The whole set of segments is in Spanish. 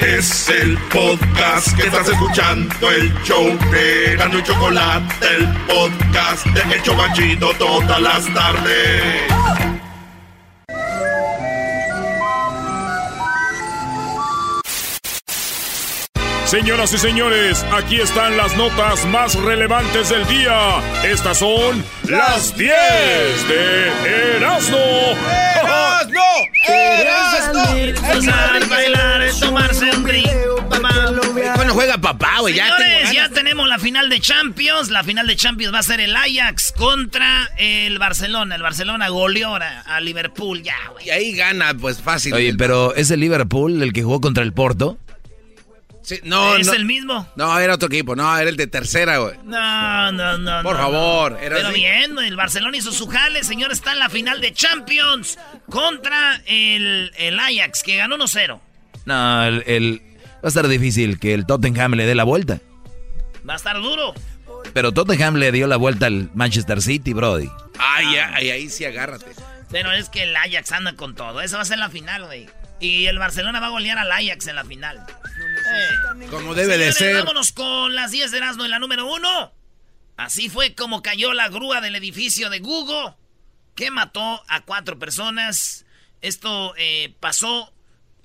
Es el podcast que estás escuchando, el show de Gano y Chocolate, el podcast de El Chocachito todas las tardes. Señoras y señores, aquí están las notas más relevantes del día. Estas son las 10 de Erasmo. ¡Erasmo! ¡Erasmo! bailar, tomarse un drink. Cuando juega papá, güey, ya tengo ya tenemos la final de Champions. La final de Champions va a ser el Ajax contra el Barcelona. El Barcelona goleó a, a Liverpool ya, güey. Y ahí gana, pues fácil. Oye, pero ¿es el Liverpool el que jugó contra el Porto? Sí, no, ¿Es no. el mismo? No, era otro equipo. No, era el de tercera, güey. No, no, no. Por no, favor, no. era Pero así. bien, el Barcelona hizo su jale, señor. Está en la final de Champions contra el, el Ajax, que ganó 1-0. No, el, el- va a estar difícil que el Tottenham le dé la vuelta. Va a estar duro. Pero Tottenham le dio la vuelta al Manchester City, Brody. Ay, ay, ahí sí agárrate. Pero es que el Ajax anda con todo. Esa va a ser la final, güey. Y el Barcelona va a golear al Ajax en la final. Eh. Como debe de ser. Vámonos con las 10 de Erasmo en la número uno. Así fue como cayó la grúa del edificio de Google, que mató a cuatro personas. Esto eh, pasó.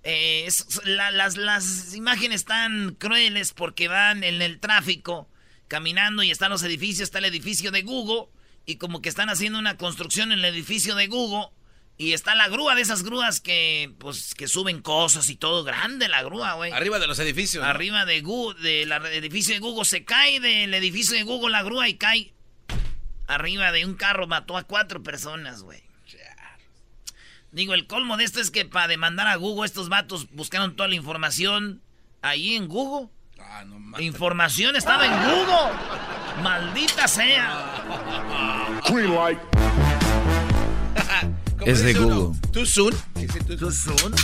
eh, es- la- las, las imágenes tan crueles porque van en el tráfico caminando y están los edificios. Está el edificio de Google y como que están haciendo una construcción en el edificio de Google. Y está la grúa de esas grúas que, pues, que suben cosas y todo. Grande la grúa, güey. Arriba de los edificios. ¿no? Arriba de Google, del edificio de Google, se cae del edificio de Google la grúa y cae arriba de un carro, mató a cuatro personas, güey. Digo, el colmo de esto es que para demandar a Google, estos vatos buscaron toda la información ahí en Google. Ah, no La mames. información estaba en Google. Maldita sea. ¿Cómo Es de? Google. Too soon. Too soon.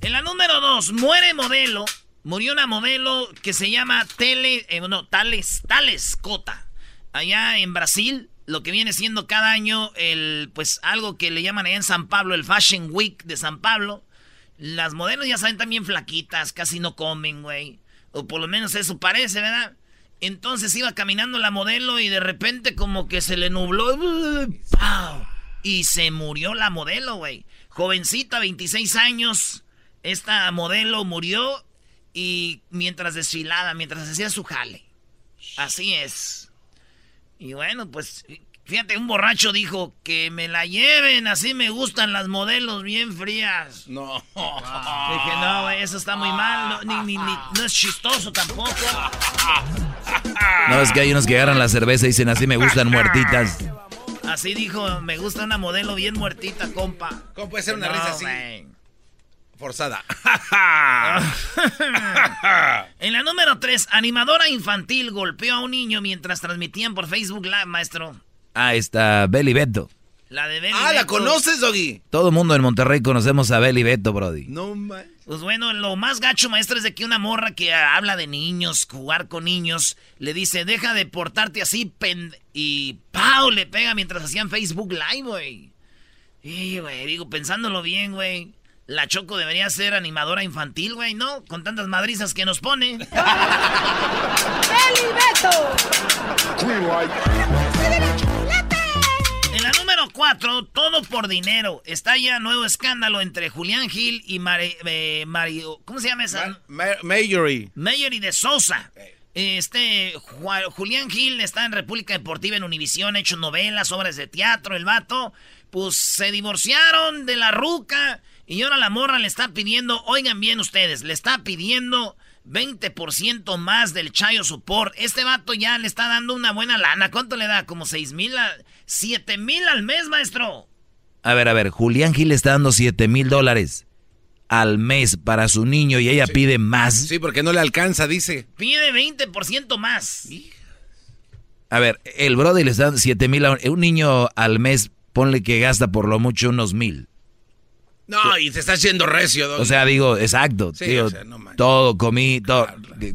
En la número dos, muere modelo. Murió una modelo que se llama Tele, eh, no, Tales, Tales Cota. Allá en Brasil, lo que viene siendo cada año el, pues algo que le llaman allá en San Pablo, el Fashion Week de San Pablo. Las modelos ya saben también flaquitas, casi no comen, güey. O por lo menos eso parece, ¿verdad? Entonces iba caminando la modelo y de repente como que se le nubló. ¡Pau! Y se murió la modelo, güey. Jovencita, 26 años. Esta modelo murió y mientras desfilaba, mientras hacía su jale. Así es. Y bueno, pues fíjate, un borracho dijo que me la lleven, así me gustan las modelos bien frías. No. Dije, no, güey, eso está muy mal, no, ni, ni- ni- no es chistoso tampoco. No, es que hay unos que agarran la cerveza y dicen así me gustan muertitas. Así dijo, me gusta una modelo bien muertita, compa. ¿Cómo puede ser una No, risa así? Forzada. En la número 3, animadora infantil golpeó a un niño mientras transmitían por Facebook Live, maestro. Ah, está Belly Beto. La de Belly ah, ¿la conoces, Doggy? Todo el mundo en Monterrey conocemos a Belly Beto, Brody. No, man. Pues bueno, lo más gacho, maestro, es de que una morra que habla de niños, jugar con niños, le dice, deja de portarte así, pen... Y ¡pau! Le pega mientras hacían Facebook Live, güey. Y, güey, digo, pensándolo bien, güey. La Choco debería ser animadora infantil, güey, ¿no? Con tantas madrizas que nos pone. En la número 4, todo por dinero. Está ya nuevo escándalo entre Julián Gil y Mari- eh, Mario. ¿Cómo se llama esa? Ma- Majory. Mayory de Sosa. Este, Ju- Julián Gil está en República Deportiva en Univisión, ha hecho novelas, obras de teatro, el vato. Pues se divorciaron de la ruca y ahora la morra le está pidiendo, oigan bien ustedes, le está pidiendo 20% más del Chayo Support. Este vato ya le está dando una buena lana. ¿Cuánto le da? Como 6 mil, a- 7 mil al mes, maestro. A ver, a ver, Julián Gil está dando 7 mil dólares al mes para su niño y ella pide más. Sí, porque no le alcanza, dice. Pide 20% más. A ver, el Brody le está dando 7 mil a un, un niño al mes, ponle que gasta por lo mucho unos mil. No, y se está haciendo recio, Doggy. O sea, digo, exacto. Sí, digo, o sea, no manches. todo, comí, todo.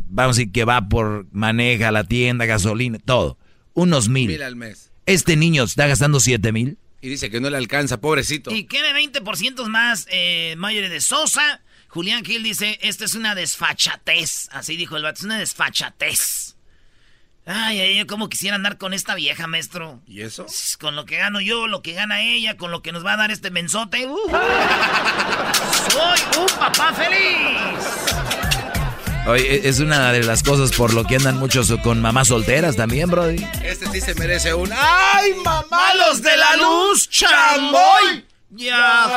Vamos a decir que va por maneja la tienda, gasolina, todo. Unos mil. mil al mes. Este niño está gastando 7 mil. Y dice que no le alcanza, pobrecito. Y quiere 20% más eh, Mayer de Sosa. Julián Gil dice, esto es una desfachatez. Así dijo el vato, es una desfachatez. Ay, ay, yo como quisiera andar con esta vieja, maestro. ¿Y eso? Con lo que gano yo, lo que gana ella, con lo que nos va a dar este mensote. ¡uh! ¡Soy un papá feliz! Oye, e-, es una de las cosas por lo que andan muchos con mamás solteras también, Brody. Este sí se merece un. ¡Ay, mamá! ¡Malos de la luz, chamboy! ¡Ya!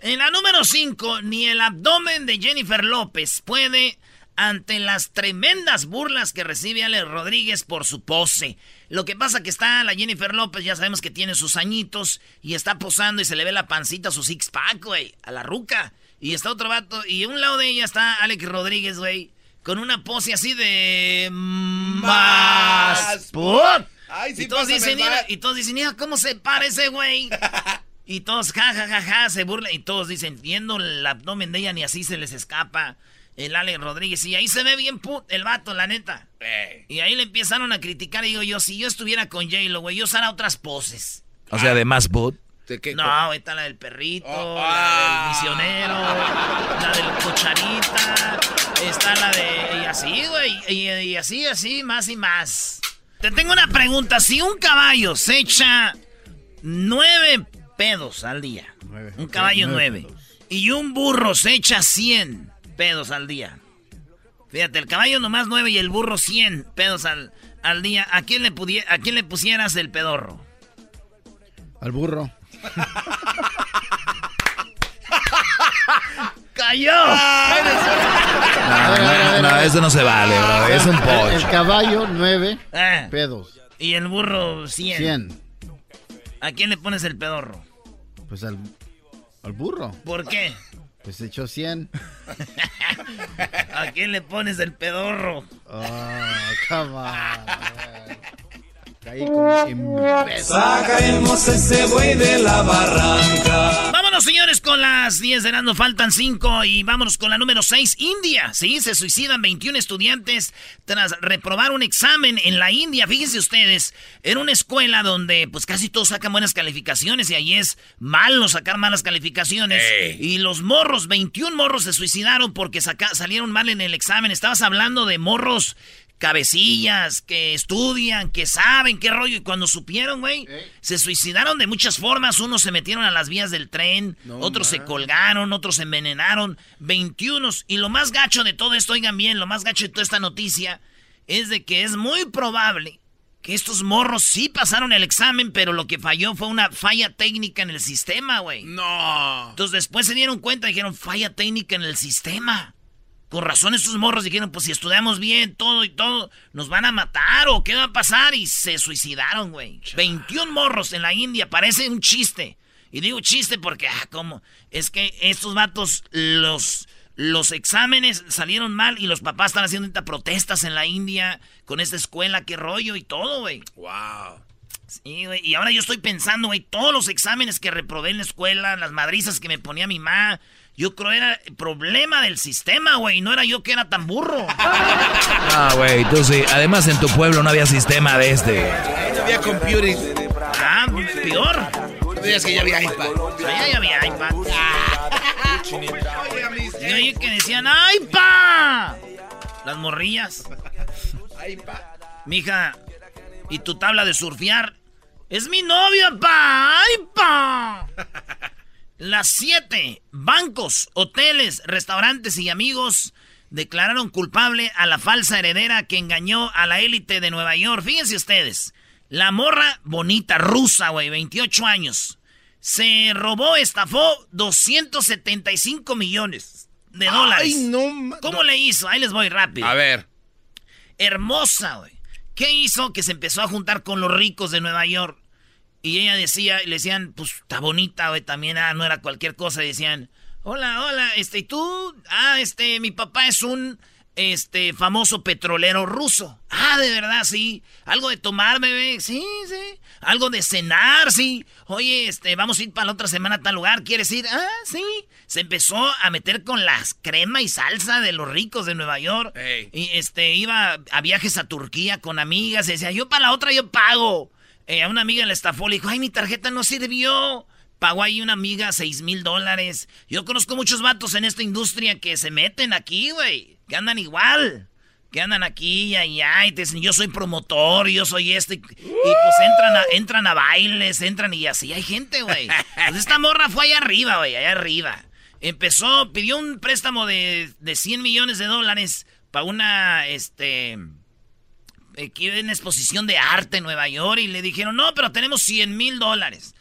En la número 5, ni el abdomen de Jennifer López puede ante las tremendas burlas que recibe Alex Rodríguez por su pose. Lo que pasa que está la Jennifer López, ya sabemos que tiene sus añitos y está posando y se le ve la pancita, su six pack, güey, a la ruca. Y está otro vato y a un lado de ella está Alex Rodríguez, güey, con una pose así de más put. Ay, sí, y todos dicen, mira, y todos dicen, mira cómo se para ese güey. Y todos, ja, ja, ja, ja, se burlan. Y todos dicen, viendo el abdomen de ella, ni así se les escapa. El Alex Rodríguez. Y ahí se ve bien put, el vato, la neta. Ey. Y ahí le empezaron a criticar. Y digo yo, si yo estuviera con J-Lo, güey, yo usara otras poses. O sea, de más boot. ¿De qué? No, ahí está la del perrito, Oh, la ah. del misionero, la del cucharita, está la de... Y así, güey, y, y así, así, más y más. Te tengo una pregunta. Si un caballo se echa nueve pedos al día, un caballo nueve, y un burro se echa cien pedos al día. Fíjate, el caballo nomás nueve y el burro cien pedos al, al día. ¿A quién, le ¿A quién le pusieras el pedorro? Al burro. ¡Cayó! No, no, no, eso no se vale, bro. Es un El, el pocho. caballo, nueve Ah, pedos. y el burro 100. Cien. ¿A quién le pones el pedorro? Pues al, al burro. ¿Por qué? Pues echó cien. ¿A quién le pones el pedorro? Oh, come on. man. Caí como imbécil. Vámonos, señores, con las 10 de la no faltan 5 y vámonos con la número 6, India. Sí, se suicidan 21 estudiantes tras reprobar un examen en la India. Fíjense ustedes, era una escuela donde pues casi todos sacan buenas calificaciones y ahí es malo sacar malas calificaciones. Y los morros, 21 morros se suicidaron porque saca- salieron mal en el examen. Estabas hablando de morros cabecillas, que estudian, que saben qué rollo. Y cuando supieron, güey, se suicidaron de muchas formas. Unos se metieron a las vías del tren, otros se colgaron, otros se envenenaron. 21. Y lo más gacho de todo esto, oigan bien, lo más gacho de toda esta noticia es de que es muy probable que estos morros sí pasaron el examen, pero lo que falló fue una falla técnica en el sistema, güey. No. Entonces después se dieron cuenta y dijeron, falla técnica en el sistema. Con razón estos morros dijeron, pues si estudiamos bien todo y todo, nos van a matar o qué va a pasar. Y se suicidaron, güey. 21 morros en la India, parece un chiste. Y digo chiste porque, ah, ¿cómo? Es que estos vatos, los, los exámenes salieron mal y los papás están haciendo protestas en la India con esta escuela, qué rollo y todo, güey. Wow. Sí, güey. Y ahora yo estoy pensando, güey, todos los exámenes que reprobé en la escuela, las madrizas que me ponía mi mamá, yo creo era el problema del sistema, güey. No era yo que era tan burro. Ah, güey, tú sí. Además, en tu pueblo no había sistema de este. No había computing. Ah, peor. No digas que ya había iPad. Allá ya había iPad. Oye, a mis- Y oye que decían, ¡ay, pa! Las morrillas. iPad. Mija, ¿y tu tabla de surfear? ¡Es mi novia, pa! ¡Ay, pa! Las siete bancos, hoteles, restaurantes y amigos declararon culpable a la falsa heredera que engañó a la élite de Nueva York. Fíjense ustedes, la morra bonita, rusa, güey, 28 años, se robó, estafó 275 millones de dólares. Ay, no. ¿Cómo le hizo? Ahí les voy rápido A ver. hermosa, güey. ¿Qué hizo? Que se empezó a juntar con los ricos de Nueva York. Y ella decía, y le decían, pues está bonita, güey, también, ah, no era cualquier cosa. Y decían, hola, hola, este, ¿y tú? Ah, este, mi papá es un, este, famoso petrolero ruso. Ah, de verdad, sí. Algo de tomar, bebé, sí, sí. Algo de cenar, sí. Oye, este, vamos a ir para la otra semana a tal lugar, ¿quieres ir? Ah, sí. Se empezó a meter con las crema y salsa de los ricos de Nueva York. Y este, iba a viajes a Turquía con amigas. Y decía, yo para la otra yo pago. Eh, a una amiga le estafó, le dijo, ay, mi tarjeta no sirvió. Pagó ahí una amiga seis mil dólares. Yo conozco muchos vatos en esta industria que se meten aquí, güey. Que andan igual. Que andan aquí y allá y te dicen, yo soy promotor, yo soy este. Y pues entran a, entran a bailes, entran y así. Hay gente, güey. Pues esta morra fue allá arriba, güey, allá arriba. Empezó, pidió un préstamo de, de 100 millones de dólares para una, este aquí en exposición de arte en Nueva York y le dijeron, no, pero tenemos 100 mil dólares.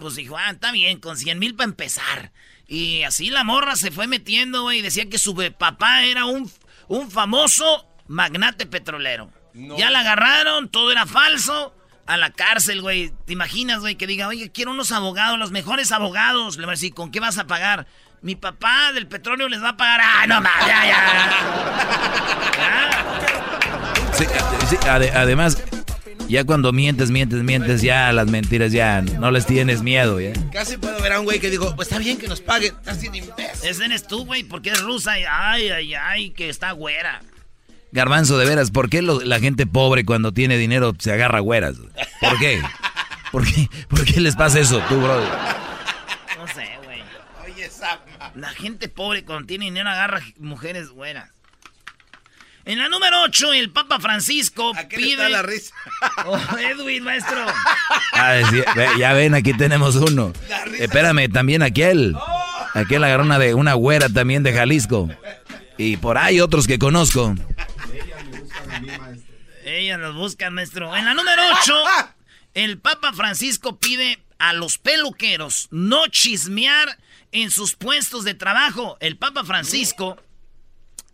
Pues dijo, ah, está bien, con 100 mil para empezar. Y así la morra se fue metiendo, güey, y decía que su papá era un, un famoso magnate petrolero. Ya la agarraron, todo era falso. A la cárcel, güey. ¿Te imaginas, güey, que diga, oye, quiero unos abogados, los mejores abogados? Le va a decir, ¿con qué vas a pagar? Mi papá del petróleo les va a pagar. ¡Ah, no mames! Ya, ya. Sí, sí, ade- además, ya cuando mientes, mientes, mientes, ya las mentiras ya no les tienes miedo, ¿ya? Casi puedo ver a un güey que digo, pues está bien que nos paguen. Estás bien imbécil. Ese eres tú, güey, porque es rusa y ay, ay, ay, que está güera. Garbanzo, de veras, ¿por qué lo- la gente pobre cuando tiene dinero se agarra güeras? ¿Por qué? ¿Por qué, ¿Por qué les pasa eso, tú, brother? No sé, güey. Oye, Sama. La gente pobre cuando tiene dinero agarra mujeres güeras. En la número 8, el Papa Francisco ¿A qué le pide... está la risa? Oh, Edwin, maestro. Ah, sí, ya ven, aquí tenemos uno. Espérame, también aquel. Aquel agarró una, de, una güera también de Jalisco. Y por ahí otros que conozco. Ellas los buscan, maestro. En la número 8, el Papa Francisco pide a los peluqueros no chismear en sus puestos de trabajo. El Papa Francisco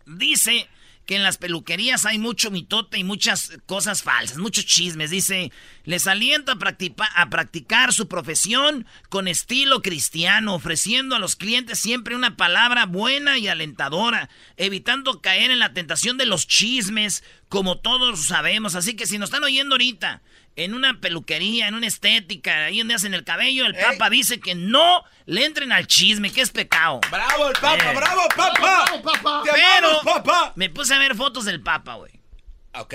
dice que en las peluquerías hay mucho mitote y muchas cosas falsas, muchos chismes. Dice, les alienta a, practica- a practicar su profesión con estilo cristiano, ofreciendo a los clientes siempre una palabra buena y alentadora, evitando caer en la tentación de los chismes, como todos sabemos. Así que si nos están oyendo ahorita en una peluquería, en una estética, ahí donde hacen el cabello, el Papa dice que no le entren al chisme, que es pecado. ¡Bravo, el Papa! Eh. ¡Bravo, Papa! ¡Te Pero amamos, Papa! me puse a ver fotos del Papa, güey. Ok.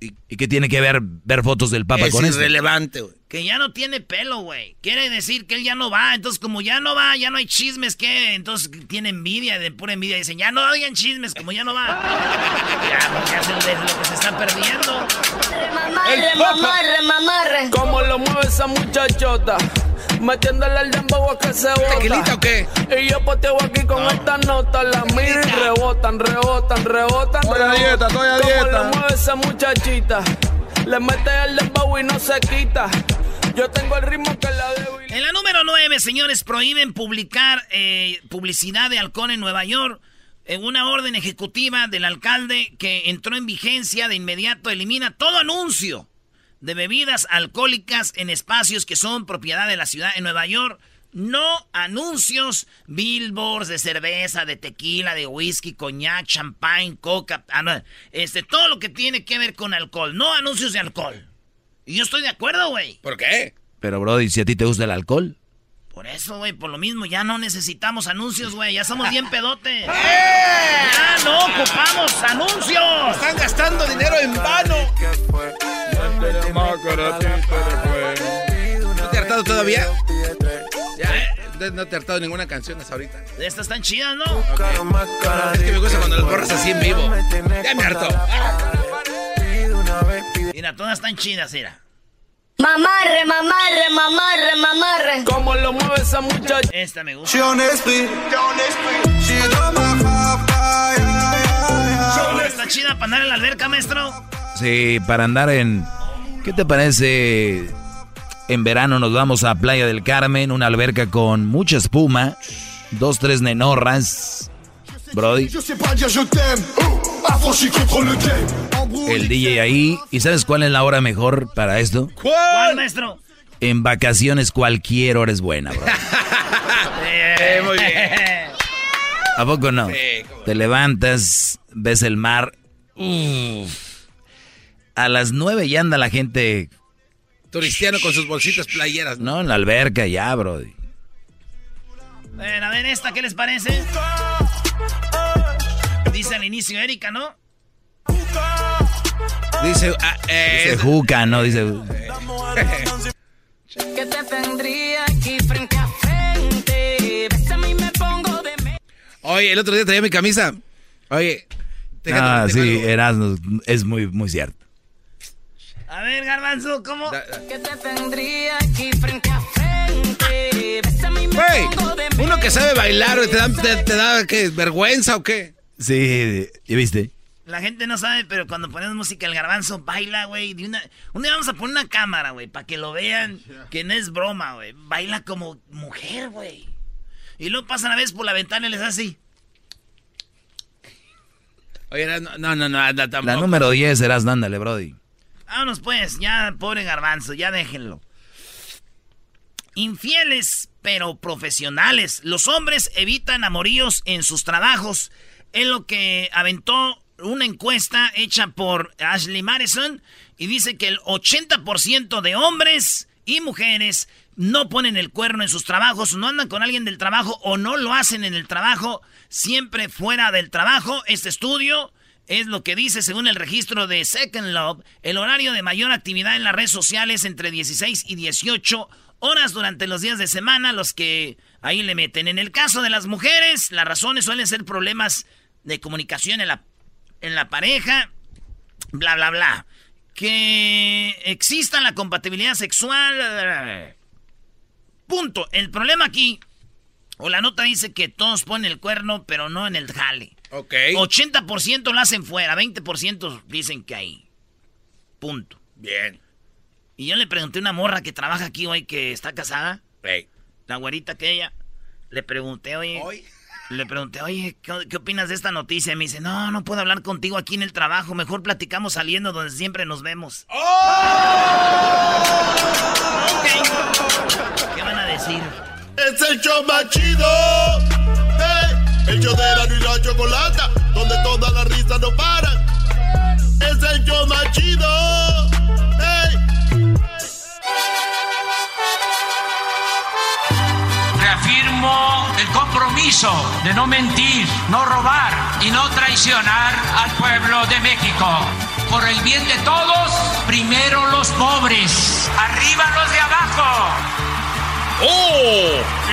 ¿Y, y qué tiene que ver ver fotos del Papa es con esto? irrelevante, güey. Que ya no tiene pelo, güey. Quiere decir que él ya no va. Entonces, como ya no va, ya no hay chismes, que Entonces tiene envidia, de pura envidia. Dicen, ya no hayan chismes, como ya no va. ya, porque es el- es lo que se está perdiendo. Mamarre, mamarre, mamarre. Como lo mueve esa muchachota, metiéndole al dembow a que se bota. ¿Tequilita o qué? Y yo poteo aquí con esta nota, las miro y rebotan, rebotan, rebotan. Estoy a dieta, estoy a Como dieta. lo mueve esa muchachita, le mete el dembow y no se quita. Yo tengo el ritmo que la debo y En la número 9, señores, prohíben publicar eh, publicidad de alcohol en Nueva York. En una orden ejecutiva del alcalde que entró en vigencia de inmediato elimina todo anuncio de bebidas alcohólicas en espacios que son propiedad de la ciudad de Nueva York. No anuncios, billboards de cerveza, de tequila, de whisky, coñac, champagne, coca, ah, este, todo lo que tiene que ver con alcohol. No anuncios de alcohol. Y yo estoy de acuerdo, güey. ¿Por qué? Pero, Brody, si a ti te gusta el alcohol. Por eso, güey, por lo mismo, ya no necesitamos anuncios, güey. Ya somos bien pedotes. Ya no ocupamos anuncios. Están gastando dinero en vano. ¿No te ha hartado todavía? Ya, ¿eh? No te ha hartado ninguna canción hasta ahorita. Estas están chidas, ¿no? Es que me gusta cuando las borras así en vivo. Ya me hartó. Mira, todas están chidas, mira. Mamarre, mamarre, mamarre, mamarre. Como lo mueve esa muchacha. Esta me gusta. Está chida para andar en la alberca, maestro. Sí, para andar en... ¿Qué te parece? En verano nos vamos a Playa del Carmen, una alberca con mucha espuma, dos, tres nenorras, Brody. El DJ ahí. ¿Y sabes cuál es la hora mejor para esto? ¿Cuál, maestro? En vacaciones cualquier hora es buena, bro. Eh, muy bien. ¿A poco no? Sí. Te levantas, ves el mar. uf. A las nueve ya anda la gente, Turistiano con sus bolsitas playeras. ¿no? En la alberca ya, Brody. Bueno, a ver esta, ¿qué les parece? Dice al inicio Erika, ¿no? Dice, ah, eh, Dice juca, ¿no? Dice... Que te tendría aquí frente a frente. Me pongo de Oye, el otro día traía mi camisa. Oye. déjate- Ah, sí. Erasmo, es muy, muy cierto. A ver, Garbanzo, ¿cómo? Da- da- Que te tendría aquí frente a frente. Bésame y me Güey, pongo de uno que sabe bailar, ¿te da, te, te da ¿qué, vergüenza o qué? Sí, ¿ya viste? La gente no sabe, pero cuando ponemos música, el garbanzo baila, güey. de una... Un día vamos a poner una cámara, güey, para que lo vean, que no es broma, güey. Baila como mujer, güey. Y luego pasan a veces por la ventana y les hace así. Oye, no, no, no, no, anda, La tampoco. número 10, Erasmo, ándale, Brody. Vámonos pues, ya, pobre garbanzo, ya déjenlo. Infieles, pero profesionales. Los hombres evitan amoríos en sus trabajos. Es lo que aventó una encuesta hecha por Ashley Madison y dice que el 80% de hombres y mujeres no ponen el cuerno en sus trabajos, no andan con alguien del trabajo o no lo hacen en el trabajo, siempre fuera del trabajo. Este estudio es lo que dice según el registro de Second Love, el horario de mayor actividad en las redes sociales entre 16 y 18 horas durante los días de semana, los que ahí le meten. En el caso de las mujeres, las razones suelen ser problemas de comunicación en la, en la pareja, bla, bla, bla. Que exista la compatibilidad sexual. Punto. El problema aquí, o la nota dice que todos ponen el cuerno, pero no en el jale. Ok. 80% lo hacen fuera, 20% dicen que ahí. Punto. Bien. Y yo le pregunté a una morra que trabaja aquí hoy, que está casada, la güerita aquella. Le pregunté, oye, Hoy. Le pregunté, oye, ¿qué, qué opinas de esta noticia? Y me dice, no, no puedo hablar contigo aquí en el trabajo, mejor platicamos saliendo donde siempre nos vemos. Ok. ¿Qué van a decir? Es el show más chido. Hey, el show de Erasmo y la Chocolata, donde todas las risas no paran. Es el show más chido. Hey. Reafirmo compromiso de no mentir, no robar y no traicionar al pueblo de México. Por el bien de todos, primero los pobres, arriba los de abajo. ¡Oh!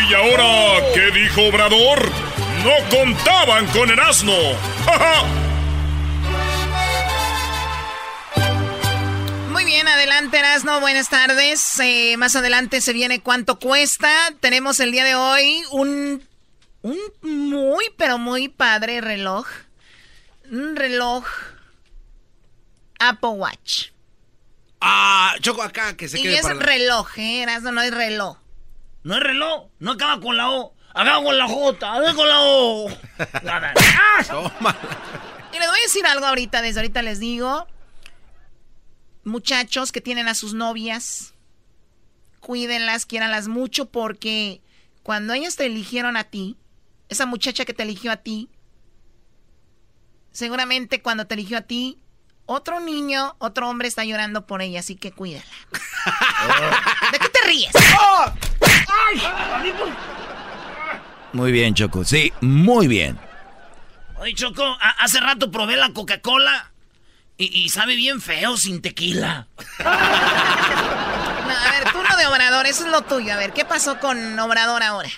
¿Y ahora qué dijo Obrador? No contaban con el asno. ¡Ja, ja! Muy bien, adelante Erasno, buenas tardes. Eh, más adelante se viene cuánto cuesta. Tenemos el día de hoy un, un muy, pero muy padre reloj. Un reloj Apple Watch. Ah, Choco acá, que se y quede es para la- reloj, ¿eh? Erasno, no es reloj. No es reloj, no acaba con la O, acaba con la J, acaba con la O. Nada. ¡Ah! Toma. Y les voy a decir algo ahorita, desde ahorita les digo. Muchachos que tienen a sus novias, cuídenlas, quiéranlas mucho porque cuando ellas te eligieron a ti, esa muchacha que te eligió a ti, seguramente cuando te eligió a ti, otro niño, otro hombre está llorando por ella, así que cuídala. ¿De qué te ríes? Muy bien, Choco. Sí, muy bien. Oye, Choco, hace rato probé la Coca-Cola y, y sabe bien feo sin tequila. No, a ver, tú no de Obrador, eso es lo tuyo. A ver, ¿qué pasó con Obrador ahora?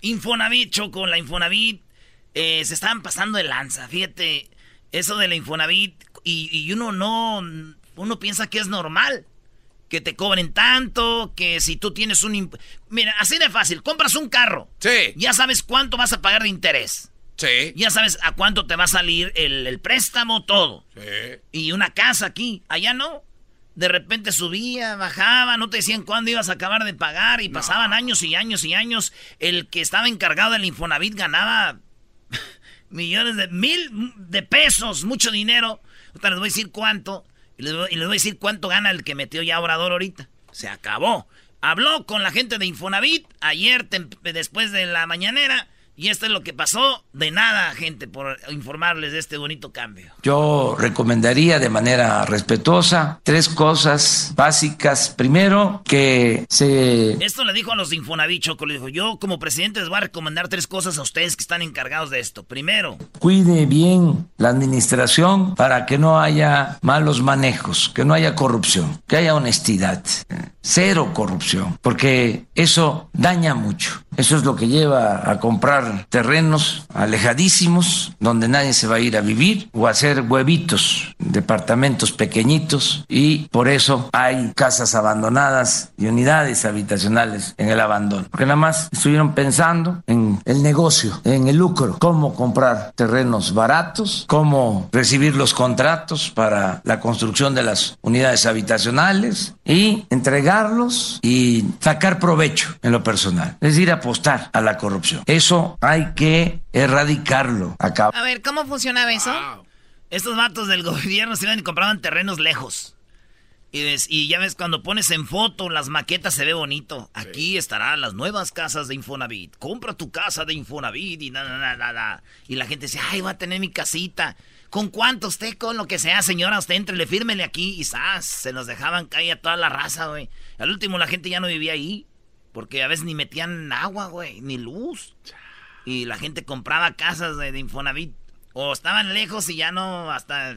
Infonavit, Choco, la Infonavit eh, se estaban pasando de lanza. Fíjate, eso de la Infonavit y, y uno no, uno piensa que es normal. Que te cobren tanto, que si tú tienes un... Mira, así de fácil, compras un carro. Sí. Ya sabes cuánto vas a pagar de interés. Sí. Ya sabes a cuánto te va a salir el, el préstamo, todo. Sí. Y una casa aquí, allá no. De repente subía, bajaba, no te decían cuándo ibas a acabar de pagar y pasaban años y años y años. El que estaba encargado del Infonavit ganaba millones de mil de pesos, mucho dinero. Ahorita les voy a decir cuánto y les voy, y les voy a decir cuánto gana el que metió ya Obrador ahorita. Se acabó. Habló con la gente de Infonavit ayer después de la mañanera Y esto es lo que pasó. De nada, gente, por informarles de este bonito cambio. Yo recomendaría de manera respetuosa tres cosas básicas. Primero, que se... Esto le dijo a los de Infonavit, Choco. Le dijo, yo como presidente les voy a recomendar tres cosas a ustedes que están encargados de esto. Primero. Cuide bien la administración para que no haya malos manejos, que no haya corrupción, que haya honestidad. Cero corrupción, porque eso daña mucho. Eso es lo que lleva a comprar terrenos alejadísimos donde nadie se va a ir a vivir o a hacer huevitos, departamentos pequeñitos y por eso hay casas abandonadas y unidades habitacionales en el abandono. Porque nada más estuvieron pensando en el negocio, en el lucro, cómo comprar terrenos baratos, cómo recibir los contratos para la construcción de las unidades habitacionales y entregarlos y sacar provecho en lo personal. Es decir, apostar a la corrupción. Eso hay que erradicarlo. Acá. A ver, ¿cómo funcionaba eso? Estos vatos del gobierno se iban y compraban terrenos lejos. Y, y, ya ves, cuando pones en foto las maquetas se ve bonito. Aquí estarán las nuevas casas de Infonavit. Compra tu casa de Infonavit y nada, nada, nada. Y la gente dice, ay, voy a tener mi casita. ¿Con cuánto usted? Con lo que sea, señora, usted entrele, fírmele aquí. Y ¡zas! se nos dejaban caer a toda la raza, güey. Al último la gente ya no vivía ahí. Porque a veces ni metían agua, güey, ni luz. Y la gente compraba casas de, Infonavit. O estaban lejos y ya no, hasta...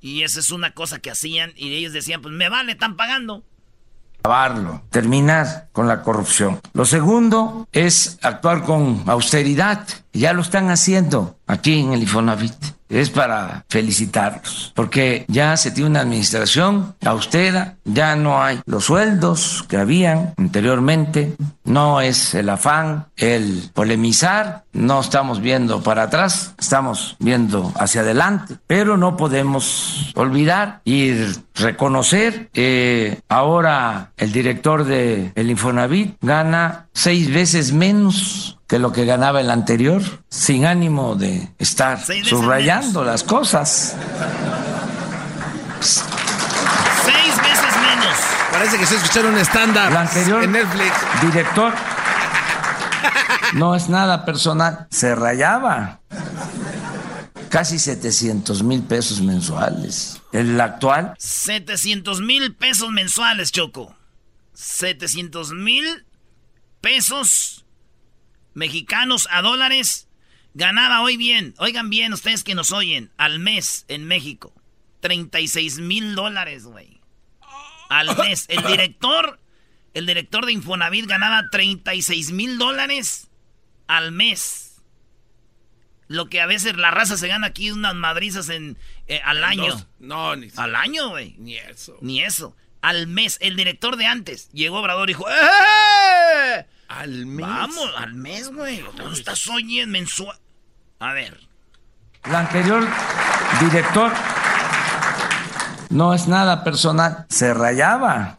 Y esa es una cosa que hacían. Y ellos decían, pues me vale, están pagando. Acabarlo, terminar con la corrupción. Lo segundo es actuar con austeridad. Ya lo están haciendo aquí en el Infonavit es para felicitarlos, porque ya se tiene una administración austera, ya no hay los sueldos que habían anteriormente, no es el afán, el polemizar, no estamos viendo para atrás, estamos viendo hacia adelante, pero no podemos olvidar y reconocer que ahora el director de el Infonavit gana seis veces menos que lo que ganaba el anterior, sin ánimo de estar subrayando las cosas. Seis veces menos. Parece que se escucharon un estándar anterior en Netflix. Director. No es nada personal. Se rayaba. Casi 700 mil pesos mensuales. El actual. 700 mil pesos mensuales, Choco. 700 mil pesos mexicanos a dólares, ganaba hoy bien, oigan bien ustedes que nos oyen, al mes en México. 36 mil dólares, güey. Al mes. El director, el director de Infonavit ganaba 36 mil dólares al mes. Lo que a veces la raza se gana aquí unas madrizas en, eh, al año. No, ni Al año, güey. Ni eso. Ni eso. Al mes. El director de antes llegó Obrador y dijo, ¡Eh! Al mes. Vamos, al mes, güey. ¿Dónde estás hoy en mensual? A ver. El anterior director no es nada personal, se rayaba.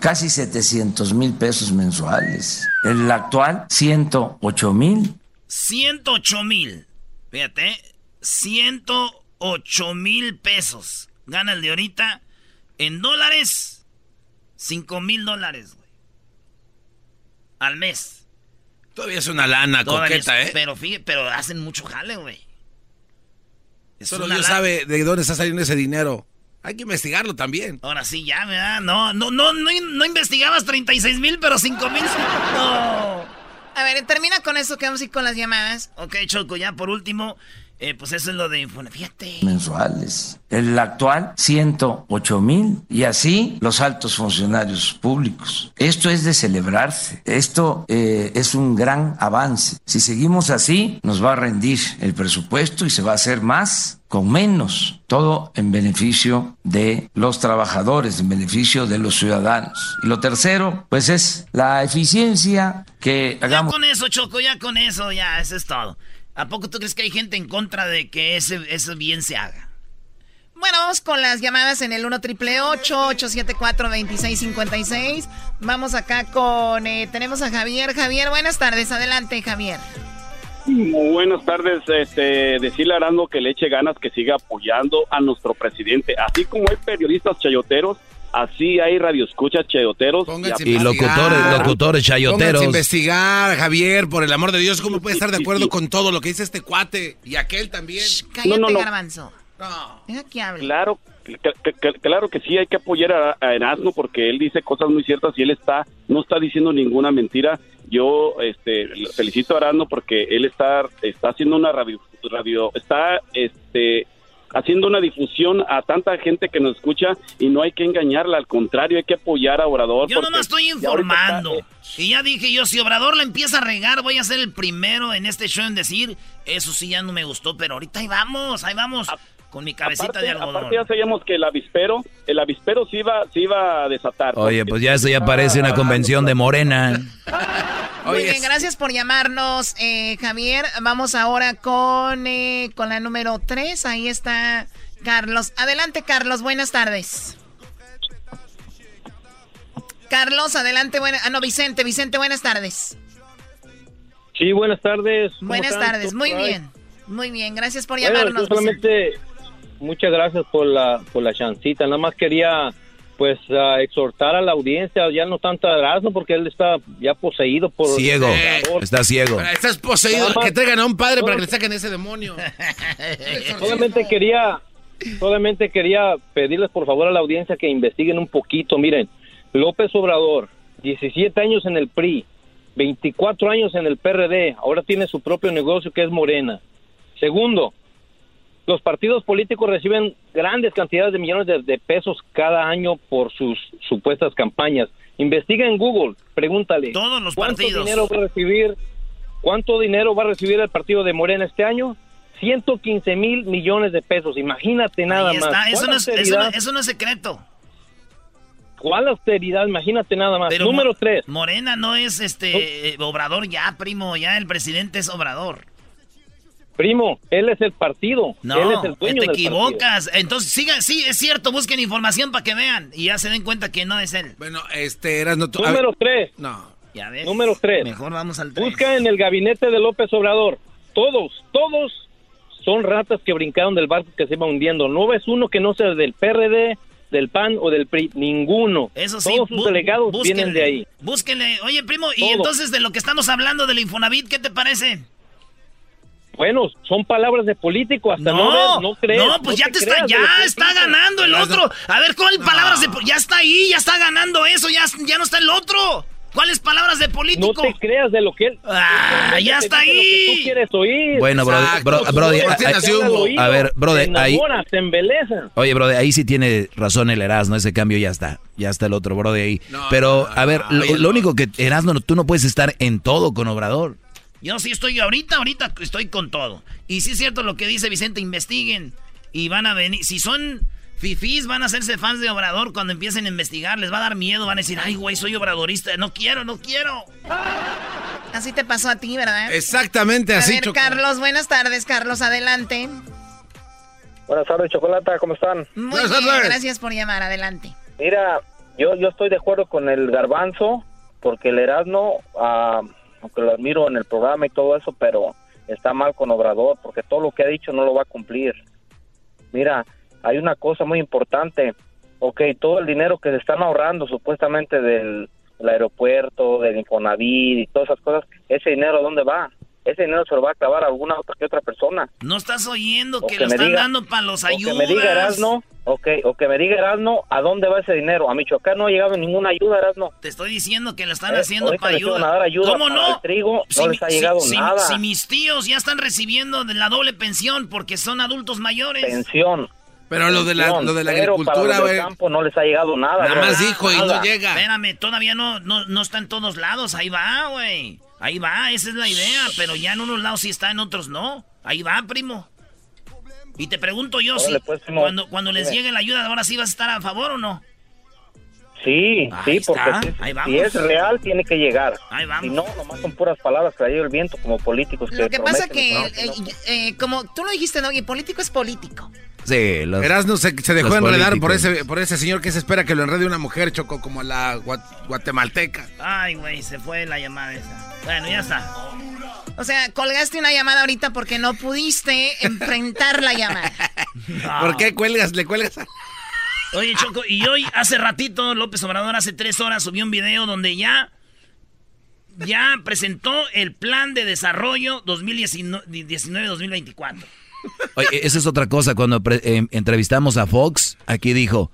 Casi 700 mil pesos mensuales. El actual, 108 mil. 108 mil. Fíjate, 108 mil pesos. Gana el de ahorita. En dólares, 5 mil dólares al mes. Todavía es una lana coqueta, ¿eh? Pero, pero hacen mucho jale, güey. Solo Dios sabe de dónde está saliendo ese dinero. Hay que investigarlo también. Ahora sí, ya, ¿verdad? No, no, no, no, investigabas 36 mil, pero 5 mil. No. A ver, termina con eso que vamos a ir con las llamadas. Ok, Choco, ya por último, eh, pues eso es lo de Fíjate. Mensuales. El actual, 108 mil. Y así los altos funcionarios públicos. Esto es de celebrarse. Esto eh, es un gran avance. Si seguimos así, nos va a rendir el presupuesto y se va a hacer más con menos. Todo en beneficio de los trabajadores, en beneficio de los ciudadanos. Y lo tercero, pues es la eficiencia que hagamos. Ya con eso, Choco, ya con eso, ya, eso es todo. ¿A poco tú crees que hay gente en contra de que ese, bien se haga? Bueno, vamos con las llamadas en el 1 triple 874 2656 Vamos acá con. Eh, tenemos a Javier. Javier, buenas tardes. Adelante, Javier. Muy buenas tardes. Este, decirle a que le eche ganas que siga apoyando a nuestro presidente. Así como hay periodistas chayoteros así hay radioescuchas chayoteros. Y locutores, locutores chayoteros. Pónganse a investigar, Javier, por el amor de Dios, ¿cómo puede estar de acuerdo con todo lo que dice este cuate? Y aquel también. Cállate, No, no, no. garbanzo. Deja que hable. Claro, cl- cl- cl- claro que sí, hay que apoyar a, a Erasmo porque él dice cosas muy ciertas y él está, no está diciendo ninguna mentira. Yo este, felicito a Erasmo porque él está, está haciendo una radio, radio, está este, haciendo una difusión a tanta gente que nos escucha y no hay que engañarla, al contrario, hay que apoyar a Obrador. Yo nomás estoy ya informando. está- Y ya dije yo, si Obrador la empieza a regar, voy a ser el primero en este show en decir, eso sí ya no me gustó, pero ahorita ahí vamos, ahí vamos, con mi cabecita aparte, de algodón. aparte ya sabíamos que el avispero, el avispero se iba, se iba a desatar. Oye, pues ya eso ya parece una convención de Morena. Muy bien, gracias por llamarnos, eh, Javier. Vamos ahora con, eh, con la número 3. Ahí está Carlos. Adelante, Carlos. Buenas tardes. Carlos, adelante. Buena... Ah, no, Vicente. Vicente, buenas tardes. Sí, buenas tardes. ¿Cómo Buenas están? tardes. Muy ¿Cómo bien. Muy bien. Gracias por Bueno, llamarnos. yo solamente, muchas gracias por la, por la chancita. Nada más quería, pues, ah, exhortar a la audiencia, ya no tanto a Erasmo, porque él está ya poseído por... Ciego. Está ciego. Estás poseído, más- que traigan a un padre para que le saquen ese demonio. Solamente quería, solamente quería pedirles por favor a la audiencia que investiguen un poquito. Miren, López Obrador, 17 años en el PRI, 24 años en el PRD, ahora tiene su propio negocio que es Morena. Segundo, los partidos políticos reciben grandes cantidades de millones de, de pesos cada año por sus supuestas campañas. Investiga en Google, pregúntale. Todos los ¿Cuánto partidos. dinero va a recibir? ¿Cuánto dinero va a recibir el partido de Morena este año? 115 mil millones de pesos. Imagínate nada más. eso ¿Cuál no, es, eso, no, eso no es secreto. ¿Cuál austeridad? Imagínate nada más. Pero Número Mo- tres. Morena no es este eh, Obrador ya, primo, ya el presidente es Obrador. Primo, él es el partido. No, él es el dueño te del equivocas. Entonces, sigan, sí, es cierto, busquen información para que vean y ya se den cuenta que no es él. Bueno, este, eras no partido. Número tres. No. Ya ves. Número tres. Mejor vamos al tres. Busca en el gabinete de López Obrador. Todos, todos son ratas que brincaron del barco que se iba hundiendo. No ves uno que no sea del PRD, del PAN o del PRI. Ninguno. Eso sí, Todos sus delegados búsquenle, vienen de ahí. Búsquenle. Oye, primo, y entonces de lo que estamos hablando del Infonavit, ¿qué te parece? Bueno, son palabras de político. Hasta no, No, no crees. no, pues no ya te está, creas de lo ya está ganando el otro. A ver, ¿cuál palabras de ya está ahí, ya está ganando eso, ya, ya no está el otro? ¿Cuáles palabras de político? No te creas de lo que él. Ah, ya te está dice lo que ahí. tú quieres oír. Bueno, Exacto. bro- brody, Tú a- te ver, te ahí- te embelezas. Oye, brother, ahí sí tiene razón el Erasmo, ese cambio ya está. Ya está el otro, brother, ahí. Pero, a ver, lo, lo único que, Erasmo, tú no puedes estar en todo con Obrador. Yo sí estoy ahorita, ahorita estoy con todo. Y sí es cierto lo que dice Vicente, investiguen. Y van a venir, si son fifís, van a hacerse fans de Obrador cuando empiecen a investigar. Les va a dar miedo, van a decir, ay, güey, soy obradorista. No quiero, no quiero. Así te pasó a ti, ¿verdad? Exactamente A así, ver. Carlos, buenas tardes, Carlos, adelante. Buenas tardes, Chocolata, ¿cómo están? Muy bien, gracias por llamar, adelante. Mira, yo, yo estoy de acuerdo con el garbanzo, porque el Erasmo, ah, aunque lo admiro en el programa y todo eso, pero está mal con Obrador, porque todo lo que ha dicho no lo va a cumplir. Mira, hay una cosa muy importante. Ok, todo el dinero que se están ahorrando supuestamente del, aeropuerto, del Infonavit y todas esas cosas, ese dinero, ¿a ¿dónde va? Ese dinero se lo va a acabar a alguna otra que otra persona. No estás oyendo que que lo están diga- dando para los O que ayudas. me diga Erasmo, ok, o que me diga Erasmo, ¿a dónde va ese dinero? A Michoacán no ha llegado ninguna ayuda, Erasmo. Te estoy diciendo que lo están Eh, haciendo para ayuda. ayuda ¿Cómo no? el trigo, no mi- les ha llegado nada. si mis tíos ya están recibiendo de la doble pensión porque son adultos mayores. Pensión. Pero lo de la, lo de la pero agricultura, güey. campo no les ha llegado nada. Nada bro. más dijo y no llega. Espérame, todavía no, no, no está en todos lados. Ahí va, güey. Ahí va, esa es la idea. Pero ya en unos lados sí está, en otros no. Ahí va, primo. Y te pregunto yo si pues, primo. cuando, cuando les llegue la ayuda, ahora sí vas a estar a favor o no. Sí, Ahí sí, porque si, es real tiene que llegar. Ahí vamos. Si no, nomás son puras palabras que ido el viento como políticos. Lo que pasa que, y no, eh, eh, como tú lo dijiste, Doggy, político es político. Sí, los, Erasmo se, se dejó enredar por ese, por ese señor que se espera que lo enrede una mujer, Choco, como la gua- guatemalteca. Ay, güey, se fue la llamada esa. Bueno, ya está. O sea, colgaste una llamada ahorita porque no pudiste enfrentar la llamada. ¿Por qué cuelgas? ¿Le cuelgas? a- Oye, Choco, y hoy, hace ratito, López Obrador, hace tres horas, subió un video donde ya, ya presentó el plan de desarrollo 2019-2024. Oye, esa es otra cosa. Cuando eh, entrevistamos a Fox, aquí dijo,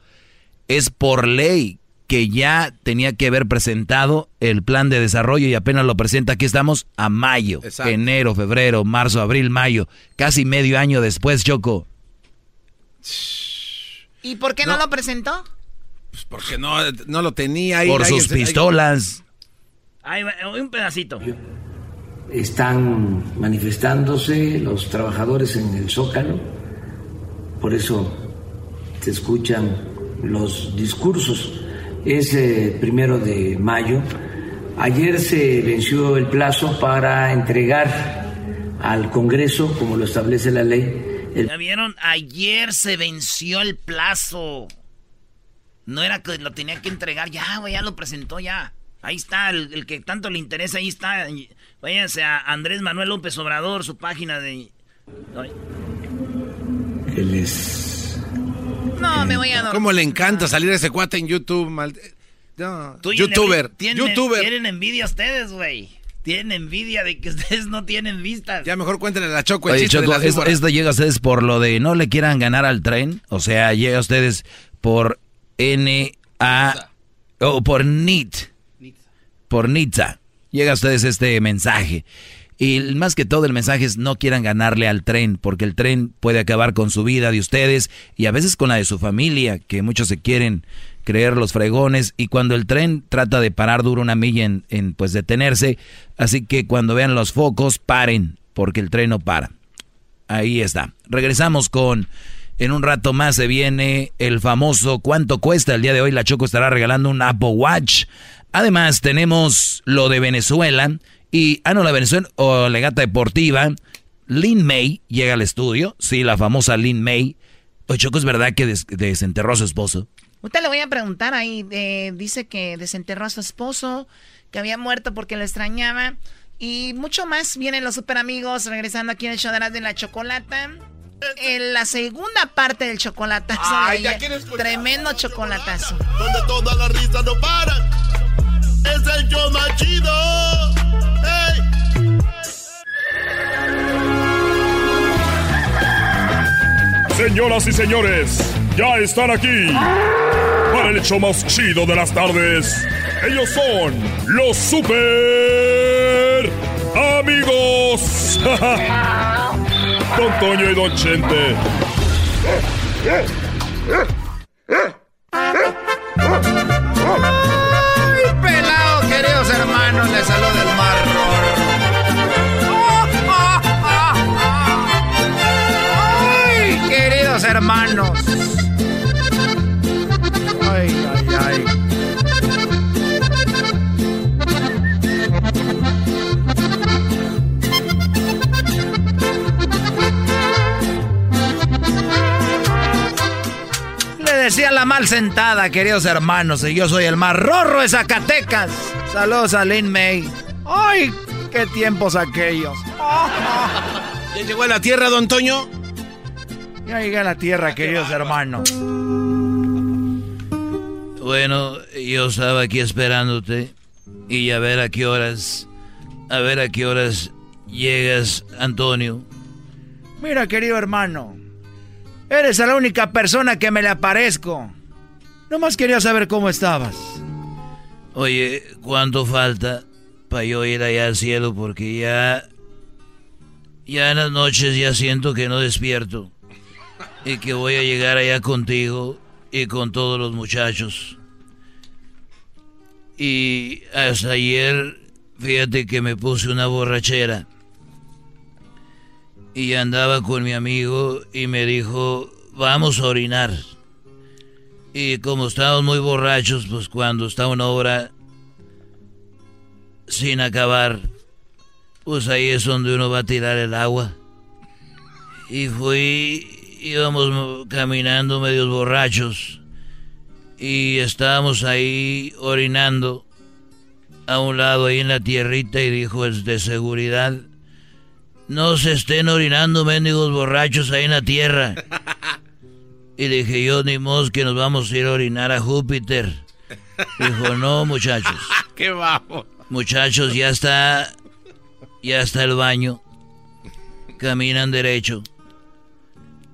es por ley que ya tenía que haber presentado el plan de desarrollo y apenas lo presenta. Aquí estamos a mayo, enero, febrero, marzo, abril, mayo, casi medio año después, Choco. ¿Y por qué no, lo presentó? Pues porque no, no lo tenía ahí. Por sus pistolas. Ahí un pedacito. Están manifestándose los trabajadores en el Zócalo, por eso se escuchan los discursos es eh, primero de mayo. Ayer se venció el plazo para entregar al Congreso, como lo establece la ley. ¿Ya vieron? Ayer se venció el plazo. No era que lo tenía que entregar, ya, ya lo presentó ya. Ahí está, el, que tanto le interesa, ahí está. Váyanse a Andrés Manuel López Obrador, su página de... Él es no, me voy a dormir. ¿Cómo le encanta salir ese cuate en YouTube? YouTuber. ¿Tienen, YouTuber. Tienen envidia ustedes, güey. Tienen envidia de que ustedes no tienen vistas. Ya mejor cuéntenle a la Choco el Oye, Choco, esto, llega a ustedes por lo de no le quieran ganar al tren. O sea, llega a ustedes por N-A... O por NIT. Por NITSA. Llega a ustedes este mensaje. Y más que todo el mensaje es no quieran ganarle al tren, porque el tren puede acabar con su vida de ustedes y a veces con la de su familia, que muchos se quieren creer los fregones y cuando el tren trata de parar duro una milla en, en pues detenerse, así que cuando vean los focos paren, porque el tren no para. Ahí está. Regresamos con en un rato más se viene el famoso ¿Cuánto cuesta? El día de hoy la Choco estará regalando un Apple Watch. Además tenemos lo de Venezuela y, ah, no, la Venezuela o legata deportiva, Lin May llega al estudio, sí, la famosa Lin May. Oye, Choco, ¿es verdad que desenterró a su esposo? Usted le voy a preguntar ahí, eh, dice que desenterró a su esposo, que había muerto porque lo extrañaba. Y mucho más vienen los super amigos regresando aquí en el show de la chocolata. En la segunda parte del chocolatazo. Ay, tremendo chocolatazo. Donde toda la risa no para. Es el show más chido Señoras y señores, ya están aquí para el hecho más chido de las tardes. Ellos son los super amigos. Don Toño y Don Chente. ¡Ay, pelado, queridos hermanos! Les saluda hermanos. Ay, ay, ay. Le decía la mal sentada, queridos hermanos, y yo soy el más rorro de Zacatecas. Saludos a Lin May. ¡Ay, qué tiempos aquellos! ¿Ya llegó a la tierra, don Toño? Ya llegué a la tierra, queridos hermanos. Bueno, yo estaba aquí esperándote y a ver a qué horas, a ver a qué horas llegas, Antonio. Mira, querido hermano, eres la única persona que me le aparezco. Nomás quería saber cómo estabas. Oye, ¿cuánto falta para yo ir allá al cielo? Porque ya, ya en las noches ya siento que no despierto y que voy a llegar allá contigo y con todos los muchachos. Y hasta ayer, fíjate que me puse una borrachera. Y andaba con mi amigo y me dijo, vamos a orinar. Y como estábamos muy borrachos, pues cuando está una obra sin acabar, pues ahí es donde uno va a tirar el agua. Y fui íbamos caminando medios borrachos y estábamos ahí orinando a un lado ahí en la tierrita y dijo es de seguridad no se estén orinando mendigos borrachos ahí en la tierra Y dije, yo ni mos que nos vamos a ir a orinar a Júpiter. Dijo, no, muchachos. ¿Qué vamos? Muchachos, ya está. Ya está el baño. Caminan derecho.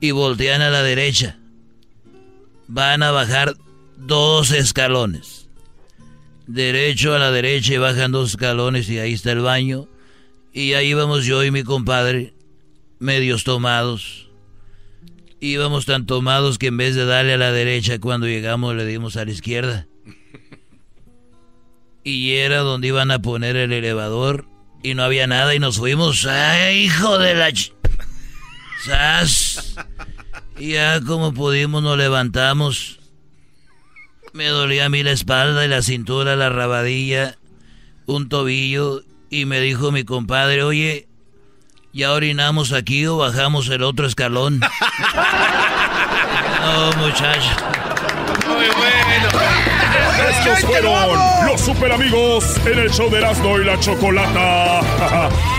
Y voltean a la derecha. Van a bajar dos escalones. Derecho a la derecha y bajan dos escalones y ahí está el baño. Y ahí vamos yo y mi compadre, medios tomados. Íbamos tan tomados que en vez de darle a la derecha cuando llegamos le dimos a la izquierda. Y era donde iban a poner el elevador y no había nada y nos fuimos. ¡Ay, hijo de la... ¡Sas! Y ya como pudimos nos levantamos. Me dolía a mí la espalda y la cintura, la rabadilla, un tobillo. Y me dijo mi compadre, oye, ¿ya orinamos aquí o bajamos el otro escalón? no, muchacho. Muy bueno. Estos fueron los super amigos en el show de Erasmo y la Chocolata.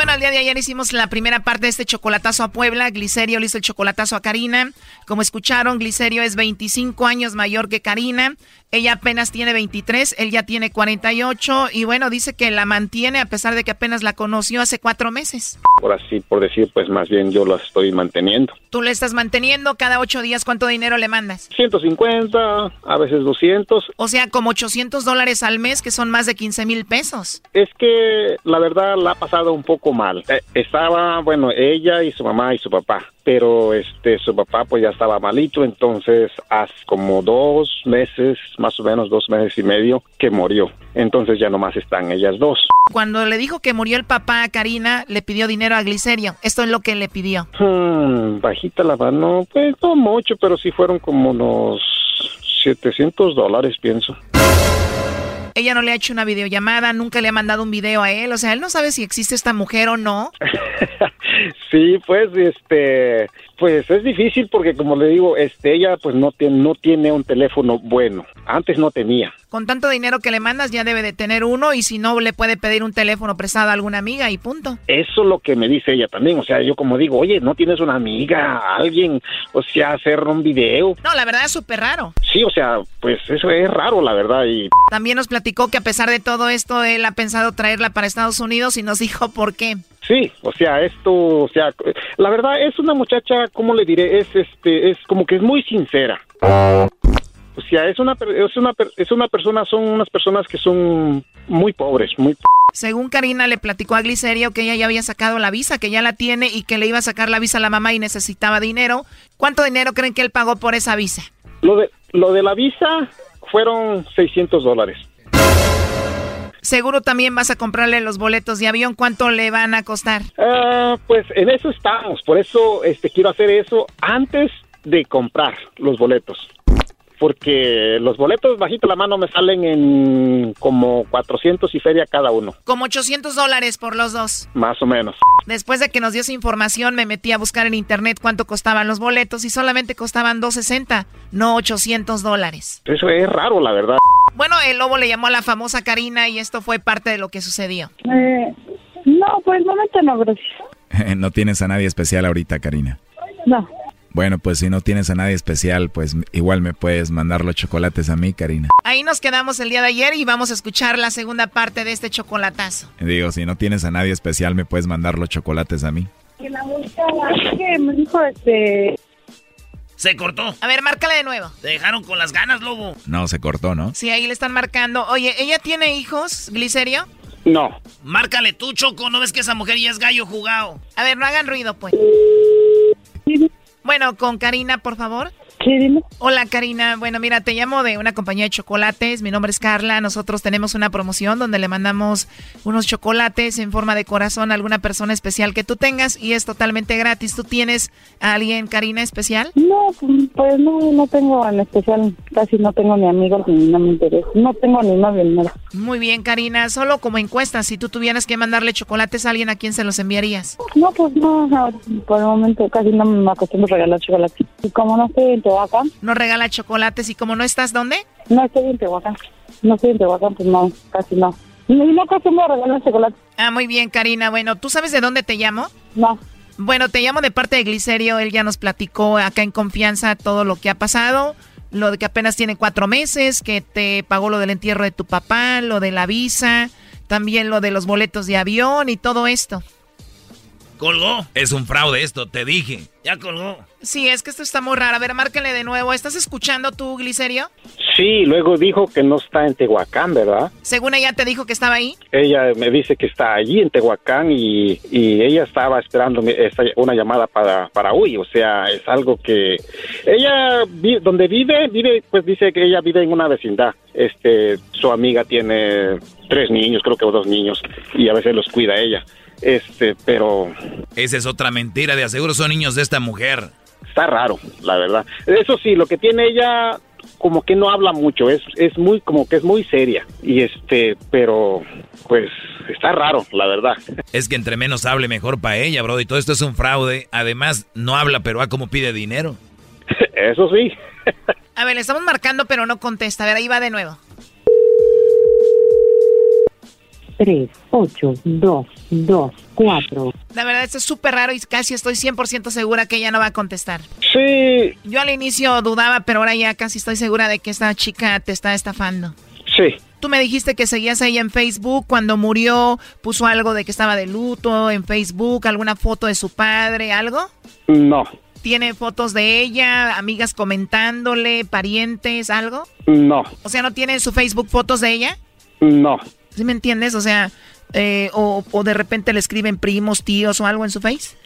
Bueno, el día de ayer hicimos la primera parte de este chocolatazo a Puebla. Glicerio le hizo el chocolatazo a Karina. Como escucharon, Glicerio es 25 años mayor que Karina. Ella apenas tiene 23, él ya tiene 48 y bueno, dice que la mantiene a pesar de que apenas la conoció hace cuatro meses. Por así, por decir, pues más bien yo la estoy manteniendo. Tú le estás manteniendo cada ocho días, ¿cuánto dinero le mandas? 150, a veces 200. O sea, como 800 dólares al mes, que son más de 15 mil pesos. Es que la verdad la ha pasado un poco mal. Eh, estaba, bueno, ella y su mamá y su papá, pero este, su papá pues ya estaba malito, entonces hace como dos meses más o menos dos meses y medio que murió. Entonces ya nomás están ellas dos. Cuando le dijo que murió el papá a Karina, le pidió dinero a Glicerio. Esto es lo que le pidió. Hmm, bajita la mano, pues no mucho, pero sí fueron como unos 700 dólares, pienso. Ella no le ha hecho una videollamada, nunca le ha mandado un video a él, o sea, él no sabe si existe esta mujer o no. sí, pues, este, pues es difícil porque como le digo, este, ella pues no tiene, no tiene un teléfono bueno. Antes no tenía. Con tanto dinero que le mandas ya debe de tener uno y si no le puede pedir un teléfono prestado a alguna amiga y punto. Eso es lo que me dice ella también, o sea, yo como digo, oye, ¿no tienes una amiga, alguien, o sea, hacer un video? No, la verdad es súper raro. Sí, o sea, pues eso es raro, la verdad, y... También nos platicó que a pesar de todo esto, él ha pensado traerla para Estados Unidos y nos dijo por qué. Sí, o sea, esto, o sea, la verdad es una muchacha, ¿cómo le diré? Es este, es como que es muy sincera. O sea, es una, es una, es una persona, son unas personas que son muy pobres, muy. Según Karina le platicó a Glicerio que ella ya había sacado la visa, que ya la tiene y que le iba a sacar la visa a la mamá y necesitaba dinero. ¿Cuánto dinero creen que él pagó por esa visa? Lo de, lo de la visa fueron 600 dólares. Seguro también vas a comprarle los boletos de avión. ¿Cuánto le van a costar? Ah, pues en eso estamos. Por eso este, quiero hacer eso antes de comprar los boletos. Porque los boletos bajito la mano me salen en como 400 y feria cada uno. Como 800 dólares por los dos. Más o menos. Después de que nos dio esa información, me metí a buscar en internet cuánto costaban los boletos y solamente costaban 260, no 800 dólares. Eso es raro, la verdad. Bueno, el lobo le llamó a la famosa Karina y esto fue parte de lo que sucedió. Eh, no, pues no me no, gracias. no tienes a nadie especial ahorita, Karina. No. Bueno, pues si no tienes a nadie especial, pues igual me puedes mandar los chocolates a mí, Karina. Ahí nos quedamos el día de ayer y vamos a escuchar la segunda parte de este chocolatazo. Digo, si no tienes a nadie especial, me puedes mandar los chocolates a mí. Que me dijo este... Se cortó. A ver, márcale de nuevo. Te dejaron con las ganas, lobo. No, se cortó, ¿no? Sí, ahí le están marcando. Oye, ¿ella tiene hijos, Glicerio? No. Márcale tú, Choco. ¿No ves que esa mujer ya es gallo jugado? A ver, no hagan ruido, pues. Bueno, con Karina, por favor. Sí, dime. Hola, Karina. Bueno, mira, te llamo de una compañía de chocolates. Mi nombre es Carla. Nosotros tenemos una promoción donde le mandamos unos chocolates en forma de corazón a alguna persona especial que tú tengas y es totalmente gratis. ¿Tú tienes a alguien, Karina, especial? No, pues no, no tengo en especial. Casi no tengo ni amigos ni no me interesa. No tengo ni novio ni nada. Muy bien, Karina. Solo como encuesta, si tú tuvieras que mandarle chocolates a alguien, ¿a quién se los enviarías? No, pues no, por el momento casi no me acostumbro a regalar chocolates. Y como no estoy Tehuacán, No regala chocolates y como no estás, ¿dónde? no estoy en Tehuacán. No estoy en Tehuacán, pues no, casi no. Y no acostumbro a regalar chocolates. Ah, muy bien, Karina. Bueno, ¿tú sabes de dónde te llamo? No. Bueno, te llamo de parte de Glicerio. Él ya nos platicó acá en confianza todo lo que ha pasado. Lo de que apenas tiene cuatro meses, que te pagó lo del entierro de tu papá, lo de la visa, también lo de los boletos de avión y todo esto. Colgó. Es un fraude esto, te dije. Ya colgó. Sí, es que esto está muy raro. A ver, márcale de nuevo. ¿Estás escuchando tú, Glicerio? Sí, luego dijo que no está en Tehuacán, ¿verdad? Según ella te dijo que estaba ahí. Ella me dice que está allí en Tehuacán y, y ella estaba esperando una llamada para, para hoy. O sea, es algo que ella, vi- donde vive, vive, pues dice que ella vive en una vecindad. Este, su amiga tiene tres niños, creo que dos niños, y a veces los cuida ella. Este, pero Esa es otra mentira, de aseguro son niños de esta mujer. Está raro, la verdad. Eso sí, lo que tiene ella como que no habla mucho, es es muy como que es muy seria y este, pero pues está raro, la verdad. Es que entre menos hable, mejor para ella, bro. Y todo esto es un fraude. Además, no habla, pero a cómo pide dinero. Eso sí. A ver, le estamos marcando, pero no contesta. A ver, ahí va de nuevo. 3, 8, 2, 2, 4. La verdad, esto es súper raro y casi estoy 100% segura que ella no va a contestar. Sí. Yo al inicio dudaba, pero ahora ya casi estoy segura de que esta chica te está estafando. Sí. Tú me dijiste que seguías a ella en Facebook. Cuando murió, puso algo de que estaba de luto en Facebook, alguna foto de su padre, algo. No, ¿Tiene fotos de ella, amigas comentándole, parientes, algo? no, O sea, ¿no tiene en su Facebook fotos de ella? no, ¿Sí me entiendes? O sea, eh, o, de repente le escriben primos, tíos o algo en su Face.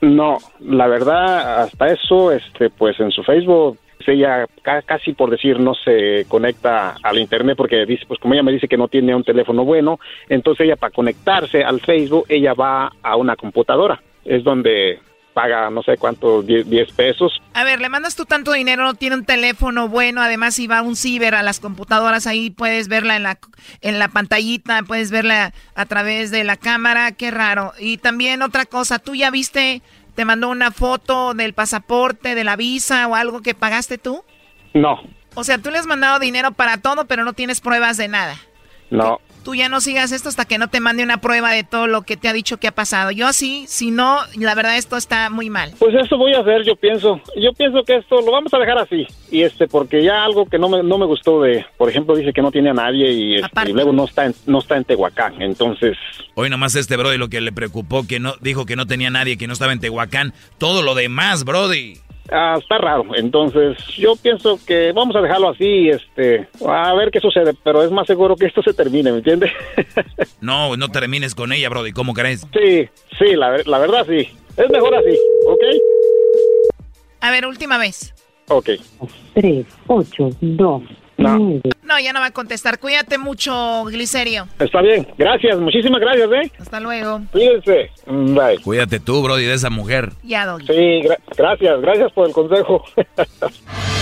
no. La verdad, hasta eso, este, pues en su Facebook ella ca- casi por decir no se conecta al internet porque dice pues como ella me dice que no tiene un teléfono bueno entonces ella para conectarse al Facebook ella va a una computadora es donde paga no sé cuánto 10 10 pesos A ver, le mandas tú tanto dinero, no tiene un teléfono bueno, además si va a un ciber, a las computadoras, ahí puedes verla en la, en la pantallita, puedes verla a través de la cámara, qué raro. Y también otra cosa, tú ya viste, te mandó una foto del pasaporte, de la visa o algo que pagaste tú. no O sea, tú le has mandado dinero para todo, pero no tienes pruebas de nada. no Tú ya no sigas esto hasta que no te mande una prueba de todo lo que te ha dicho que ha pasado. Yo así, si no, la verdad esto está muy mal. Pues eso voy a hacer, yo pienso. Yo pienso que esto lo vamos a dejar así. Y este, porque ya algo que no me, no me gustó de, por ejemplo, dice que no tiene a nadie y, este, y luego no está en, no está en Tehuacán. Entonces, Hoy nomás este Brody lo que le preocupó, que no dijo que no tenía nadie, que no estaba en Tehuacán. Todo lo demás, Brody. Ah, está raro. Entonces, yo pienso que vamos a dejarlo así, este, a ver qué sucede. Pero es más seguro que esto se termine, ¿me entiendes? No, no termines con ella, Brody. ¿Cómo crees? sí, sí, la, la verdad sí. Es mejor así, ¿ok? A ver, última vez. Ok. 3, 8, 2, 9. No, ya no va a contestar. Cuídate mucho, Glicerio. Está bien. Gracias, muchísimas gracias, ¿eh? Hasta luego. Cuídense. Bye. Cuídate tú, Brody, de esa mujer. Ya, Doggy. Sí, gra- gracias, gracias por el consejo.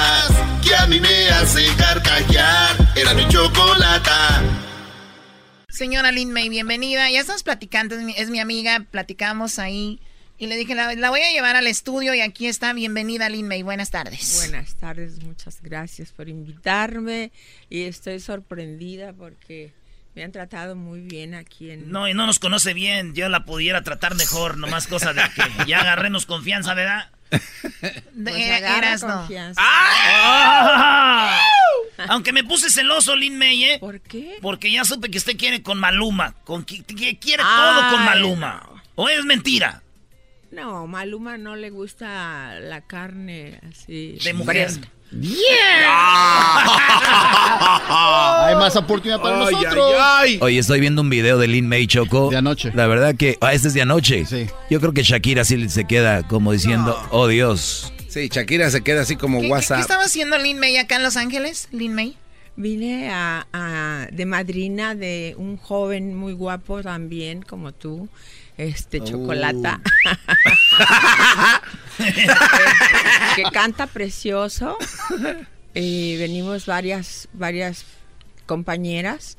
chocolata. Señora Lin May, bienvenida. Ya estamos platicando, es mi, es mi amiga, platicamos ahí. Y le dije, la, la voy a llevar al estudio y aquí está. Bienvenida, Lin May. Buenas tardes. Buenas tardes, muchas gracias por invitarme y estoy sorprendida porque me han tratado muy bien aquí en... No, y no nos conoce bien. Yo la pudiera tratar mejor. Nomás cosa de que ya agarremos confianza, ¿verdad? De, Pues agarra eras no. confianza. ¡Ah! Aunque me puse celoso, Lin May, ¿eh? ¿Por qué? Porque ya supe que usted quiere con Maluma. Con, que, que quiere todo con Maluma. ¿O es mentira? No, Maluma no le gusta la carne así. De mujer. fresca. Hay más oportunidad para Ay, nosotros. ay, ay. Oye, estoy viendo un video de Lin May Choco. De anoche. La verdad que. Ah, este es de anoche. Sí. Yo creo que Shakira sí se queda como diciendo, oh Dios. Sí, Shakira se queda así como ¿Qué, qué- qué WhatsApp. estaba haciendo Lin May acá en Los Ángeles? Lin May. Vine a, a- de madrina de un joven muy guapo también, como tú, este Chocolata, que canta precioso. Y venimos varias, varias compañeras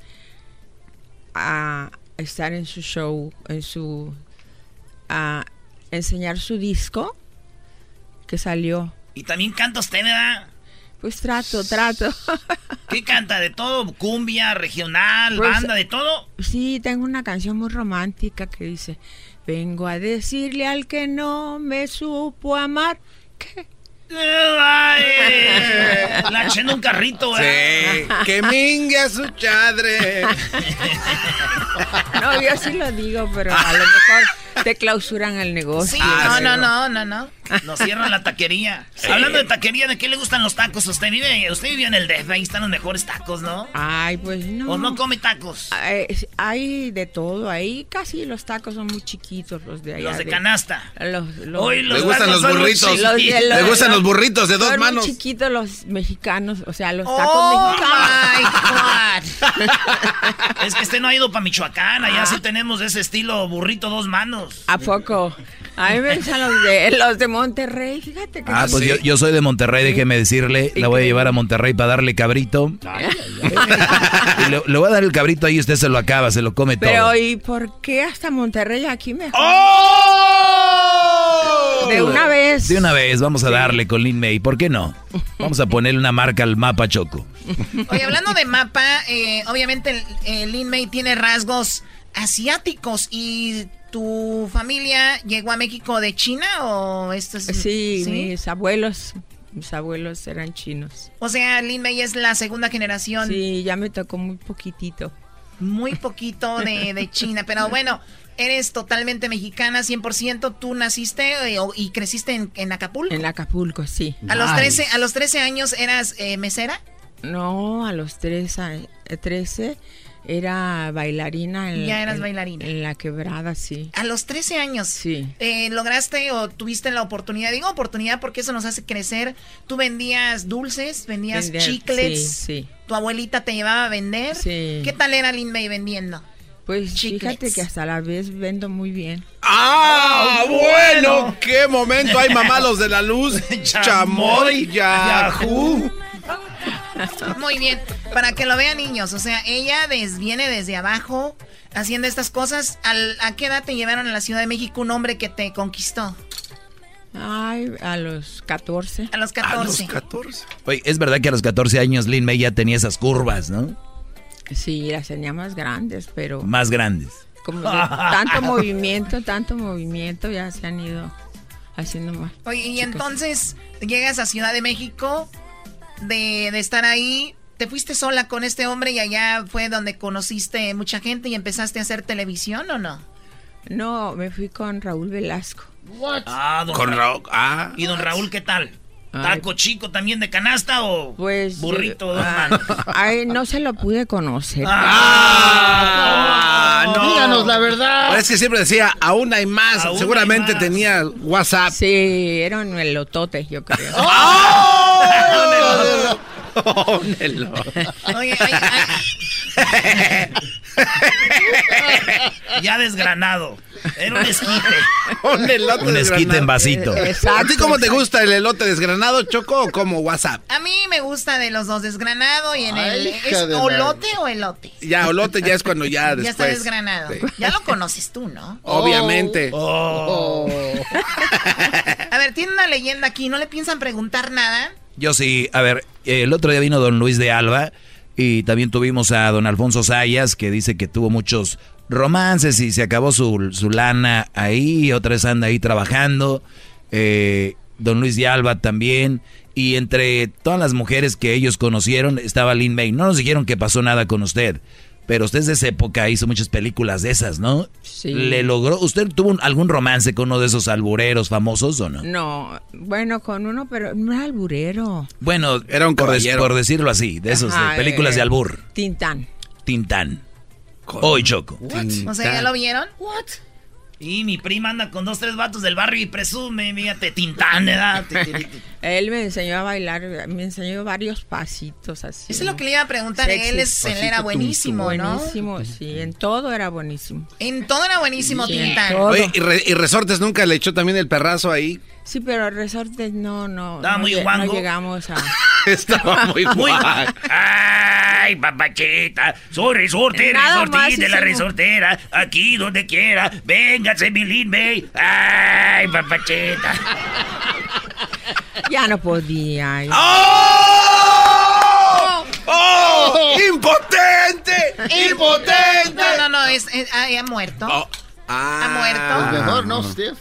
a estar en su show, en su, a enseñar su disco que salió. Y también canta usted, ¿verdad? Pues trato, trato. ¿Qué canta? ¿De todo? ¿Cumbia, regional, Pues, banda, de todo? Sí, tengo una canción muy romántica que dice, vengo a decirle al que no me supo amar. ¿Qué? Ay, la eché en un carrito, Sí, ¿verdad? que mingue a su chadre. No, yo sí lo digo, pero a lo mejor te clausuran el negocio. Sí, no, no, no, no, no. Nos cierran la taquería. Hablando de taquería, ¿de qué le gustan los tacos? Usted vive, usted vive en el DF, ahí están los mejores tacos, ¿no? Ay, pues no. ¿O no come tacos? Hay, hay de todo, ahí casi los tacos son muy chiquitos los de allá. Los de canasta. Los, los- Hoy los Le gustan los burritos. los- Le gustan los burritos de dos son muy manos. chiquitos los mexicanos, o sea, los tacos Oh mexicanos. my God. Es que este no ha ido para Michoacán, allá sí tenemos ese estilo burrito dos manos. ¿A poco? A mí me gustan los de, los de Monterrey, fíjate que Ah, sí. pues yo, yo soy de Monterrey, déjeme decirle. La voy a llevar a Monterrey para darle cabrito. Y le, le voy a dar el cabrito ahí, usted se lo acaba, se lo come Pero todo. ¿y por qué hasta Monterrey aquí mejor? ¡Oh! De una vez. De una vez, vamos a darle con Lin May. ¿Por qué no? Vamos a ponerle una marca al mapa Choco. Oye, hablando de mapa, eh, obviamente eh, Lin May tiene rasgos asiáticos y tu familia llegó a México de China o esto es Sí, mis abuelos, mis abuelos eran chinos. O sea, Lin May es la segunda generación. Sí, ya me tocó muy poquitito. Muy poquito de, de China, pero bueno, eres totalmente mexicana, 100%. Tú naciste eh, o- y creciste en, en Acapulco. En Acapulco, sí. A los 13, a los 13 años eras eh, mesera. No, a los tres a- eh, 13 era bailarina. En, Ya eras en- bailarina. En la quebrada, sí. A los 13 años. Sí. eh, ¿Lograste o tuviste la oportunidad? Digo oportunidad porque eso nos hace crecer. Tú vendías dulces, vendías Vender- chiclets. Sí, sí. Tu abuelita te llevaba a vender. Sí. ¿Qué tal era Lin May vendiendo? Pues Chiclets. fíjate que hasta la vez vendo muy bien. ¡Ah! Bueno, qué momento hay mamá los de la luz. Chamoy, Yahoo. Muy bien, para que lo vean niños, o sea, ella des- viene desde abajo haciendo estas cosas. Al- ¿A qué edad te llevaron a la Ciudad de México un hombre que te conquistó? Ay, a los 14. A los 14. 14. Oye, es verdad que a los 14 años Lin May ya tenía esas curvas, ¿no? Sí, las tenía más grandes, pero Más grandes. como tanto movimiento, tanto movimiento, ya se han ido haciendo más. Oye, y chicas. entonces llegas a Ciudad de México, de, de estar ahí, te fuiste sola con este hombre y allá fue donde conociste mucha gente y empezaste a hacer televisión o no? No, me fui con Raúl Velasco. Ah, don Con Ra- Raúl. Ah. ¿Y don Raúl qué tal? Ay. ¿Taco chico también de canasta o Pues burrito eh, ah, ay, no se lo pude conocer. Ah, no. Díganos la verdad. Pero es que siempre decía, aún hay más. Aún Seguramente hay más. tenía WhatsApp. Sí, era un elotote, yo creo. Oh, Nelo. Oye, ay, ya desgranado. Era un esquite. Un elote Un esquite en desgranado. vasito. ¿A ti cómo te gusta el elote desgranado, Choco, o como WhatsApp? a mí me gusta de los dos, desgranado y en Ay, el... ¿Es de la- olote o elote? Ya, olote ya es cuando ya después. Ya está desgranado. Sí. Ya lo conoces tú, ¿no? Obviamente. Oh. A ver, tiene una leyenda aquí, ¿no le piensan preguntar nada? Yo sí, a ver, el otro día vino don Luis de Alba y también tuvimos a don Alfonso Sayas que dice que tuvo muchos romances y se acabó su, su lana ahí, otra vez anda ahí trabajando. Eh, don Luis de Alba también. Y entre todas las mujeres que ellos conocieron estaba Lin May. No nos dijeron que pasó nada con usted. Pero usted desde esa época hizo muchas películas de esas, ¿no? Sí. ¿Le logró? ¿Usted tuvo algún romance con uno de esos albureros famosos o no? No, bueno, con uno, pero no era alburero. Bueno, era un por, por decirlo así, de esos, Ajá, de películas eh, de albur. Tintán. Tintán. Hoy Choco. O sea, ¿ya lo vieron? What? Y mi prima anda con dos, tres vatos del barrio y presume, fíjate, Tintán, ¿verdad? Él me enseñó a bailar, me enseñó varios pasitos así. Eso es lo que le iba a preguntar. Sexy. Él, es, él era buenísimo, ¿no? Buenísimo, sí, en todo era buenísimo. En todo era buenísimo Sí, Tintán. Oye, y, Re- y Resortes nunca le echó también el perrazo ahí. Sí, pero resortes no, no. Estaba no, muy guango. no llegamos a. Estaba muy Muy guay. Ay, papachita, soy resorte, Nada más resortín de la hicimos- resortera, aquí donde quiera, véngase mi Lin May. Ay, papachita. Ya no podía. ¡Oh! ¡Oh! ¡Impotente! ¡Impotente! No, no, no, es, es- ah, ya muerto. Oh, ah. Ha muerto. Mejor, ¿no, Steve?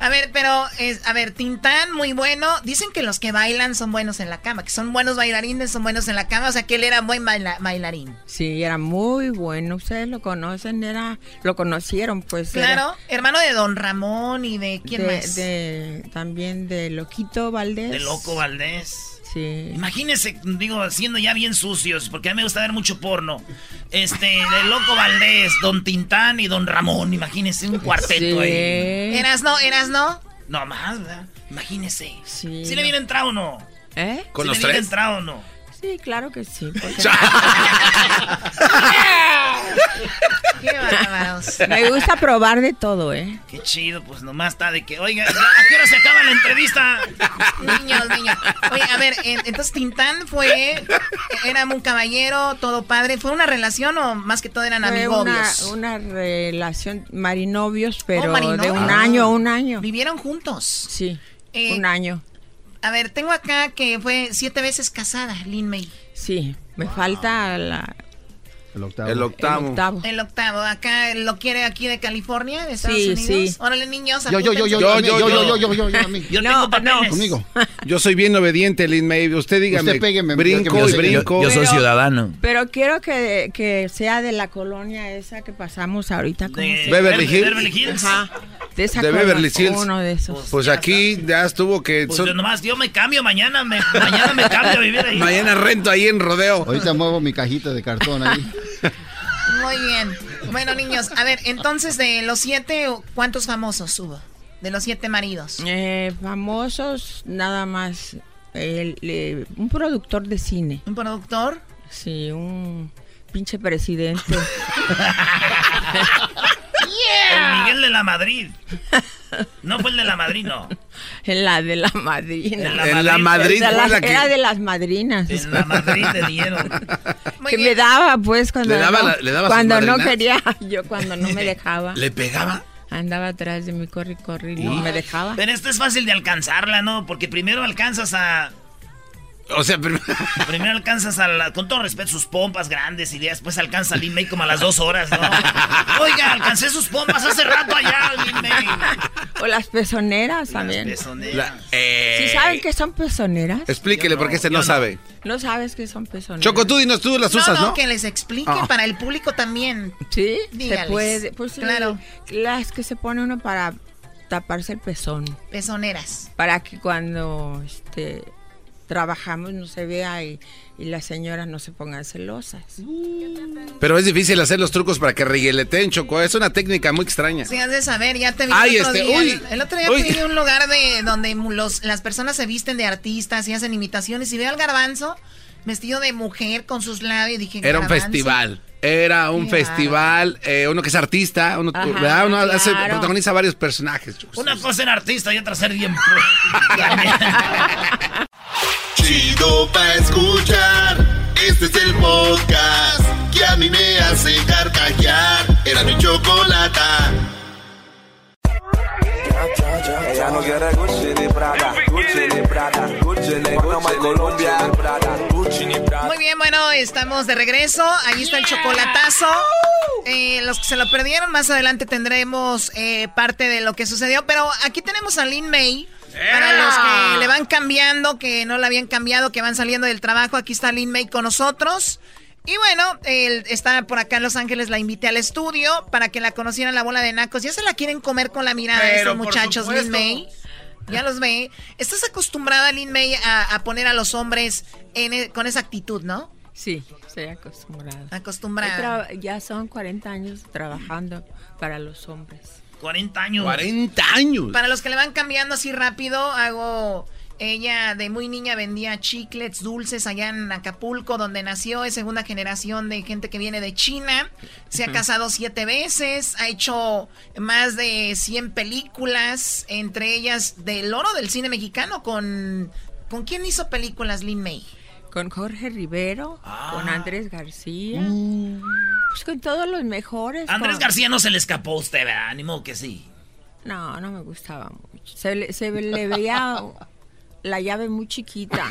A ver, pero, es, a ver, Tintán, muy bueno. Dicen que los que bailan son buenos en la cama, que son buenos bailarines, son buenos en la cama. O sea, que él era buen baila- bailarín. Sí, era muy bueno. Ustedes lo conocen, era, lo conocieron, pues. era Claro, hermano de Don Ramón y de quién de, más. de- también de Loquito Valdés. De loco Valdés. Sí. Imagínense, digo, siendo ya bien sucios, porque a mí me gusta ver mucho porno. Este, de Loco Valdés, Don Tintán y Don Ramón, imagínense un cuarteto ahí. ¿Eras no? ¿Eras no? No más, ¿verdad? Imagínense. Sí. ¿Sí le viene entrado o no? ¿Eh? ¿Con ¿Sí los le viene tres? entrado o no? Sí, claro que sí. porque- Qué bárbaros. Me gusta probar de todo, ¿eh? Qué chido, pues nomás está de que, oiga, ¿a qué hora se acaba la entrevista? Niños, niños. Oye, a ver, en- entonces Tintán fue, era un caballero, todo padre. ¿Fue una relación o más que todo eran Fue una, amigobios? una relación marinovios, pero Oh, marinovios. de un Ah. año, un año. Vivieron juntos. Sí, Eh, un año. A ver, tengo acá que fue siete veces casada, Lin May. Sí, me falta la, El octavo. El octavo. el octavo. El octavo, acá lo quiere aquí de California, de Estados Sí, Unidos. sí. Órale, niños, Yo, yo, yo, yo, Yo, yo, yo, yo, yo, yo. yo, yo, yo, yo. Yo No, tengo papeles. Conmigo. Yo soy bien obediente, Lin May. Usted dígame. Usted pégueme, brinco yo y brinco. Yo soy Pero- ciudadano. Pero quiero que, que sea de la colonia esa que pasamos ahorita. ¿cómo De se Beverly Hills. Beverly Hills. Ajá. De esa De Beverly Hills. Uno de esos. Pues aquí ya estuvo que. Pues son- yo nomás, yo me cambio mañana, me, mañana me cambio a vivir ahí. mañana rento ahí en rodeo. Ahorita muevo mi cajita de cartón ahí. Muy bien. Bueno, niños, a ver, entonces de los siete, ¿cuántos famosos hubo? De los siete maridos. Eh, famosos, nada más. el- un productor de cine. ¿Un productor? Sí, un pinche presidente. El Miguel de la Madrid. No fue el de la Madrid, no. En la de la madrina. En la En la Madrid. Madrid Era, fue la- la que. era de las madrinas. En la Madrid le dieron. Que me daba pues cuando ¿Le daba no, la- le daba sus cuando no madrinas? quería yo cuando no me dejaba ¿Le pegaba? andaba atrás de mi corri corri y no me dejaba Pero esto es fácil de alcanzarla, ¿no? Porque primero alcanzas a. O sea, Primero alcanzas a, la- con todo respeto, sus pompas grandes y después alcanza a Lin May como a las dos horas, ¿no? Oiga, alcancé sus pompas hace rato allá, May. o las pezoneras también Pezoneras. La- eh, ¿Sí saben qué son pezoneras? Explíquele porque este no, no. sabe. no sabes qué son pezoneras Choco, tú dinos, tú las No, usas, no, ¿no? que les explique Ah. para el público también. sí Dígales. se puede pues Claro. las que se pone uno para taparse el pezón Pezoneras. para que cuando este trabajamos no se vea y, y las señoras no se pongan celosas Pero es difícil hacer los trucos para que regueleteen, Choco. Es una técnica muy extraña. Sí, has de saber, ya te vi Ay, el otro este, día. uy, el otro día fui a un lugar de donde mu- los, las personas se visten de artistas y hacen imitaciones y veo al garbanzo vestido de mujer con sus labios y dije, Era un festival. Era un Qué festival, eh, uno que es artista, uno, Ajá, ¿verdad? Uno hace- claro. protagoniza varios personajes. Una cosa ser artista y otra ser bien. Chido pa' escuchar. Este es el podcast que a mí me hace carcajear. Era mi chocolata. Ella no quiere Gucci ni Prada, Gucci ni Prada, Gucci ni Gucci Colombia, estamos de regreso. Ahí está el chocolatazo. Eh, los que se lo perdieron, más adelante tendremos eh, parte de lo que sucedió. Pero aquí tenemos a Lin May. Para los que le van cambiando, que no la habían cambiado, que van saliendo del trabajo, aquí está Lin May con nosotros. Y bueno, él está por acá en Los Ángeles, la invité al estudio para que la conocieran la bola de nacos. Ya se la quieren comer con la mirada de estos muchachos, Lin May. Ya los ve. Estás acostumbrada, Lin May, a, poner a los hombres e, con esa actitud, ¿no? Sí, estoy acostumbrada. Acostumbrada. Ya son 40 años trabajando para los hombres. 40 años. 40 años. Para los que le van cambiando así rápido, hago ella de muy niña vendía chiclets dulces allá en Acapulco, donde nació, es segunda generación de gente que viene de China. Se ha casado siete veces, ha hecho más de 100 películas, entre ellas del oro del cine mexicano. ¿Con, ¿con quién hizo películas Lin May? Con Jorge Rivero, con ah. Andrés García. Uh. Pues con todos los mejores. Andrés García no se le escapó a usted, ¿verdad? Ánimo que sí. No, no me gustaba mucho. Se se le veía la llave muy chiquita.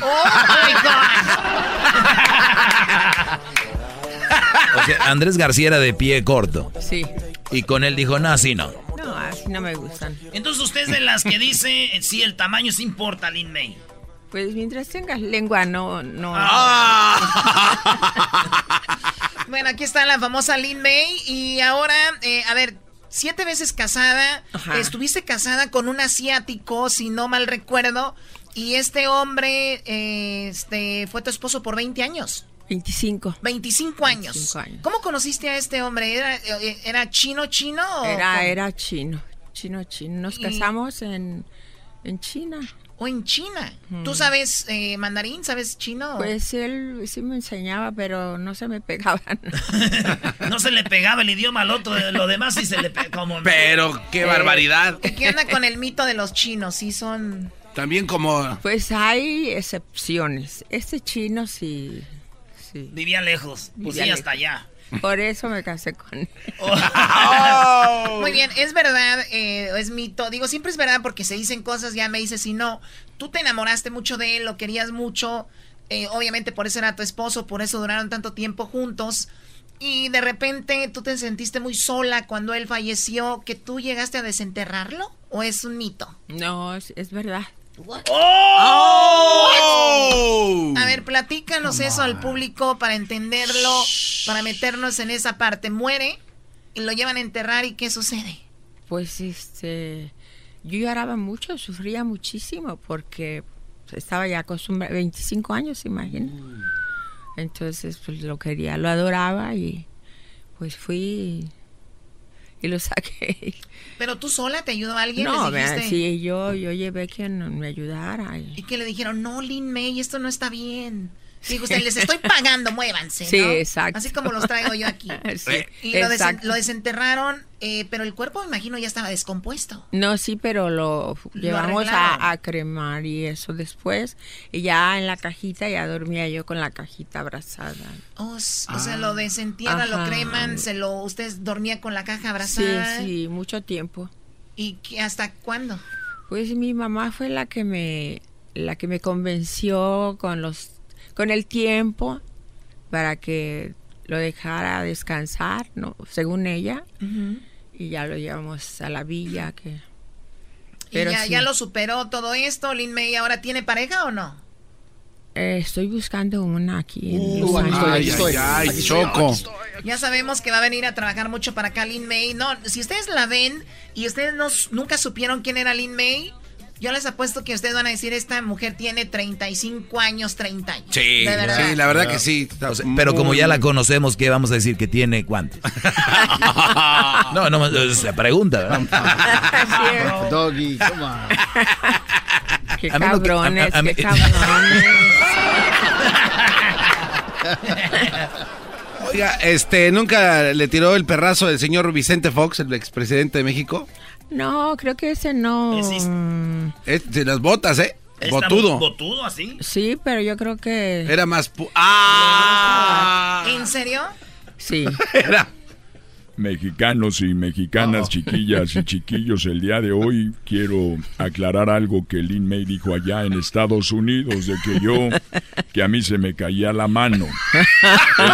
Oh, o sea, Andrés García era de pie corto. Sí. Y con él dijo, no, así no. No, así no me gustan. Entonces usted es de las que dice, sí, el tamaño sí importa, Lin May. Pues mientras tengas lengua, no, no. Ah. bueno, aquí está la famosa Lin May. Y ahora, eh, a ver, siete veces casada. Estuviste casada con un asiático, si no mal recuerdo. Y este hombre este, fue tu esposo por 20 años. 25. 25 años. ¿Cómo conociste a este hombre? ¿Era, era chino, chino? era, era chino, chino, chino. Nos casamos en, China. ¿O en China? ¿Tú sabes eh, mandarín? ¿Sabes chino? Pues él sí me enseñaba, pero no se me pegaban. no se le pegaba el idioma al otro, lo demás sí se le pegaba. Pero qué barbaridad. ¿Qué anda con el mito de los chinos? Sí son... También como... Pues hay excepciones. Este chino sí... sí. Vivía lejos. Pues sí, hasta allá. Por eso me casé con él. Oh. Muy bien, es verdad, eh, es mito. Digo, siempre es verdad porque se dicen cosas, ya me dices, si no, tú te enamoraste mucho de él, lo querías mucho, eh, obviamente por eso era tu esposo, por eso duraron tanto tiempo juntos. Y de repente tú te sentiste muy sola cuando él falleció, que tú llegaste a desenterrarlo, o es un mito? No, es verdad. ¡Oh! A ver, platícanos eso al público para entenderlo, para meternos en esa parte. Muere y lo llevan a enterrar y ¿qué sucede? Pues este, yo lloraba mucho, sufría muchísimo porque estaba ya acostumbrada, 25 años, imagina. Entonces, pues lo quería, lo adoraba y pues fui y lo saqué. ¿Pero tú sola te ayudó alguien? No, sí, yo, yo llevé quien me ayudara. Y que le dijeron, no, Lin May, esto no está bien. Digo, usted les estoy pagando, muévanse. Sí, exacto. Así como los traigo yo aquí. Sí, y lo, desenterraron, eh, pero el cuerpo, me imagino, ya estaba descompuesto. No, sí, pero lo llevamos a, cremar y eso después. Y ya en la cajita, ya dormía yo con la cajita abrazada. Oh, o sea, lo desentierran, lo creman, se lo, usted dormía con la caja abrazada. Sí, sí, mucho tiempo. ¿Y hasta cuándo? Pues mi mamá fue la que me, la que me convenció con los con el tiempo para que lo dejara descansar, ¿no? Según ella. Y ya lo llevamos a la villa. Que... Pero ya, ya, lo superó todo esto? ¿Lin May ahora tiene pareja o no? Eh, estoy buscando una aquí en uh, ay, ay, Choco. Ya sabemos que va a venir a trabajar mucho para acá Lin May. No, si ustedes la ven y ustedes no, nunca supieron quién era Lin May, yo les apuesto que ustedes van a decir, esta mujer tiene 35 años, 30 años. Sí, sí la verdad que sí. pero como ya la conocemos, ¿qué vamos a decir que tiene cuánto? no, no, se pregunta, ¿verdad? Doggy, come on. Qué cabrones, qué cabrones. Oiga, este, ¿nunca le tiró el perrazo del señor Vicente Fox, el expresidente de México? No, creo que ese no. Es de las botas, ¿eh? Botudo. ¿Botudo así? Sí, pero yo creo que. Era más. ¡Ah! ¿En serio? Sí. Era. Mexicanos y mexicanas, chiquillas y chiquillos, el día de hoy quiero aclarar algo que Lin May dijo allá en Estados Unidos, de que yo, que a mí se me caía la mano.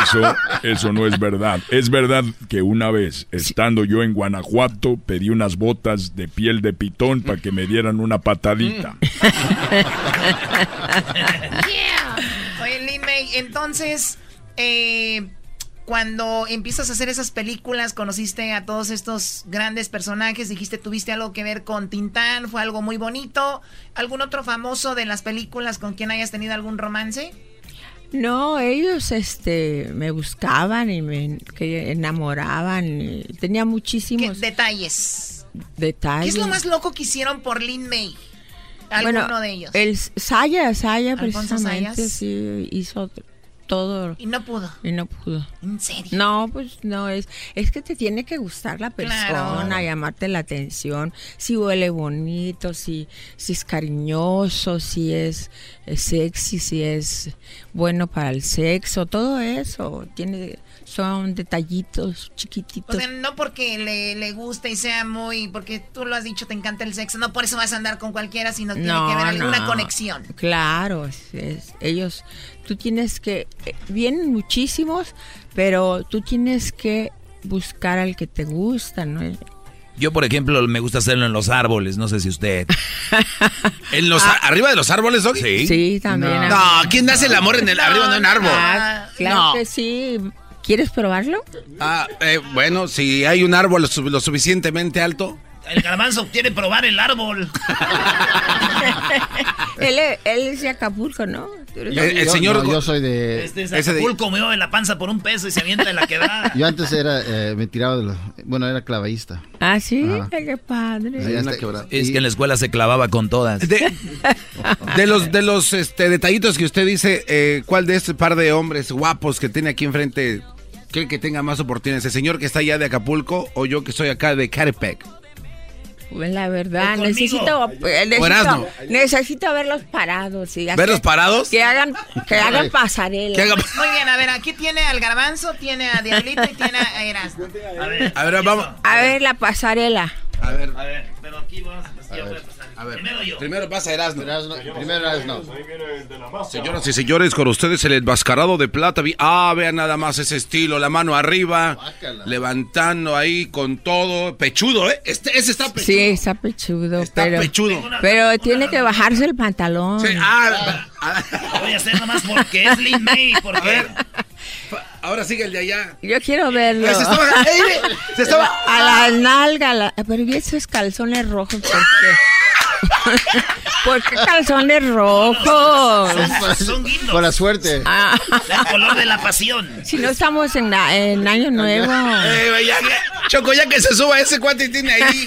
Eso, eso no es verdad. Es verdad que una vez, estando yo en Guanajuato, pedí unas botas de piel de pitón para que me dieran una patadita. Oye, Lin May, entonces, eh, cuando empiezas a hacer esas películas, conociste a todos estos grandes personajes, dijiste, tuviste algo que ver con Tintán, fue algo muy bonito. ¿Algún otro famoso de las películas con quien hayas tenido algún romance? No, ellos este me buscaban y me que enamoraban. y tenía muchísimos detalles. detalles. ¿Qué es lo más loco que hicieron por Lin May? Alguno Bueno, de ellos. El Saya, Saya precisamente Sayas. sí hizo todo. Y no pudo. Y no pudo. ¿En serio? No, pues no, es, es que te tiene que gustar la persona, Claro. llamarte la atención, si huele bonito, si, si es cariñoso, si es, es sexy, si es bueno para el sexo, todo eso, tiene, son detallitos chiquititos. O sea, no porque le, le guste y sea muy, porque tú lo has dicho, te encanta el sexo, no por eso vas a andar con cualquiera, sino tiene No, que haber alguna no. conexión. Claro, es- es- ellos, tú tienes que, eh, vienen muchísimos, pero tú tienes que buscar al que te gusta, ¿no? Yo, por ejemplo, me gusta hacerlo en los árboles, no sé si usted. ¿En los, ¿Arriba de los árboles, Doggy? Sí. Sí, también. No, ¿quién hace el amor en el, arriba de un árbol? Ah, claro No. que sí. ¿Quieres probarlo? Ah, eh, bueno, si hay un árbol lo suficientemente alto. El garbanzo quiere probar el árbol. él, es- él es de Acapulco, ¿no? Yo- yo- no, yo soy de... Este es ese de- Acapulco, me en la panza por un peso y se avienta de la quebrada. Yo antes era, eh, me tiraba de los... Bueno, era clavadista. Ah, sí, Ajá. Qué padre. Está. Es que en la escuela se clavaba con todas. De, de los, de los este, detallitos que usted dice, eh, ¿cuál de este par de hombres guapos que tiene aquí enfrente cree que tenga más oportunidades? ¿El señor que está allá de Acapulco o yo que soy acá de Catepec? Pues la verdad, necesito, Erasmo. necesito, necesito verlos parados. sí, ¿Verlos parados? Que hagan, que hagan pasarela. Que hagan- Muy bien, a ver, aquí tiene al garbanzo, tiene a Diablito y tiene a Erasmo. A ver, A ver, vamos. A ver, la pasarela. A ver. A ver, pero aquí vamos a a pasar. A ver, Primero yo. Primero pasa Erasmo. primero Erasmo. Señoras y señores, con ustedes el enmascarado de plata. Ah, vean nada más ese estilo, la mano arriba, levantando ahí con todo. Pechudo, ¿eh? Este, ese está pechudo. Sí, está pechudo. Está pero, pechudo. Pero tiene que bajarse el pantalón. ah, Voy a hacer nomás porque es Lin May, porque... Ahora sigue el de allá. Yo quiero verlo. Se estaba- ¡Ey, ve! Se estaba- A la nalga. la- Pero vi esos calzones rojos. ¿Por qué? ¿Por qué calzones rojos? Son guindos. Con la suerte. Ah. El color de la pasión. Si no estamos en, la- en Año Nuevo. Eh, ya que- Choco, ya que se suba ese cuate tiene ahí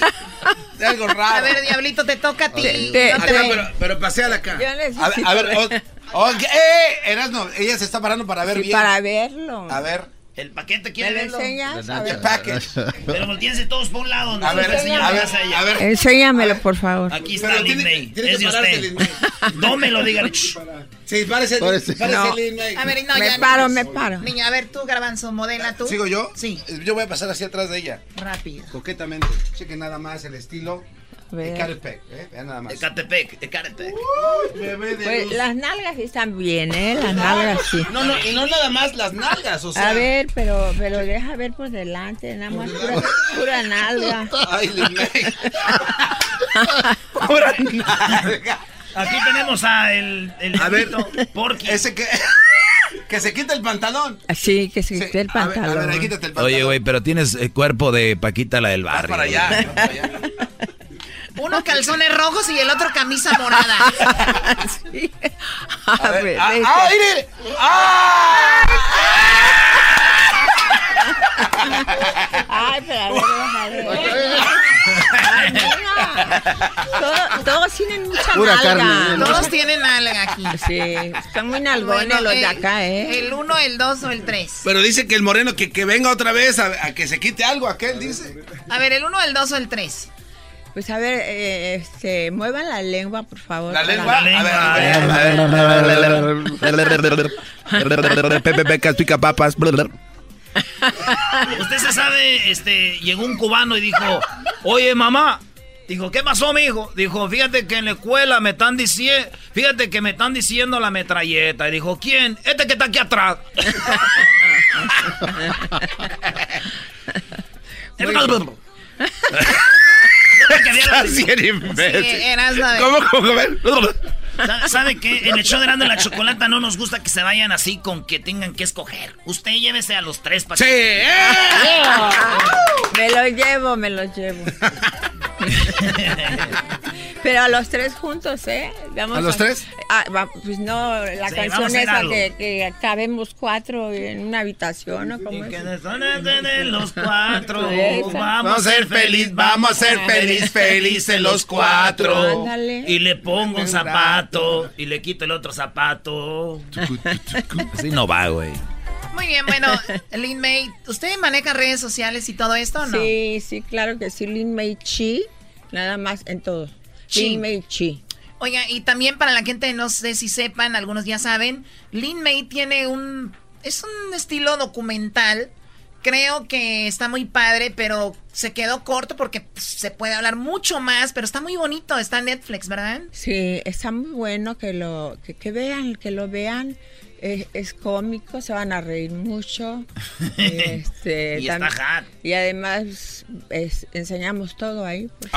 de algo raro. A ver, Diablito, te toca a ti. Te- No Acá, te- pero, pero paseala acá. Yo A ver, necesito a ver, ver. o- o- eh, Erasmo, ella se está parando para ver Sí, bien. para verlo. A ver. El paquete ¿Me quiere lo verlo. enseñas? A ver. The package. Pero volteense todos por un lado. No A ver, enseñamos a ver, a ver. Enséñamelo, por favor. Aquí está Pero Lin tiene- Es que de usted. Lin May. No me lo digan. Shh. Sí, parece, Parece. parece No. A ver, no, me ya. paro, me paro. Niña, a ver, tú, garbanzo, modela tú. ¿Sigo yo? Sí. Yo voy a pasar hacia atrás de ella. Rápido. Coquetamente. Chequen nada más el estilo. Ecatepec, ¿eh? Vean nada más. Ecatepec, Ecatepec. Bebé de Pues luz. las nalgas sí están bien, ¿eh? Las nalgas sí. No, no, y no nada más las nalgas, o sea. A ver, pero, pero deja ver por delante, nada más pura, pura nalga. Ay. Pura nalga. Aquí tenemos a el, el A ver, Porky. Ese que. Que se quite el pantalón. Así que se Sí, quite el a ver, pantalón. A ver, ahí quítate el pantalón. Oye, güey, pero tienes el cuerpo de Paquita, la del Vas barrio. para allá. vas para allá. Uno calzones rojos y el otro camisa morada. Sí. A A ver, ver, ah, este. ah, mire. ¡Ah! Ay, pero a ver, déjame ver. Ay, mira. Todo- Todos tienen mucha Pura nalga. carne, Todos tienen alga aquí. Sí, están muy nalgones Bueno, los de acá, ¿eh? El uno, el dos o el tres. Pero dice que el moreno que, que venga otra vez a, a que se quite algo, aquel dice. A ver, el uno, el dos o el tres. Pues a ver, eh, este, muevan la lengua, por favor. La lengua. A ver, a ver, a ver. Pepe Pecas, pica papas. Usted se sabe, este, llegó un cubano y dijo, oye mamá, dijo, ¿qué pasó, mijo? Dijo, fíjate que en la escuela me están diciendo, fíjate que me están diciendo la metralleta. Y dijo, ¿quién? Este que está aquí atrás. ¿Cómo, cómo, ¿Sabe qué? En el show de Grande la Chocolata no nos gusta que se vayan así con que tengan que escoger. Usted llévese a los tres para ¡Sí! me lo llevo, me lo llevo. Pero a los tres juntos, ¿eh? ¿A los tres? Ah, pues no, la canción esa que, que, cabemos cuatro en una habitación, ¿no? ¿Cómo es? Que los cuatro. Vamos a ser feliz, vamos a ser feliz, felices los cuatro. Y le pongo un zapato y le quito el otro zapato. Así no va, güey. Muy bien, bueno, Lin May, ¿usted maneja redes sociales y todo esto o no? Sí, sí, claro que sí, Lin May Chi, nada más en todo. Lin May Chi. Oiga, y también para la gente, no sé si sepan, algunos ya saben, Lin May tiene un, es un estilo documental. Creo que está muy padre, pero se quedó corto porque pues, se puede hablar mucho más, pero está muy bonito, está en Netflix, ¿verdad? Sí, está muy bueno que lo que, que vean, que lo vean es, cómico, se van a reír mucho. este, y, está y además enseñamos todo ahí. Pues.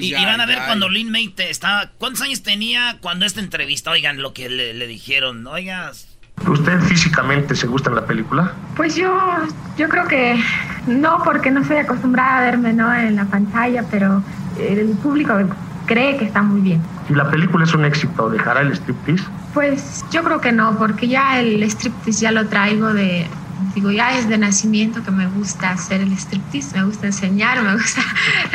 y, van a ver cuando Lin May estaba. ¿Cuántos años tenía cuando esta entrevista? Oigan lo que le, dijeron. Oigas. ¿Usted físicamente se gusta en la película? Pues yo, yo creo que no, porque no estoy acostumbrada a verme ¿no? en la pantalla, pero el público cree que está muy bien. ¿Y la película es un éxito? ¿Dejará el striptease? Pues yo creo que no, porque ya el striptease ya lo traigo de, digo, ya es de nacimiento que me gusta hacer el striptease, me gusta enseñar, me gusta...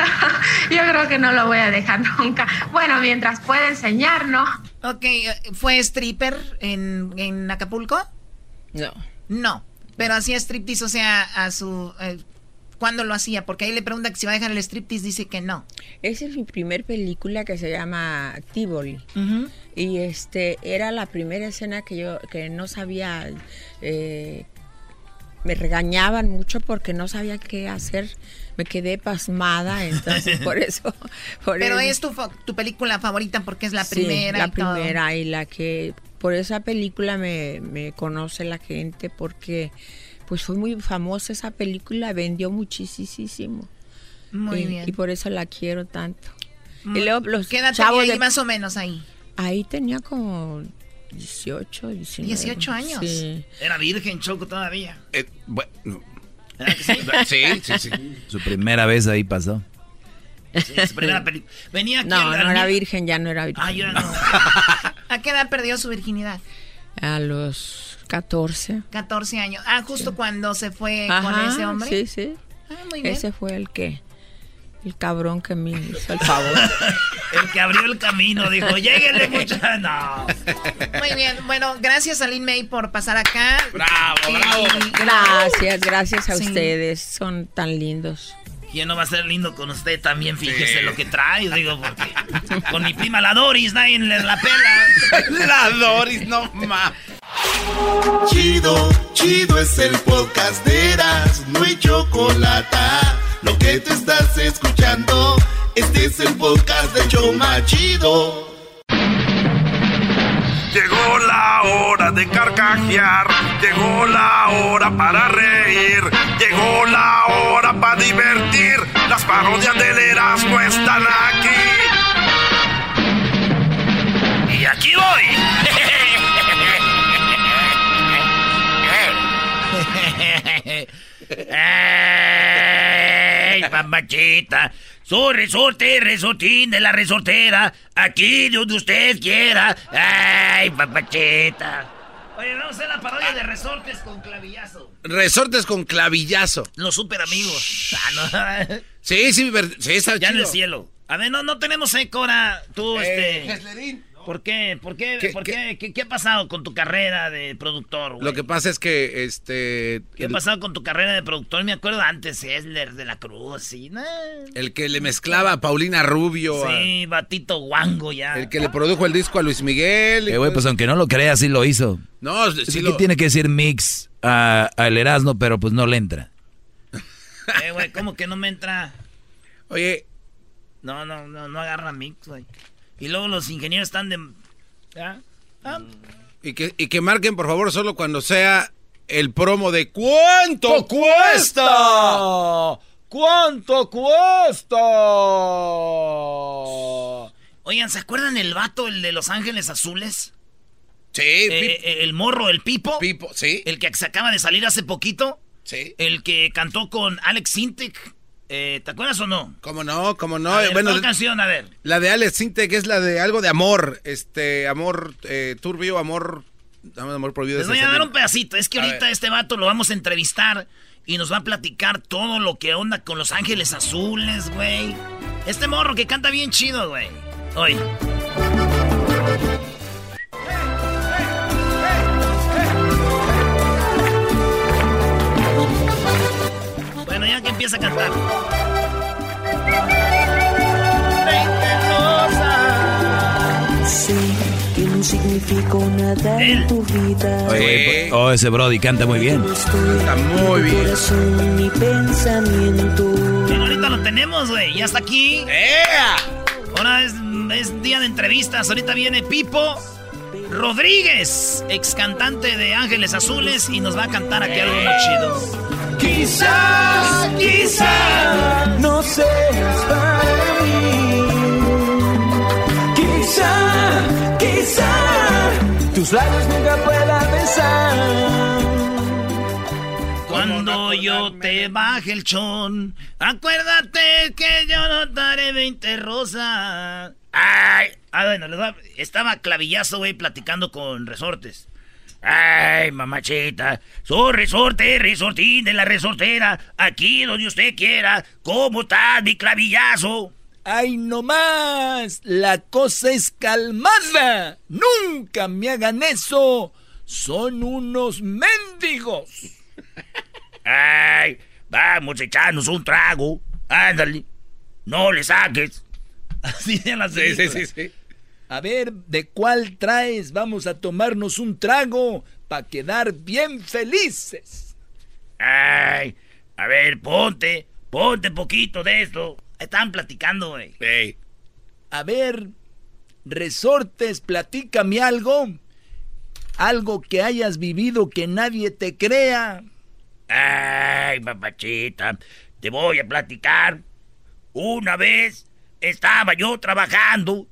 yo creo que no lo voy a dejar nunca. Bueno, mientras pueda enseñar, ¿no? Ok, ¿fue stripper en, en Acapulco? No. No, pero hacía striptease, o sea, a su... Eh, cuándo lo hacía, porque ahí le pregunta que si va a dejar el striptease, dice que no. Esa es mi primer película que se llama Tivoli. Y este era la primera escena que yo que no sabía eh, me regañaban mucho porque no sabía qué hacer. Me quedé pasmada, entonces por eso. Pero es tu, tu, película favorita porque es la primera. La primera y la que por esa película me, me conoce la gente porque pues fue muy famosa esa película, vendió muchísimo. Muy y, bien. Y por eso la quiero tanto. y luego los ¿Qué edad chavos ahí más o menos ahí? Ahí tenía como 18, 19. 18 años. Sí. Era virgen, Choco, todavía. Eh, bueno. Sí? sí, sí, sí. Su primera vez ahí pasó. Sí, su primera película. Venía aquí No, no era virgen, ya no era virgen. Ah, yo no. ¿A qué edad perdió su virginidad? A los 14. 14 años. Ah, justo cuando se fue con ese hombre. Sí, sí. Ah, muy bien. Ese fue el que. El cabrón que me hizo el favor. el que abrió el camino, dijo, lléguenle mucha. No. Muy bien. Bueno, gracias a Lin May por pasar acá. Bravo, bravo. Gracias, gracias a ustedes. Son tan lindos. ¿Quién no va a ser lindo con usted también? Fíjese lo que trae, digo, porque con mi prima la Doris, nadie en la pela. la Doris, no más. Chido, chido es el podcast de Eras, no hay chocolate. Lo que te estás escuchando, este es el podcast de Choma Chido. Llegó la hora de carcajear, llegó la hora para reír, llegó la hora para divertir. Las parodias del Erasmo están aquí. Y aquí voy. ¡Ey, papachita! Soy resorte, resortín de la resortera. Aquí donde usted quiera. ¡Ay, papachita! Oye, vamos a hacer la parodia de resortes con clavillazo. Resortes con clavillazo. Los super amigos. Ah, no. sí, sí, sí, está Ya chido. en el cielo. A ver, no, no tenemos eco ahora. Tú, Eh, este. Heslerín. ¿Por qué? ¿Por qué? ¿Qué- ¿Por qué? qué? ¿Qué, qué ha pasado con tu carrera de productor, güey? Lo que pasa es que, este... ¿Qué ha el- pasado con tu carrera de productor? Me acuerdo antes, Esler de la Cruz, sí, ¿no? El que le mezclaba a Paulina Rubio. a- Sí, Batito Guango ya. el que le produjo el disco a Luis Miguel. y Eh, güey, pues aunque no lo creas, sí lo hizo. No, ¿Qué sí lo- tiene que decir mix? al Erasmo, pero pues no le entra. Eh, güey, ¿cómo que no me entra? Oye. No, no, no, no agarra mix, güey. Y luego los ingenieros están de... ¿Ya? Ah. Y, que, y que marquen, por favor, solo cuando sea el promo de ¿Cuánto cuesta? ¿Cuánto cuesta? Oigan, ¿se acuerdan el vato, el de Los Ángeles Azules? Sí. Eh, eh, el morro, el Pipo. Pipo, sí. El que se acaba de salir hace poquito. Sí. El que cantó con Alex Sintek. Eh, ¿Te acuerdas o no? ¿Cómo no? ¿Cómo no? A ver, bueno, ¿cuál canción? A ver. La de Alex Sintek es la de algo de amor. Este, amor eh, turbio, amor... Amor prohibido. Les voy a dar un pedacito. Es que ahorita este vato lo vamos a entrevistar y nos va a platicar todo lo que onda con Los Ángeles Azules, güey. Este morro que canta bien chido, güey. Hoy. Que empieza a cantar. Sé que no significo nada en tu vida. Oye, oh, ese Brody canta muy bien. Está muy bien. Mi pensamiento. Ahorita lo tenemos, güey. Ya está aquí. Ahora es, es día de entrevistas. Ahorita viene Pipo Rodríguez, ex cantante de Ángeles Azules, y nos va a cantar aquí algo muy chido. Quizás, quizás, no seas para mí. Quizá, quizá, tus labios nunca puedan besar. Cuando yo te baje el chón, acuérdate que yo no daré 20 rosas. Ay, ah, bueno, les va- estaba clavillazo, güey, platicando con resortes. Ay, mamachita, soy resorte, resortín de la resortera, aquí donde usted quiera. ¿Cómo está mi clavillazo? ¡Ay, no más! La cosa es calmada. Nunca me hagan eso. Son unos mendigos. Ay, vamos a echarnos un trago. Ándale, no le saques. Así de la Sí, sí, sí, sí. A ver, ¿de cuál traes? Vamos a tomarnos un trago para quedar bien felices. Ay, a ver, ponte, ponte poquito de esto. Estaban platicando, güey. A ver, resortes, platícame algo. Algo que hayas vivido que nadie te crea. Ay, papachita, te voy a platicar. Una vez estaba yo trabajando,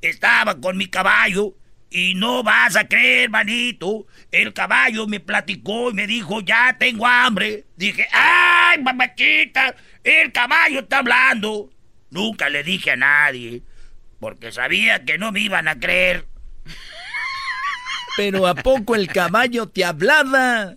estaba con mi caballo y no vas a creer, manito. El caballo me platicó y me dijo, ya tengo hambre. Dije, ay, papachita, el caballo está hablando. Nunca le dije a nadie, porque sabía que no me iban a creer. Pero ¿a poco el caballo te hablaba?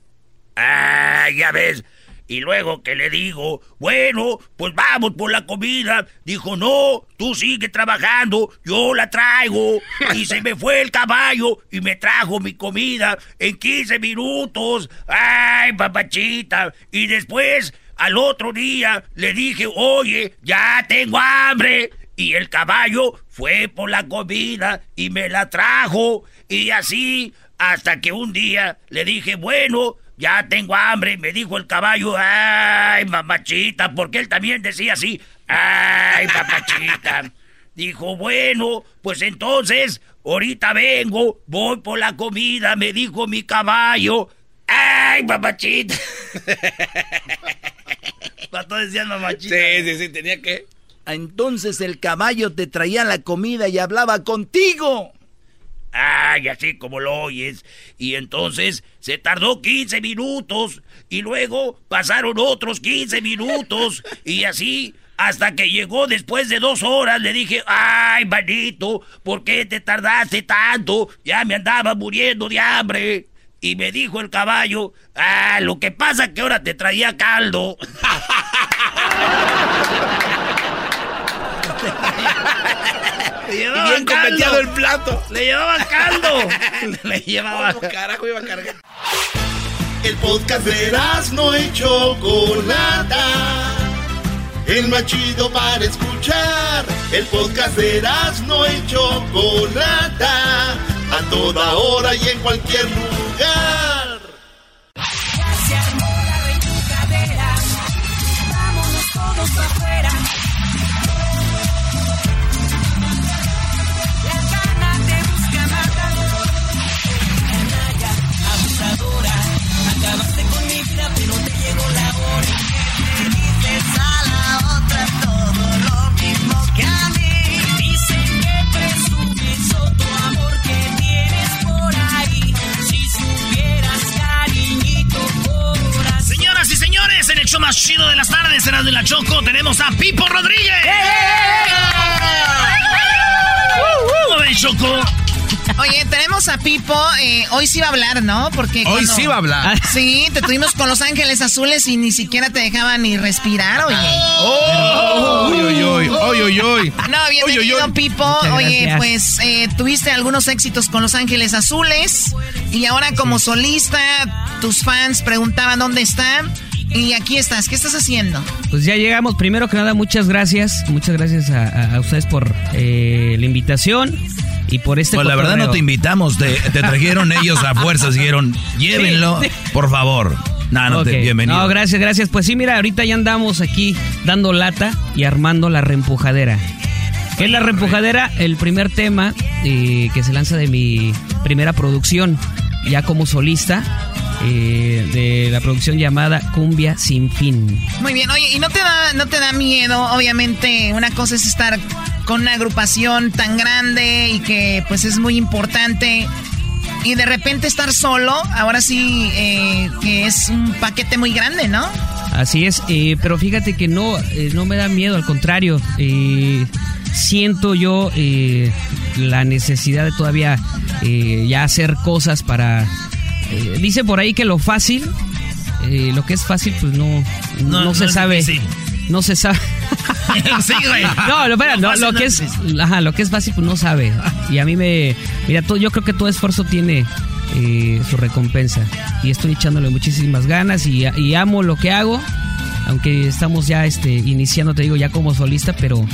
Ah, ya ves. Y luego que le digo, bueno, pues vamos por la comida. Dijo, no, tú sigue trabajando, yo la traigo. Y se me fue el caballo y me trajo mi comida en 15 minutos. Ay, papachita. Y después, al otro día, le dije, oye, ya tengo hambre. Y el caballo fue por la comida y me la trajo. Y así, hasta que un día le dije, bueno, ya tengo hambre. Me dijo el caballo, ay, mamachita, porque él también decía así, ay, papachita. Dijo, bueno, pues entonces, ahorita vengo, voy por la comida, me dijo mi caballo. Ay, mamachita. Pato decía mamachita. Sí, sí, sí, tenía que. Entonces el caballo te traía la comida y hablaba contigo. Ay, así como lo oyes. Y entonces se tardó 15 minutos y luego pasaron otros 15 minutos y así hasta que llegó después de dos horas le dije, ay, manito, ¿por qué te tardaste tanto? Ya me andaba muriendo de hambre. Y me dijo el caballo, ah, lo que pasa que ahora te traía caldo. Le llevaban Bien caldo. el plato. Le llevaban caldo. Le llevaban. ¿Cómo carajo iba a cargar? El podcast de no y Chocolata. El más chido para escuchar. El podcast de no y Chocolata. A toda hora y en cualquier lugar. Chido de las tardes, será de la Choco, tenemos a Pipo Rodríguez. ¿Cómo ven, Choco? Oye, tenemos a Pipo. Eh, hoy sí va a hablar, ¿no? Porque hoy sí va a hablar. Sí, te tuvimos con Los Ángeles Azules y ni siquiera te dejaban ni respirar, oye. Oh, oy, oy, oy, oy, oy. No, bienvenido, Pipo. Oye, pues eh, tuviste algunos éxitos con Los Ángeles Azules y ahora como solista, tus fans preguntaban dónde están. Y aquí estás, ¿qué estás haciendo? Pues ya llegamos. Primero que nada, muchas gracias. Muchas gracias a, ustedes por eh, la invitación y por este Pues la verdad no te invitamos, te, trajeron ellos a fuerzas, dijeron, llévenlo, por favor. No, no, te, bienvenido. No, gracias, gracias. Pues sí, mira, ahorita ya andamos aquí dando lata y armando la reempujadera. ¿Qué es la reempujadera? El primer tema eh, que se lanza de mi primera producción, ya como solista eh, de la producción llamada Cumbia Sin Fin. Muy bien, oye, ¿y no te da, no te da miedo? Obviamente, una cosa es estar con una agrupación tan grande y que pues es muy importante. Y de repente estar solo, ahora sí eh, que es un paquete muy grande, ¿no? Así es, eh, pero fíjate que no, no me da miedo, al contrario, siento yo la necesidad de todavía ya hacer cosas para eh, dice por ahí que lo fácil, eh, lo que es fácil, pues no, no, se sabe. No se sabe. sí, güey. No, espera, no, lo que es, ajá, lo que es fácil, pues no sabe. Y a mí me, mira, todo, yo creo que todo esfuerzo tiene eh, su recompensa. Y estoy echándole muchísimas ganas y, y, amo lo que hago. Aunque estamos ya este, iniciando, te digo, ya como solista, pero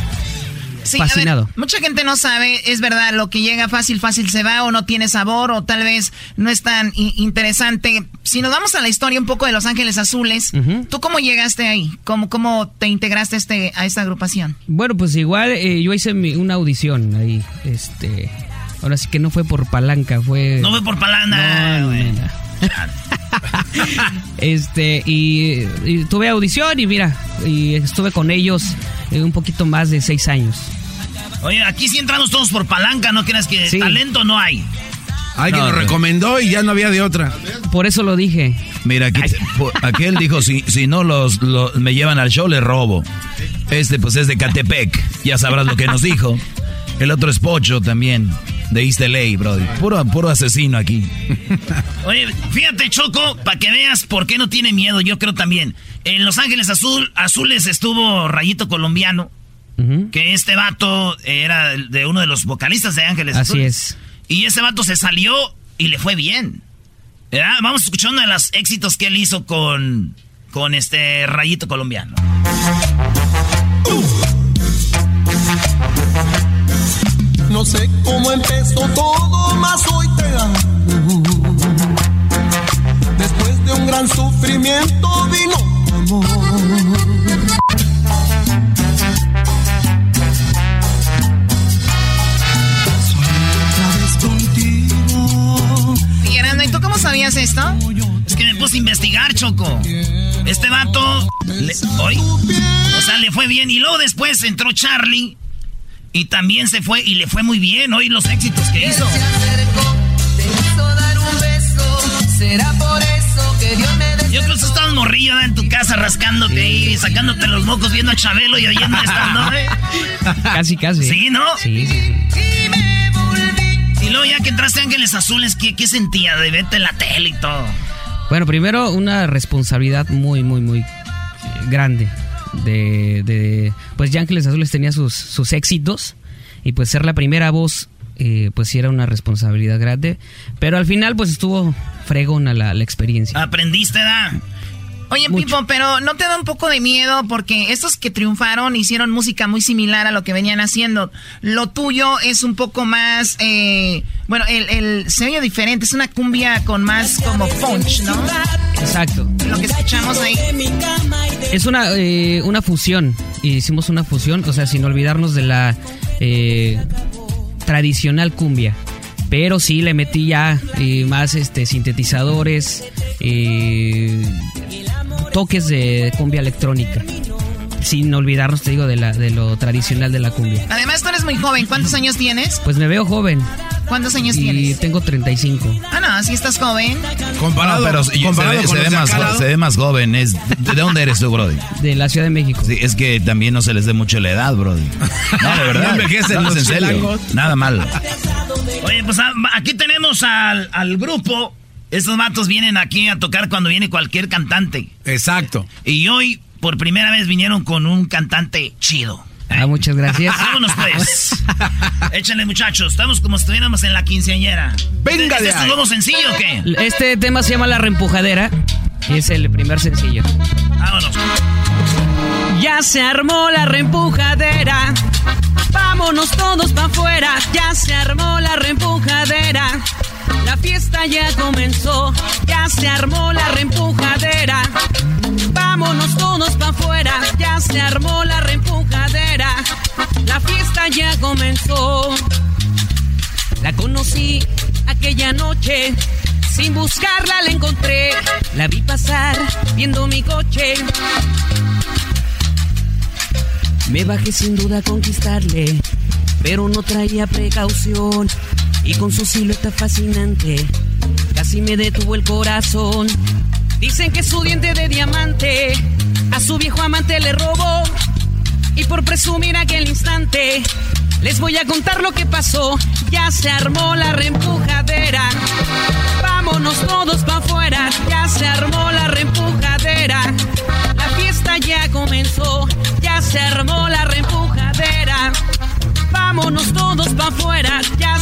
fascinado. mucha gente no sabe, es verdad, lo que llega fácil, fácil se va o no tiene sabor o tal vez no es tan interesante. Si nos vamos a la historia un poco de Los Ángeles Azules, ¿tú cómo llegaste ahí? ¿Cómo, cómo te integraste este, a esta agrupación? Bueno, pues igual eh, yo hice una audición ahí, este... Ahora sí que no fue por palanca, fue... No fue por palanca, este, y, tuve audición y mira, y estuve con ellos eh, un poquito más de seis años. Oye, aquí sí entramos todos por palanca, ¿no crees que talento no hay? Alguien lo recomendó y ya no había de otra. Por eso lo dije. Mira, aquí, aquel dijo, si, si no los, me llevan al show, le robo. Este pues es de Catepec, ya sabrás lo que nos dijo. El otro es Pocho también, de East LA, brother. Puro, puro asesino aquí. Oye, fíjate, Choco, para que veas por qué no tiene miedo, yo creo también. En Los Ángeles Azul, Azules estuvo Rayito Colombiano, que este vato era de uno de los vocalistas de Ángeles Así es. Y ese vato se salió y le fue bien. Vamos a escuchar uno de los éxitos que él hizo con, con este Rayito Colombiano. No sé cómo empezó todo, más hoy te amo. Después de un gran sufrimiento vino y tú cómo sabías esto? Es que me puse a investigar, Choco. Este vato, hoy, o sea, le fue bien. Y luego después entró Charlie y también se fue y le fue muy bien. Hoy los éxitos que hizo. Será por eso que Dios me Yo creo que estabas morrillo en tu casa rascándote y sacándote los mocos viendo a Chabelo y oyendo esta, ¿no? Casi, casi. Sí, ¿no? Sí, sí, sí. Y luego ya que entraste Ángeles Azules, ¿qué, qué sentía de verte en la tele y todo? Bueno, primero una responsabilidad muy, muy, muy grande. De, de pues ya Ángeles Azules tenía sus, sus éxitos y pues ser la primera voz eh, pues sí era una responsabilidad grande. Pero al final, pues estuvo fregona la, la experiencia. ¿Aprendiste? Oye, Pipo, pero ¿no te da un poco de miedo? Porque estos que triunfaron hicieron música muy similar a lo que venían haciendo. Lo tuyo es un poco más, eh, bueno, el, el se oye diferente, es una cumbia con más como punch, ¿no? Exacto. Lo que escuchamos ahí. Es una, eh, una fusión, hicimos una fusión, o sea, sin olvidarnos de la... Eh, tradicional cumbia. Pero sí le metí ya eh, más este, sintetizadores, eh, toques de cumbia electrónica. Sin olvidarnos, te digo, de, la, de lo tradicional de la cumbia. Además, tú eres muy joven. ¿Cuántos años tienes? Pues me veo joven. ¿Cuántos años tienes? Y tengo 35. Ah, no, ¿Así estás joven? Comparado, pero se, ve más, se, ve más, joven. Es, ¿De dónde eres tú, Brody? De la Ciudad de México. Sí, es que también no se les dé mucho la edad, Brody. No, de verdad. no, en serio. Nada malo. Oye, pues ah, aquí tenemos al, al grupo. Estos matos vienen aquí a tocar cuando viene cualquier cantante. Exacto. Y hoy, por primera vez, vinieron con un cantante chido. Ah, muchas gracias. Vámonos pues. Échale muchachos, estamos como si estuviéramos en la quinceañera. Venga ¿Este, ¿Este es nuevo sencillo o qué? Este tema se llama La Reempujadera y es el primer sencillo. Vámonos. Ya se armó la reempujadera. Vámonos todos para afuera. Ya se armó la reempujadera. La fiesta ya comenzó. Ya se armó la reempujadera. Vámonos todos para afuera. Ya se armó la reempujadera. La fiesta ya comenzó. La conocí aquella noche. Sin buscarla la encontré. La vi pasar viendo mi coche. Me bajé sin duda a conquistarle, pero no traía precaución. Y con su silueta fascinante, casi me detuvo el corazón. Dicen que su diente de diamante a su viejo amante le robó. Y por presumir aquel instante, les voy a contar lo que pasó. Ya se armó la reempujadera.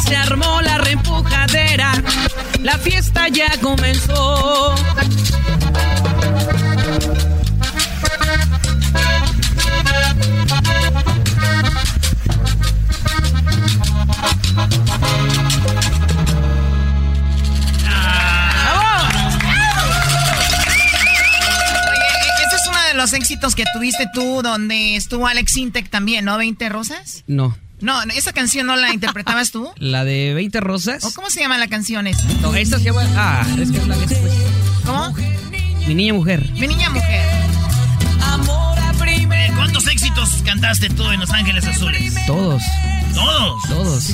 Se armó la reempujadera. La fiesta ya comenzó. los éxitos que tuviste tú, donde estuvo Alex Intec también, ¿no? ¿20 rosas? No. No, esa canción no la interpretabas tú. ¿La de 20 rosas? ¿O cómo se llama la canción esta? No, esta se llama. Ah, es que es la que después. ¿Cómo? Mi niña mujer. Mi niña mujer. ¿Cuántos éxitos cantaste tú en Los Ángeles Azules? Todos. ¿Todos? Todos.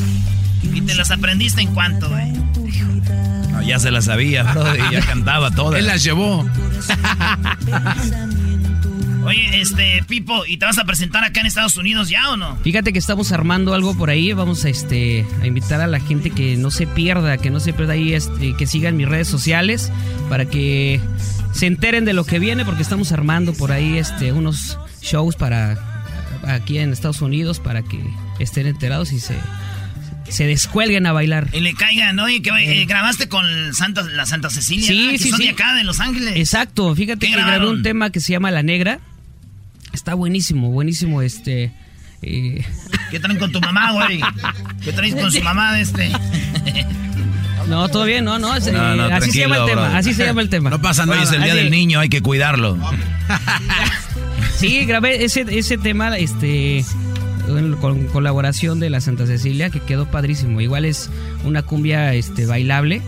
¿Y te las aprendiste en cuánto, eh? No, ya se las sabía, bro, y ya cantaba todas. Él las llevó. Oye, este, Pipo, ¿y te vas a presentar acá en Estados Unidos ya o no? Fíjate que estamos armando algo por ahí. Vamos a este a invitar a la gente que no se pierda, que no se pierda ahí, este, que sigan mis redes sociales para que se enteren de lo que viene, porque estamos armando por ahí este unos shows para aquí en Estados Unidos para que estén enterados y se se descuelguen a bailar. Y le caigan, ¿no? Y que eh, grabaste con Santa, la Santa Cecilia, sí, que sí, son sí. de acá, de Los Ángeles. Exacto, fíjate que grabé un tema que se llama La Negra. Está buenísimo, buenísimo este... Eh... ¿Qué traen con tu mamá, güey? ¿Qué traes con su mamá este? No, todo bien, no, no, no, no así se llama el tema, bro. así se llama el tema. No pasa nada. Es el día Así- del niño, hay que cuidarlo. Sí, grabé ese, ese tema este, con colaboración de la Santa Cecilia, que quedó padrísimo. Igual es una cumbia este, bailable,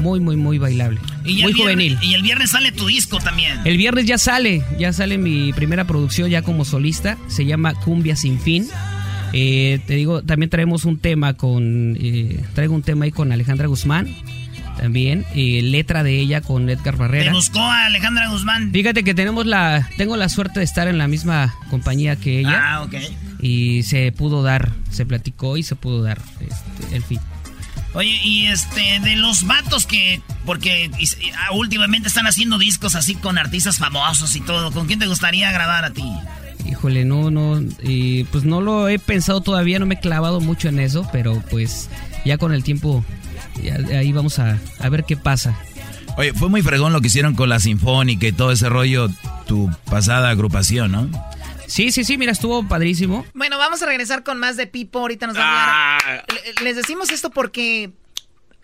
muy, muy, muy bailable. Y muy viernes- juvenil. Y el viernes sale tu disco también. El viernes ya sale, ya sale mi primera producción ya como solista, se llama Cumbia Sin Fin. Eh, te digo, también traemos un tema con, eh, traigo un tema ahí con Alejandra Guzmán, también, eh, letra de ella con Edgar Te Barrera. buscó a Alejandra Guzmán. Fíjate que tenemos la, tengo la suerte de estar en la misma compañía que ella. Ah, ok. Y se pudo dar, se platicó y se pudo dar este, el fit. Oye, y este, de los vatos que, porque y- y, ah, últimamente están haciendo discos así con artistas famosos y todo, ¿con quién te gustaría grabar a ti? Híjole, no, no, y pues no lo he pensado todavía, no me he clavado mucho en eso, pero pues ya con el tiempo, ya, ahí vamos a, a ver qué pasa. Oye, fue muy fregón lo que hicieron con la Sinfónica y todo ese rollo, tu pasada agrupación, ¿no? Sí, sí, sí, mira, estuvo padrísimo. Bueno, vamos a regresar con más de Pipo. Ahorita nos va Ah. a hablar. Le- Les decimos esto porque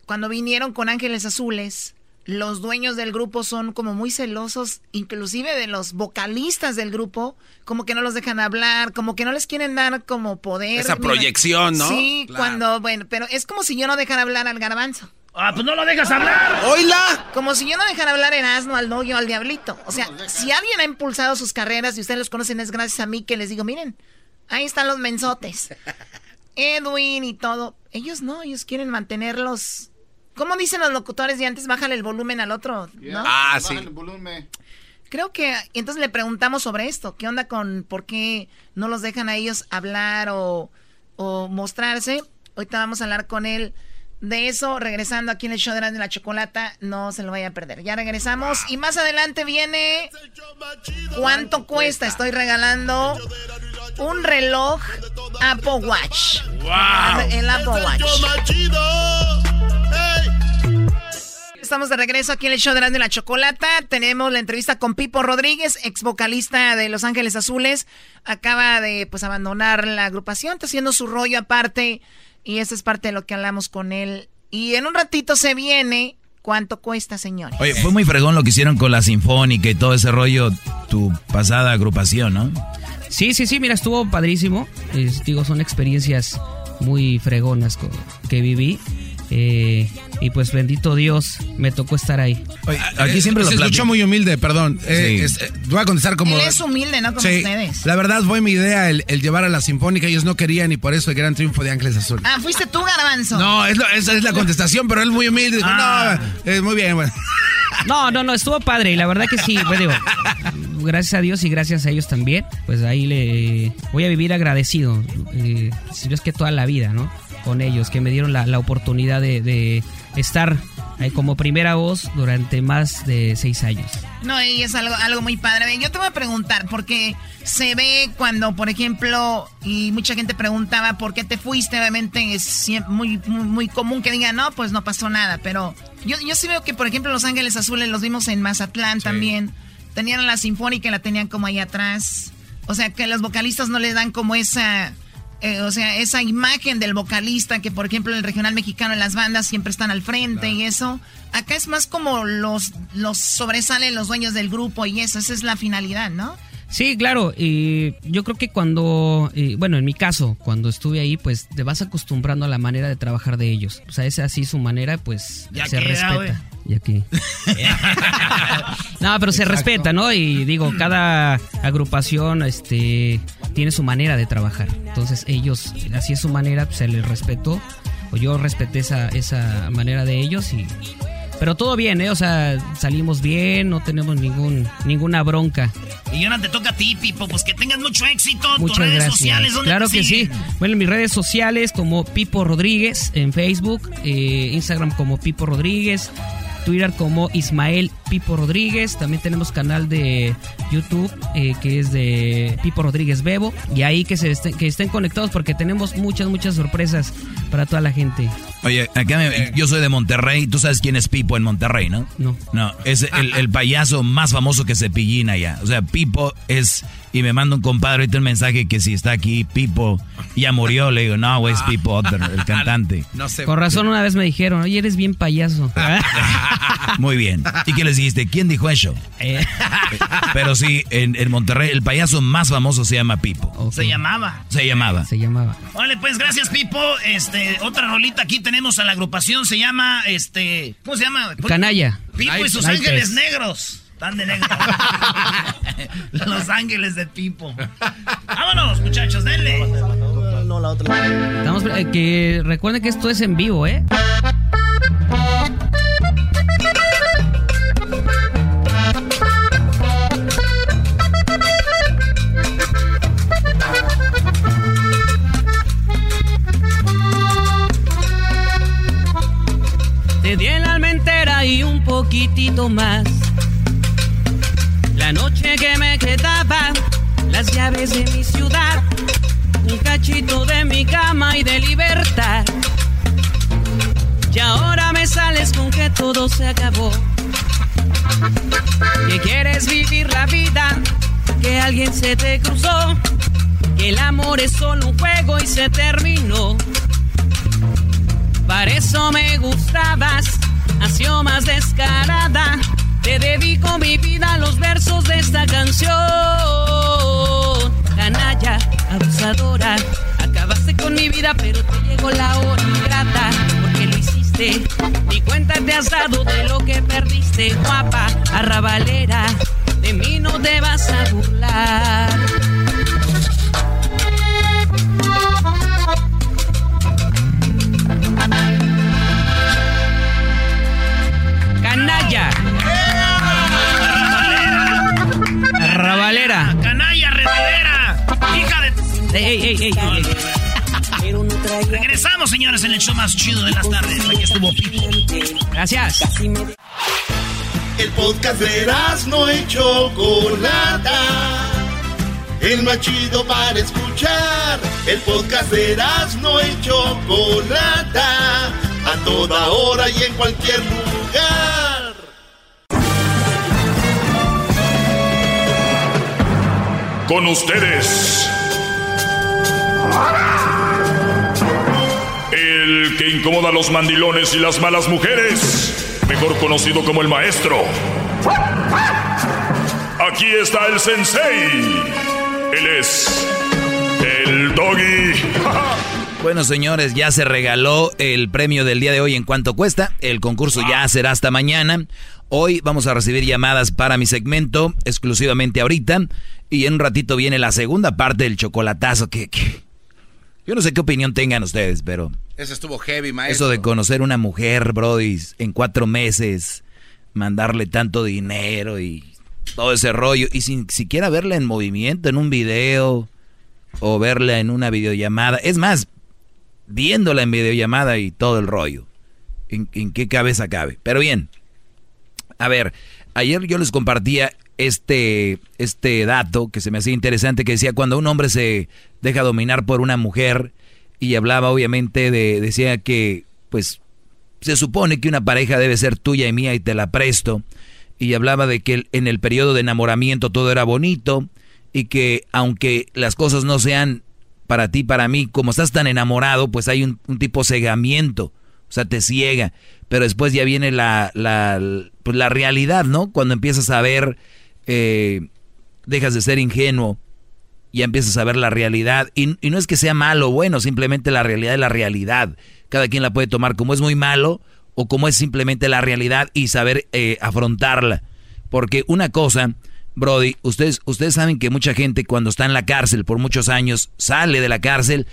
cuando vinieron con Ángeles Azules, los dueños del grupo son como muy celosos, inclusive de los vocalistas del grupo, como que no los dejan hablar, como que no les quieren dar como poder. Esa Mira, proyección, ¿no? Sí, Claro. cuando, bueno, pero es como si yo no dejara hablar al garbanzo. Ah, pues no lo dejas hablar. ¡Oila! Como si yo no dejara hablar en asno, al doggy o al diablito. O sea, si alguien ha impulsado sus carreras y ustedes los conocen, es gracias a mí que les digo, miren, ahí están los mensotes. Edwin y todo. Ellos no, ellos quieren mantenerlos ¿Cómo dicen los locutores de antes? Bájale el volumen al otro, ¿no? Ah, sí. el volumen. Creo que entonces le preguntamos sobre esto. ¿Qué onda con por qué no los dejan a ellos hablar o, o mostrarse? Ahorita vamos a hablar con él de eso, regresando aquí en el show de la chocolata, no se lo vaya a perder. Ya regresamos y más adelante viene ¿Cuánto cuesta? Estoy regalando un reloj Apple Watch. Wow. El Apple Watch. Estamos de regreso aquí en el show de la chocolata. Tenemos la entrevista con Pipo Rodríguez, ex vocalista de Los Ángeles Azules. Acaba de pues abandonar la agrupación, está haciendo su rollo aparte y esa es parte de lo que hablamos con él. Y en un ratito se viene. ¿Cuánto cuesta, señores? Oye, fue muy fregón lo que hicieron con la Sinfónica y todo ese rollo, tu pasada agrupación, ¿no? Sí, sí, sí, mira, estuvo padrísimo. digo, son experiencias muy fregonas que viví. Eh, y pues bendito Dios, me tocó estar ahí. aquí siempre lo Se escuchó muy humilde, perdón. Eh, eh, voy a contestar como... Él es humilde, ¿no? Como ustedes. La verdad fue mi idea el, llevar a la Sinfónica. Ellos no querían y por eso el gran triunfo de Ángeles Azul. Ah, fuiste tú, Garbanzo. No, esa es la contestación, pero él muy humilde. Dijo, ah. no, muy bien, bueno. No, no, no, estuvo padre y la verdad que sí, pues digo, gracias a Dios y gracias a ellos también, pues ahí le voy a vivir agradecido, si no es que toda la vida, ¿no? Con ellos, que me dieron la, oportunidad de, estar ahí como primera voz durante más de seis años. No, y es algo, algo muy padre. Yo te voy a preguntar, porque se ve cuando, por ejemplo, y mucha gente preguntaba por qué te fuiste, obviamente es muy, muy, común que digan, no, pues no pasó nada, pero yo, yo sí veo que, por ejemplo, Los Ángeles Azules los vimos en Mazatlán también, tenían la sinfónica y la tenían como ahí atrás, o sea, que los vocalistas no les dan como esa eh, o sea, esa imagen del vocalista que, por ejemplo, en el regional mexicano en las bandas siempre están al frente y eso. Acá es más como los, los sobresalen los dueños del grupo y eso, esa es la finalidad, ¿no? Sí, claro. Y yo creo que cuando, bueno, en mi caso, cuando estuve ahí, pues te vas acostumbrando a la manera de trabajar de ellos. O sea, es así su manera, pues se respeta. Y aquí. no, pero se respeta, ¿no? Y digo, cada agrupación este, tiene su manera de trabajar. Entonces ellos, así es su manera, se les respetó. O yo respeté esa, esa manera de ellos y pero todo bien, ¿eh? O sea, salimos bien, no tenemos ningún ninguna bronca. Y ahora te toca a ti, Pipo, pues que tengas mucho éxito. en Tus redes sociales, ¿dónde Claro que sí. Bueno, en mis redes sociales como Pipo Rodríguez en Facebook, eh, Instagram como Pipo Rodríguez, Twitter como Ismael Pipo Rodríguez. También tenemos canal de YouTube eh, que es de Pipo Rodríguez Bebo. Y ahí que, se estén, que estén conectados porque tenemos muchas, muchas sorpresas para toda la gente. Oye, acá yo soy de Monterrey. Tú sabes quién es Pipo en Monterrey, ¿no? No. No, es el, el payaso más famoso que se pillina allá. O sea, Pipo es y me manda un compadre ahorita un mensaje que si está aquí Pipo ya murió. Le digo, no, güey, es Pipo el cantante. No sé. Con razón una vez me dijeron, oye, eres bien payaso. Muy bien. ¿Y qué les dijiste? ¿Quién dijo eso? Eh. Pero sí, en, Monterrey el payaso más famoso se llama Pipo. Se llamaba. Se llamaba. Se llamaba. Vale, pues gracias, Pipo. Este, otra rolita aquí tenemos a la agrupación, se llama, este, ¿cómo se llama? Canalla. Pipo y sus ángeles negros. Están de negro. Los ángeles de Pipo. Vámonos, muchachos, denle. No, la otra. Estamos, eh, que recuerden que esto es en vivo, ¿eh? Te di la almentera y un poquitito más la noche que me quedaba, las llaves de mi ciudad, un cachito de mi cama y de libertad. Y ahora me sales con que todo se acabó. Que quieres vivir la vida, que alguien se te cruzó, que el amor es solo un juego y se terminó. Para eso me gustabas, sido más descarada te dedico mi vida a los versos de esta canción. Canalla, abusadora, acabaste con mi vida, pero te llegó la hora ingrata. Porque lo hiciste, ni cuenta te has dado de lo que perdiste, guapa, arrabalera. De mí no te vas a burlar. Ey, ey, ey, Regresamos, señores, en el show más chido de las tardes. Aquí estuvo Pipo. Gracias. El podcast de no hecho Chocolata. El más chido para escuchar. El podcast de no hecho Chocolata. A toda hora y en cualquier lugar. Con ustedes. El que incomoda a los mandilones y las malas mujeres, mejor conocido como el maestro. Aquí está el sensei. Él es el doggy. Bueno, señores, ya se regaló el premio del día de hoy en cuanto cuesta. El concurso ya será hasta mañana. Hoy vamos a recibir llamadas para mi segmento exclusivamente ahorita. Y en un ratito viene la segunda parte del chocolatazo que, que yo no sé qué opinión tengan ustedes, pero... Eso estuvo heavy, maestro. Eso de conocer una mujer, Brody, en cuatro meses, mandarle tanto dinero y todo ese rollo, y sin siquiera verla en movimiento, en un video, o verla en una videollamada. Es más, viéndola en videollamada y todo el rollo. ¿En, en qué cabeza cabe? Pero bien, a ver, ayer yo les compartía este, este dato que se me hacía interesante, que decía cuando un hombre se deja dominar por una mujer y hablaba obviamente de, decía que pues se supone que una pareja debe ser tuya y mía y te la presto, y hablaba de que en el periodo de enamoramiento todo era bonito y que aunque las cosas no sean para ti, para mí, como estás tan enamorado, pues hay un, un tipo cegamiento, o sea, te ciega, pero después ya viene la, la, pues la realidad, ¿no? Cuando empiezas a ver eh, dejas de ser ingenuo y empiezas a ver la realidad. Y, no es que sea malo o bueno, simplemente la realidad es la realidad. Cada quien la puede tomar como es muy malo o como es simplemente la realidad y saber eh, afrontarla. Porque una cosa, Brody, ustedes, ustedes saben que mucha gente cuando está en la cárcel por muchos años sale de la cárcel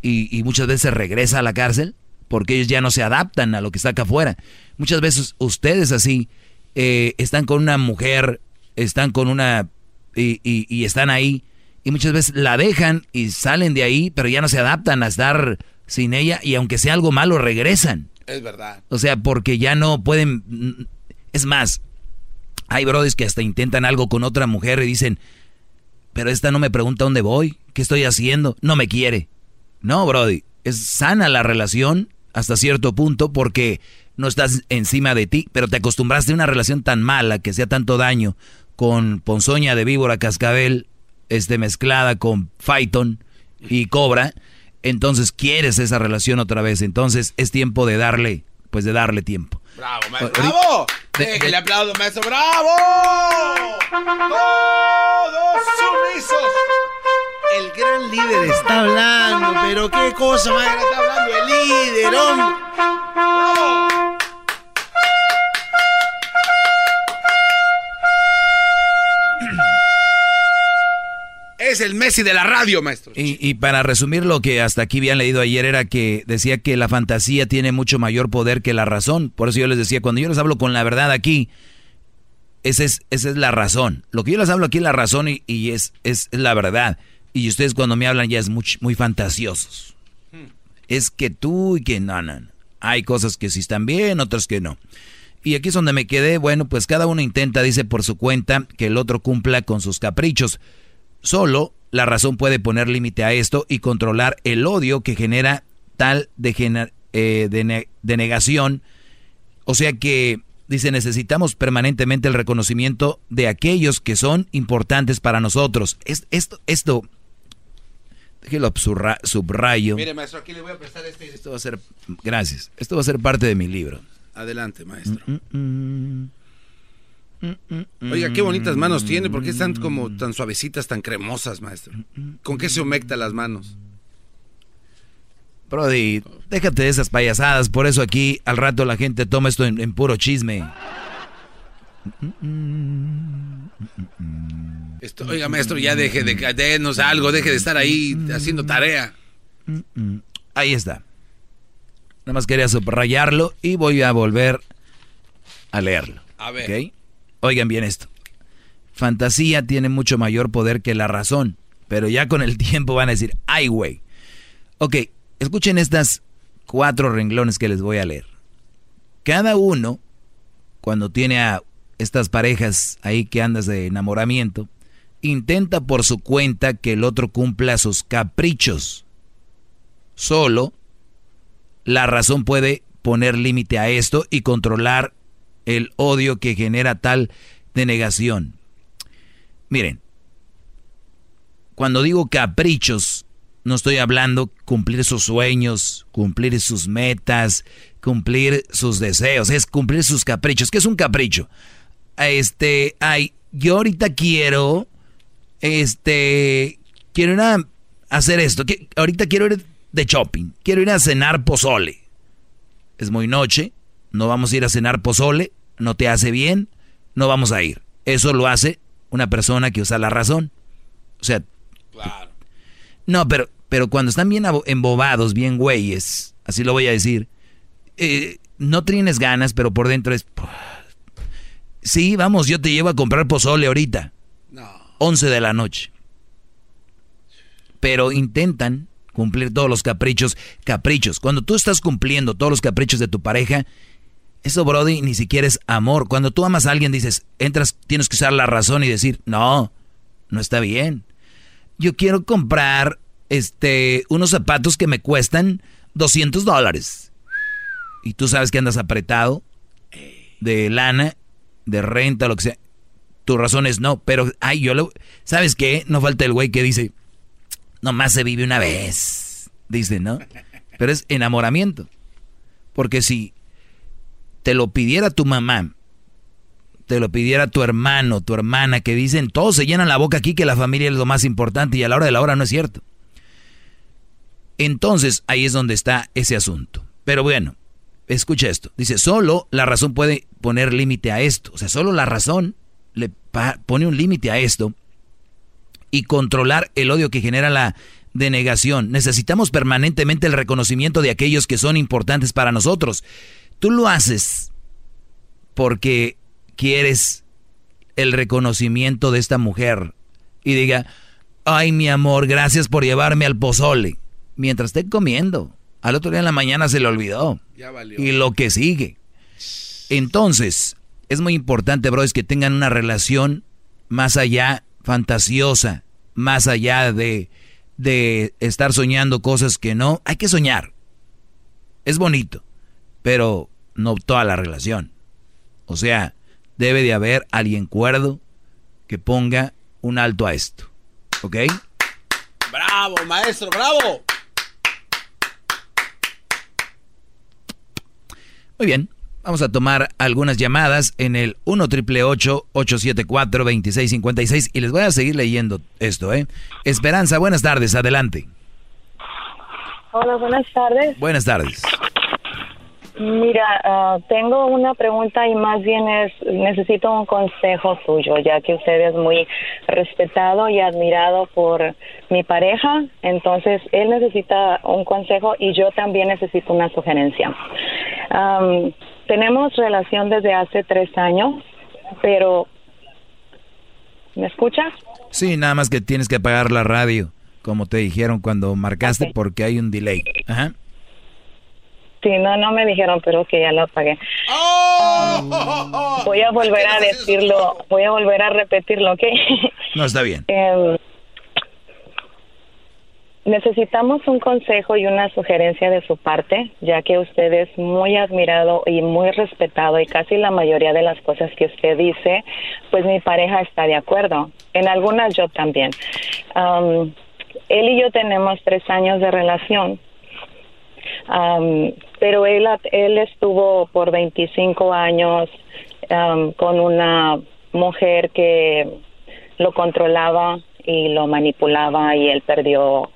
y, y muchas veces regresa a la cárcel porque ellos ya no se adaptan a lo que está acá afuera. Muchas veces ustedes así eh, están con una mujer están con una y, y, están ahí y muchas veces la dejan y salen de ahí, pero ya no se adaptan a estar sin ella y aunque sea algo malo regresan. Es verdad. O sea, porque ya no pueden... Es más, hay brothers que hasta intentan algo con otra mujer y dicen, pero esta no me pregunta dónde voy, qué estoy haciendo, no me quiere. No, Brody, es sana la relación hasta cierto punto porque no estás encima de ti, pero te acostumbraste a una relación tan mala que sea tanto daño con ponzoña de víbora cascabel, este, mezclada con Phaeton y cobra, entonces quieres esa relación otra vez. Entonces es tiempo de darle, pues de darle tiempo. ¡Bravo, maestro! ¡Bravo! Déjale aplaudo, maestro. ¡Bravo! ¡Todos sumisos! El gran líder está hablando, pero qué cosa, maestro, está hablando el líder, hombre. ¡Bravo! Es el Messi de la radio, maestro. Y, para resumir lo que hasta aquí habían leído ayer era que decía que la fantasía tiene mucho mayor poder que la razón. Por eso yo les decía, cuando yo les hablo con la verdad aquí, esa es, esa es la razón. Lo que yo les hablo aquí es la razón y, es, es, la verdad. Y ustedes cuando me hablan ya es muy, muy fantasiosos. Hmm. Es que tú y que no, no, no. Hay cosas que sí están bien, otras que no. Y aquí es donde me quedé. Bueno, pues cada uno intenta, dice por su cuenta, que el otro cumpla con sus caprichos. Solo la razón puede poner límite a esto y controlar el odio que genera tal eh, denegación. O sea que, dice, necesitamos permanentemente el reconocimiento de aquellos que son importantes para nosotros. esto, esto, déjelo subrayo. Mire, maestro, aquí le voy a prestar este. Esto va a ser, gracias. Esto va a ser parte de mi libro. Adelante, maestro. Mm, mm, mm. Oiga, qué bonitas manos tiene, ¿por qué están como tan suavecitas, tan cremosas, maestro? ¿Con qué se humecta las manos? Brody, déjate de esas payasadas, por eso aquí al rato la gente toma esto en, puro chisme. oiga, maestro, ya deje de caernos algo, deje de estar ahí haciendo tarea. Ahí está. Nada más quería subrayarlo y voy a volver a leerlo. A ver. Oigan bien esto. Fantasía tiene mucho mayor poder que la razón. Pero ya con el tiempo van a decir, ay, güey. Ok, escuchen estas cuatro renglones que les voy a leer. Cada uno, cuando tiene a estas parejas ahí que andas de enamoramiento, intenta por su cuenta que el otro cumpla sus caprichos. Solo la razón puede poner límite a esto y controlar el odio que genera tal denegación. Miren, cuando digo caprichos, no estoy hablando cumplir sus sueños, cumplir sus metas, cumplir sus deseos, es cumplir sus caprichos. ¿Qué es un capricho? Este, ay, yo ahorita quiero, este, quiero ir a hacer esto, ahorita quiero ir de shopping, quiero ir a cenar pozole. Es muy noche, no vamos a ir a cenar pozole, no te hace bien, no vamos a ir. Eso lo hace una persona que usa la razón. O sea, claro. no, pero, pero cuando están bien embobados, bien güeyes, así lo voy a decir, eh, no tienes ganas, pero por dentro es... Sí, vamos, yo te llevo a comprar pozole ahorita. No. 11 de la noche. Pero intentan cumplir todos los caprichos. Caprichos. Cuando tú estás cumpliendo todos los caprichos de tu pareja, eso, Brody, ni siquiera es amor. Cuando tú amas a alguien, dices, entras, tienes que usar la razón y decir, no, no está bien. Yo quiero comprar este, unos zapatos que me cuestan 200 dólares. Y tú sabes que andas apretado de lana, de renta, lo que sea. Tu razón es no, pero, ay, yo lo. ¿Sabes qué? No falta el güey que dice, nomás se vive una vez. Dice, ¿no? Pero es enamoramiento. Porque si te lo pidiera tu mamá, te lo pidiera tu hermano, tu hermana, que dicen, todos se llenan la boca aquí que la familia es lo más importante y a la hora de la hora no es cierto. Entonces ahí es donde está ese asunto. Pero bueno, escucha esto. Dice, solo la razón puede poner límite a esto. O sea, solo la razón le pone un límite a esto y controlar el odio que genera la denegación. Necesitamos permanentemente el reconocimiento de aquellos que son importantes para nosotros. Tú lo haces porque quieres el reconocimiento de esta mujer y diga, ay mi amor, gracias por llevarme al pozole, mientras esté comiendo. Al otro día en la mañana se le olvidó. Y lo que sigue. Entonces, es muy importante, bro, es que tengan una relación más allá fantasiosa, más allá de, de estar soñando cosas que no. Hay que soñar. Es bonito, pero no toda la relación. O sea, debe de haber alguien cuerdo que ponga un alto a esto. ¿Ok? Bravo, maestro, bravo. Muy bien, vamos a tomar algunas llamadas en el 1 triple 874 2656 y les voy a seguir leyendo esto, ¿eh? Esperanza, buenas tardes, adelante. Hola, buenas tardes. Buenas tardes. Mira, ah, tengo una pregunta y más bien es, necesito un consejo suyo, ya que usted es muy respetado y admirado por mi pareja, entonces él necesita un consejo y yo también necesito una sugerencia. tenemos relación desde hace tres años, pero ¿me escuchas? Sí, nada más que tienes que apagar la radio, como te dijeron cuando marcaste, porque hay un delay. Ajá. Sí, no, no me dijeron, pero que ya lo apagué. ¡Oh! voy a volver a decirlo, voy a volver a repetirlo, ¿ok? No, está bien. Em, necesitamos un consejo y una sugerencia de su parte, ya que usted es muy admirado y muy respetado y casi la mayoría de las cosas que usted dice, pues mi pareja está de acuerdo. En algunas yo también. él y yo tenemos tres años de relación pero él, él estuvo por 25 años con una mujer que lo controlaba y lo manipulaba y él perdió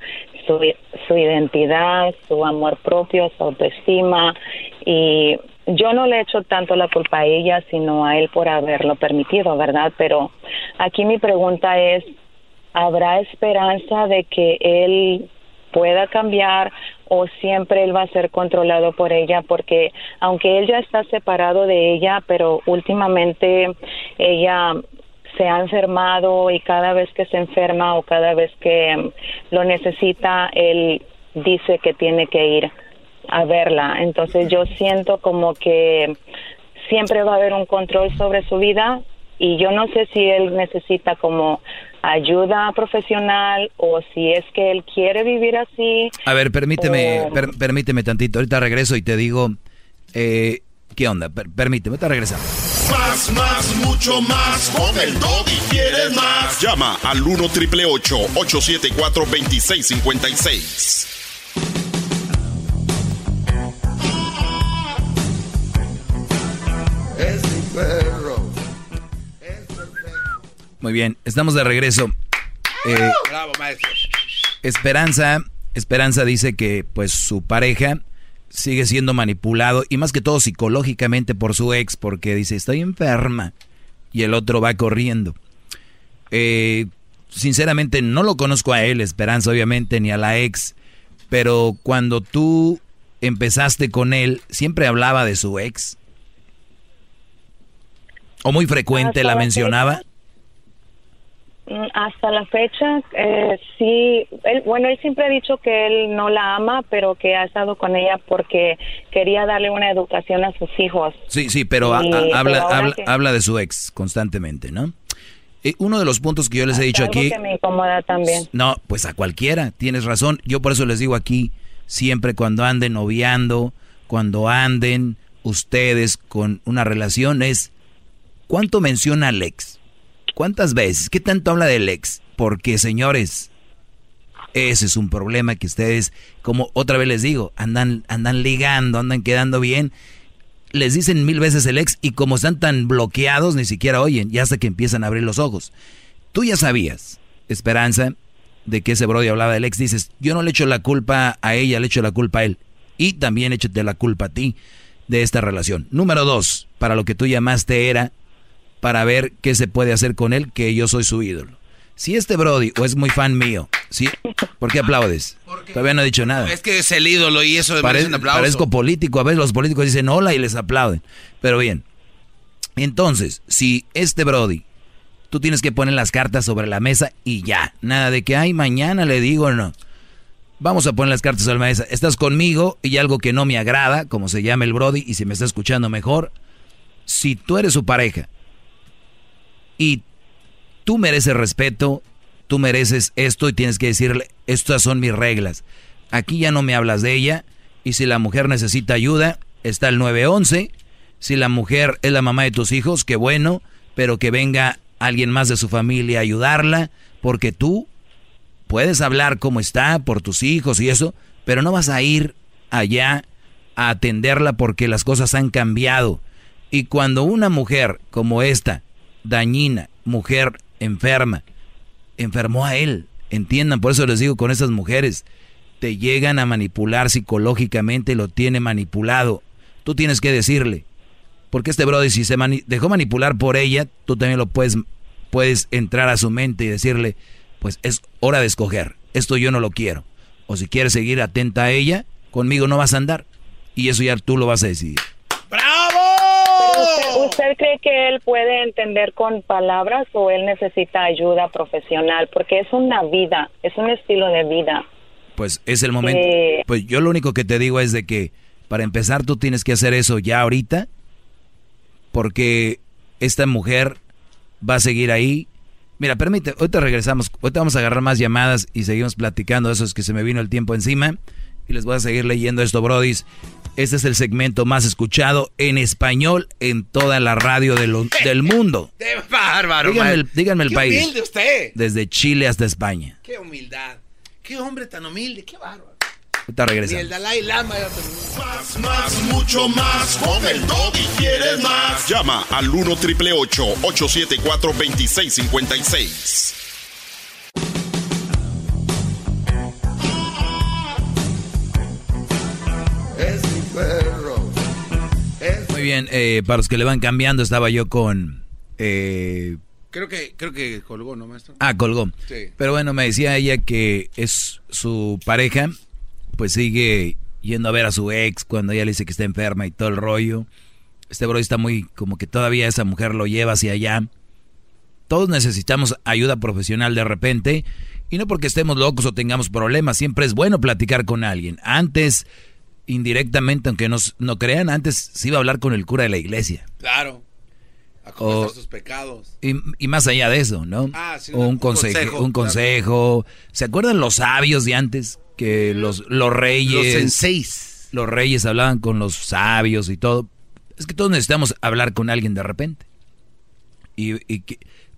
su, su identidad, su amor propio, su autoestima y yo no le echo tanto la culpa a ella, sino a él por haberlo permitido, ¿verdad? Pero aquí mi pregunta es, ¿habrá esperanza de que él pueda cambiar o siempre él va a ser controlado por ella porque aunque él ya está separado de ella, pero últimamente ella se ha enfermado y cada vez que se enferma o cada vez que lo necesita, él dice que tiene que ir a verla. Entonces yo siento como que siempre va a haber un control sobre su vida y yo no sé si él necesita como ayuda profesional o si es que él quiere vivir así. A ver, permíteme, permíteme tantito, ahorita regreso y te digo, eh, ¿qué onda? permíteme, ahorita regresamos. Más, más, mucho más, con el y quieres más. Llama al 1 triple 874 2656. Muy bien, estamos de regreso. Eh, Bravo, maestro. Esperanza, Esperanza dice que pues su pareja sigue siendo manipulado y más que todo psicológicamente por su ex porque dice estoy enferma y el otro va corriendo. Eh, sinceramente no lo conozco a él, Esperanza obviamente, ni a la ex, pero cuando tú empezaste con él, siempre hablaba de su ex. ¿O muy frecuente la mencionaba? Mm, hasta la fecha, eh, sí, él, bueno, él siempre ha dicho que él no la ama, pero que ha estado con ella porque quería darle una educación a sus hijos. Sí, sí, pero, habla, habla, de su ex constantemente, ¿no? Eh, uno de los puntos que yo les he dicho aquí... que me incomoda también. No, pues a cualquiera, tienes razón. Yo por eso les digo aquí, siempre cuando anden noviando, cuando anden ustedes con una relación, es ¿cuánto menciona al ex? ¿Cuántas veces? ¿Qué tanto habla del ex? Porque, señores, ese es un problema que ustedes, como otra vez les digo, andan, andan ligando, andan quedando bien. Les dicen mil veces el ex y como están tan bloqueados, ni siquiera oyen, ya hasta que empiezan a abrir los ojos. Tú ya sabías, Esperanza, de que ese brody hablaba del ex. Dices, yo no le echo la culpa a ella, le echo la culpa a él. Y también échate la culpa a ti de esta relación. Número dos, para lo que tú llamaste era para ver qué se puede hacer con él, que yo soy su ídolo. Si este Brody o es muy fan mío, ¿sí? ¿por qué aplaudes? Todavía no he dicho nada. Es que es el ídolo y eso Pare un aplauso. Parezco político, a veces los políticos dicen hola y les aplauden. Pero bien, entonces, si este Brody, tú tienes que poner las cartas sobre la mesa y ya. Nada de que, ay, mañana le digo no. Vamos a poner las cartas sobre la mesa. Estás conmigo y algo que no me agrada, como se llama el Brody, y si me está escuchando mejor, si tú eres su pareja y tú mereces respeto, tú mereces esto y tienes que decirle, estas son mis reglas. Aquí ya no me hablas de ella y si la mujer necesita ayuda, está el 911. Si la mujer es la mamá de tus hijos, qué bueno, pero que venga alguien más de su familia a ayudarla, porque tú puedes hablar cómo está por tus hijos y eso, pero no vas a ir allá a atenderla porque las cosas han cambiado. Y cuando una mujer como esta dañina, mujer enferma, enfermó a él. Entiendan, por eso les digo con esas mujeres, te llegan a manipular psicológicamente, lo tiene manipulado. Tú tienes que decirle, porque este brother si se dejó manipular por ella, tú también lo puedes, puedes entrar a su mente y decirle, pues es hora de escoger, esto yo no lo quiero. O si quieres seguir atenta a ella, conmigo no vas a andar. Y eso ya tú lo vas a decidir. Usted, cree que él puede entender con palabras o él necesita ayuda profesional? Porque es una vida, es un estilo de vida. Pues es el momento. Pues yo lo único que te digo es de que para empezar tú tienes que hacer eso ya ahorita, porque esta mujer va a seguir ahí. Mira, permite, ahorita regresamos, ahorita vamos a agarrar más llamadas y seguimos platicando, eso es que se me vino el tiempo encima y les voy a seguir leyendo esto, brodis. Este es el segmento más escuchado en español en toda la radio del mundo. ¡Qué bárbaro! Díganme el, díganme el Qué país. humilde usted! Desde Chile hasta España. ¡Qué humildad! ¡Qué hombre tan humilde! ¡Qué bárbaro! Ahorita regresamos. Ni el Dalai Lama. Más, más, mucho más. Con el y quieres más. Llama al 1 triple 874 2656. Eh, para los que le van cambiando, estaba yo con... Eh, creo que creo que colgó, ¿no, maestro? Ah, colgó. Sí. Pero bueno, me decía ella que es su pareja, pues sigue yendo a ver a su ex cuando ella le dice que está enferma y todo el rollo. Este bro está muy, como que todavía esa mujer lo lleva hacia allá. todos necesitamos ayuda profesional de repente. Y no porque estemos locos o tengamos problemas, siempre es bueno platicar con alguien. Antes, indirectamente, aunque nos, no crean, antes se iba a hablar con el cura de la iglesia. Claro. A confesar sus pecados. Y, más allá de eso, ¿no? Ah, sí, o un, consejo. Un consejo. ¿Se acuerdan los sabios de antes? Que los, los reyes. Los senseis. Los reyes hablaban con los sabios y todo. Es que todos necesitamos hablar con alguien de repente. Y, y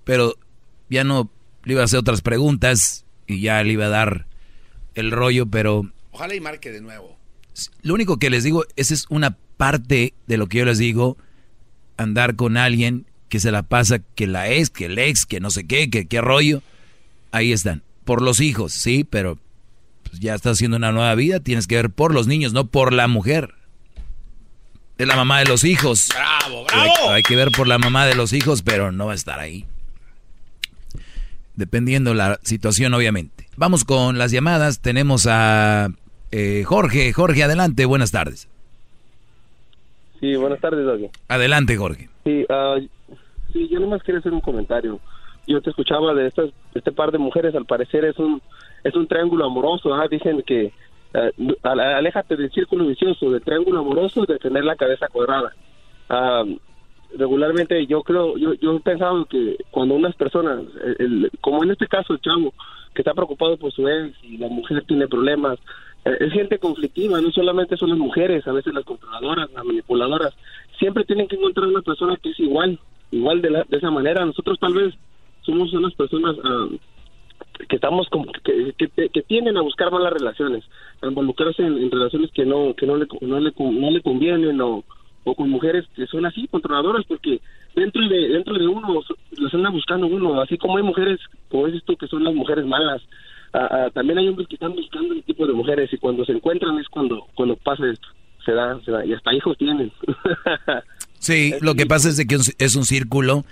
pero ya no le iba a hacer otras preguntas y ya le iba a dar el rollo, pero... Ojalá y marque de nuevo. Lo único que les digo, esa es una parte de lo que yo les digo, andar con alguien que se la pasa, que la es, que el ex, que no sé qué, que qué rollo. Ahí están. Por los hijos, sí, pero pues ya estás haciendo una nueva vida, tienes que ver por los niños, no por la mujer. Es la mamá de los hijos. ¡Bravo, bravo! hay que ver por la mamá de los hijos, pero no va a estar ahí dependiendo la situación, obviamente. Vamos con las llamadas. Tenemos a eh, Jorge. Jorge, adelante. Buenas tardes. Sí, buenas tardes, Doggy. Adelante, Jorge. Sí, uh, sí, yo nomás quería hacer un comentario. Yo te escuchaba de estas, este par de mujeres, al parecer es un es un triángulo amoroso. ¿ah? Dicen que uh, aléjate del círculo vicioso, del triángulo amoroso, de tener la cabeza cuadrada. Uh, regularmente yo creo, yo, yo he pensado que cuando unas personas, como en este caso el chavo, que está preocupado por su ex y la mujer tiene problemas, es gente conflictiva, no solamente son las mujeres, a veces las controladoras, las manipuladoras, siempre tienen que encontrar una persona que es igual, igual de, de esa manera. Nosotros tal vez somos unas personas ah, que estamos como que, que, tienden a buscar malas relaciones, a involucrarse en, relaciones que no que no le no le, no le convienen o o con mujeres que son así controladoras porque dentro de dentro de uno las anda buscando uno así como hay mujeres como dices tú que son las mujeres malas ah, ah, también hay hombres que están buscando el tipo de mujeres y cuando se encuentran es cuando cuando pasa esto. Se da se da y hasta hijos tienen. Sí lo que pasa es de que es un círculo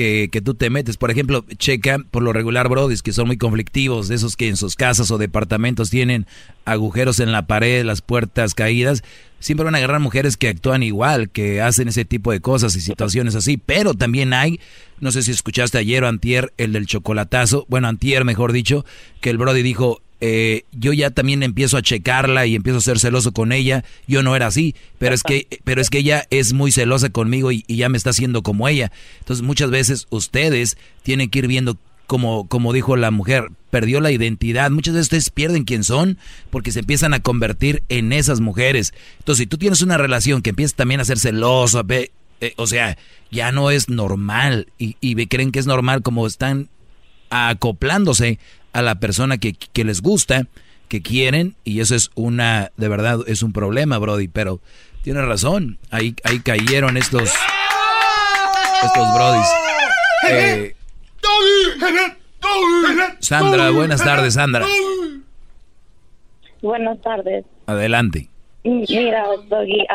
que, que, tú te metes. Por ejemplo, checa por lo regular brodis que son muy conflictivos, de esos que en sus casas o departamentos tienen agujeros en la pared, las puertas caídas. Siempre van a agarrar mujeres que actúan igual, que hacen ese tipo de cosas y situaciones así. Pero también hay, no sé si escuchaste ayer o antier, el del chocolatazo, bueno, antier mejor dicho, que el brody dijo, eh, yo ya también empiezo a checarla y empiezo a ser celoso con ella. Yo no era así, pero es que, pero es que ella es muy celosa conmigo y, ya me está haciendo como ella. Entonces muchas veces ustedes tienen que ir viendo como, como dijo la mujer, perdió la identidad. Muchas veces ustedes pierden quién son porque se empiezan a convertir en esas mujeres. Entonces, si tú tienes una relación que empieza también a ser celoso, eh, o sea, ya no es normal y, y creen que es normal como están acoplándose a la persona que, les gusta, que quieren, y eso es una, de verdad, es un problema, Brody, pero tienes razón, ahí, ahí cayeron estos, estos Brodis. Eh, Sandra, buenas tardes, Sandra. Buenas tardes. Adelante. Mira, Doggy,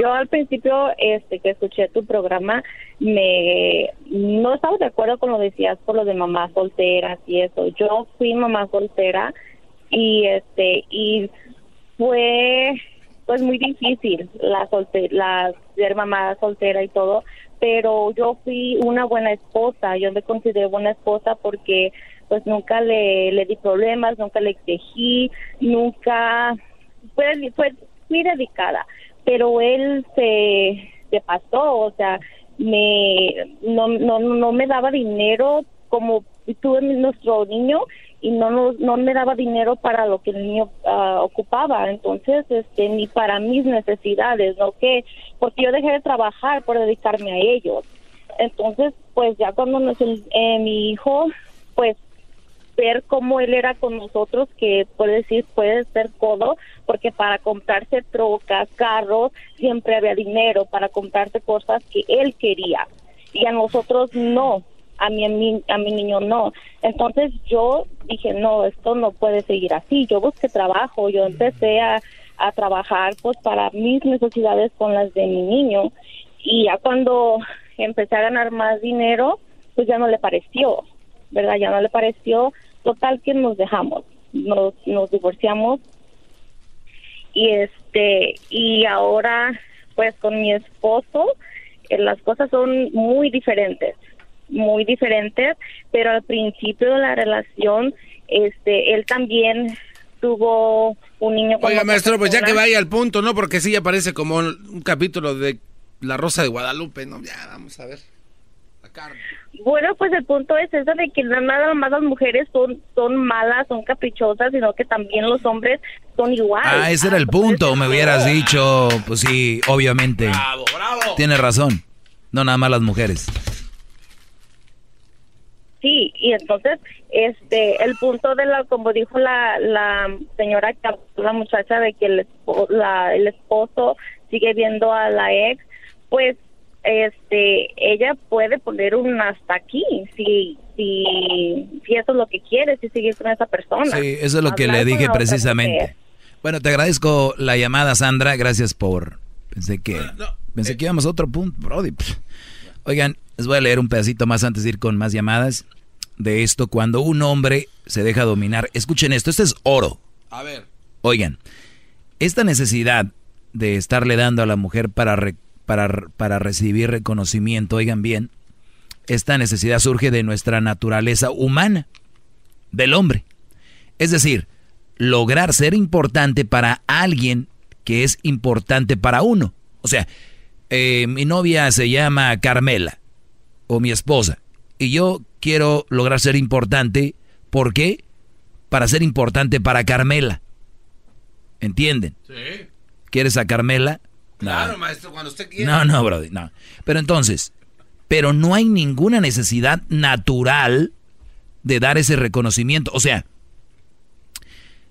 yo al principio este que escuché tu programa me no estaba de acuerdo con lo que decías por lo de mamás solteras y eso. Yo fui mamá soltera y este y fue pues muy difícil la solter, la ser mamá soltera y todo, pero yo fui una buena esposa, yo me consideré buena esposa porque pues nunca le, le di problemas, nunca le exigí, nunca fue, fue muy dedicada, pero él se, se pasó, o sea, me no, no, no me daba dinero como tuve nuestro niño y no, no, no me daba dinero para lo que el niño ah, ocupaba. Entonces este ni para mis necesidades no que porque yo dejé de trabajar por dedicarme a ellos. Entonces pues ya cuando nos, eh, mi hijo pues ver cómo él era con nosotros, que puede decir, puede ser codo, porque para comprarse trocas, carros, siempre había dinero para comprarse cosas que él quería. Y a nosotros no, a mi, a mi, a mi niño no. Entonces yo dije, no, esto no puede seguir así. Yo busqué trabajo, yo empecé a, a trabajar pues para mis necesidades con las de mi niño. Y ya cuando empecé a ganar más dinero, pues ya no le pareció, ¿verdad? Ya no le pareció total que nos dejamos, nos, nos divorciamos y este y ahora pues con mi esposo eh, las cosas son muy diferentes muy diferentes, pero al principio de la relación, este, él también tuvo un niño Oiga, maestro, pues ya que vaya al punto, ¿no? Porque sí ya parece como un capítulo de La Rosa de Guadalupe, ¿no? Ya, vamos a ver. Bueno, pues el punto es eso de que nada más las mujeres son, son malas, son caprichosas, sino que también los hombres son iguales. Ah, ese era el punto, me hubieras dicho, pues sí, obviamente. Bravo, bravo. Tienes razón, no nada más las mujeres. Sí, y entonces, este, el punto de la, como dijo la, la señora, la muchacha, de que el, la, el esposo sigue viendo a la ex, pues este ella puede poner un hasta aquí si si si eso es lo que quiere si sigue con esa persona. Sí eso es lo que le dije precisamente. bueno te agradezco la llamada Sandra. Gracias por pensé que pensé que íbamos a otro punto Brody. Oigan les voy a leer un pedacito más antes de ir con más llamadas de esto. Cuando un hombre se deja dominar escuchen esto este es oro. A ver. Oigan esta necesidad de estarle dando a la mujer para para, recibir reconocimiento, oigan bien, esta necesidad surge de nuestra naturaleza humana, del hombre. Es decir, lograr ser importante para alguien que es importante para uno. O sea, eh, mi novia se llama Carmela, o mi esposa, y yo quiero lograr ser importante, ¿por qué? Para ser importante para Carmela. ¿Entienden? Sí. ¿Quieres a Carmela? Claro, maestro, cuando usted quiera. No, no, Brody, no. Pero entonces, pero no hay ninguna necesidad natural de dar ese reconocimiento. O sea,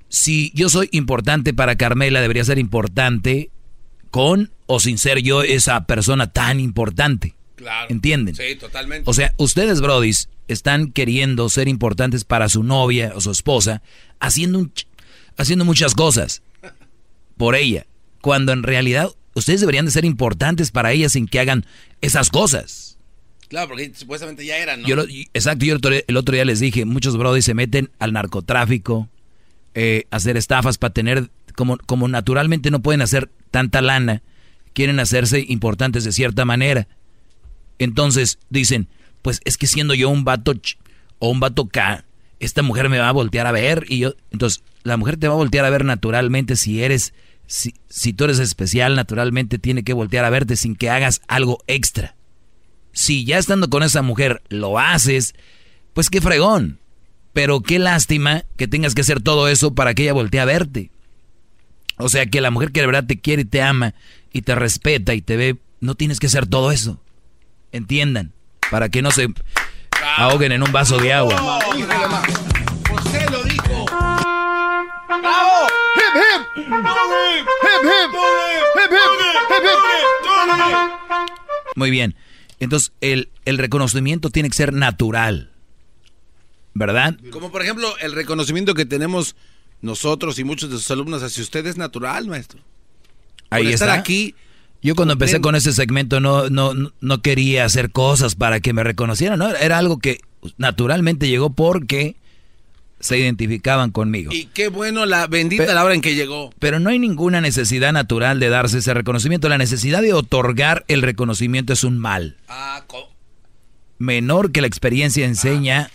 si yo soy importante para Carmela, debería ser importante con o sin ser yo esa persona tan importante. Claro. ¿Entienden? Sí, totalmente. O sea, ustedes, brodis, están queriendo ser importantes para su novia o su esposa, haciendo, haciendo muchas cosas por ella, cuando en realidad ustedes deberían de ser importantes para ellas sin que hagan esas cosas. Claro, porque supuestamente ya eran, ¿no? Yo exacto, yo el otro día les dije, muchos brodis se meten al narcotráfico, eh, hacer estafas para tener, como, como naturalmente no pueden hacer tanta lana, quieren hacerse importantes de cierta manera. Entonces dicen, pues es que siendo yo un vato o un vato K, esta mujer me va a voltear a ver y yo, entonces la mujer te va a voltear a ver naturalmente si eres si, si tú eres especial, naturalmente tiene que voltear a verte sin que hagas algo extra. Si ya estando con esa mujer lo haces, pues qué fregón. Pero qué lástima que tengas que hacer todo eso para que ella voltee a verte. O sea, que la mujer que de verdad te quiere y te ama y te respeta y te ve, no tienes que hacer todo eso. Entiendan, para que no se ahoguen en un vaso de agua. Usted lo dijo. ¡Bravo! ¡Hip, hip! ¡Hip, hip! ¡Hip, hip! Muy bien. Entonces, el, el reconocimiento tiene que ser natural. ¿Verdad? Como por ejemplo, el reconocimiento que tenemos nosotros y muchos de sus alumnos hacia usted es natural, maestro. Ahí por estar aquí. Yo cuando empecé con ese segmento no, no, no quería hacer cosas para que me reconocieran, ¿no? Era algo que naturalmente llegó porque se identificaban conmigo. Y qué bueno la bendita la hora en que llegó. Pero no hay ninguna necesidad natural de darse ese reconocimiento. La necesidad de otorgar el reconocimiento es un mal. Ah, Menor que la experiencia enseña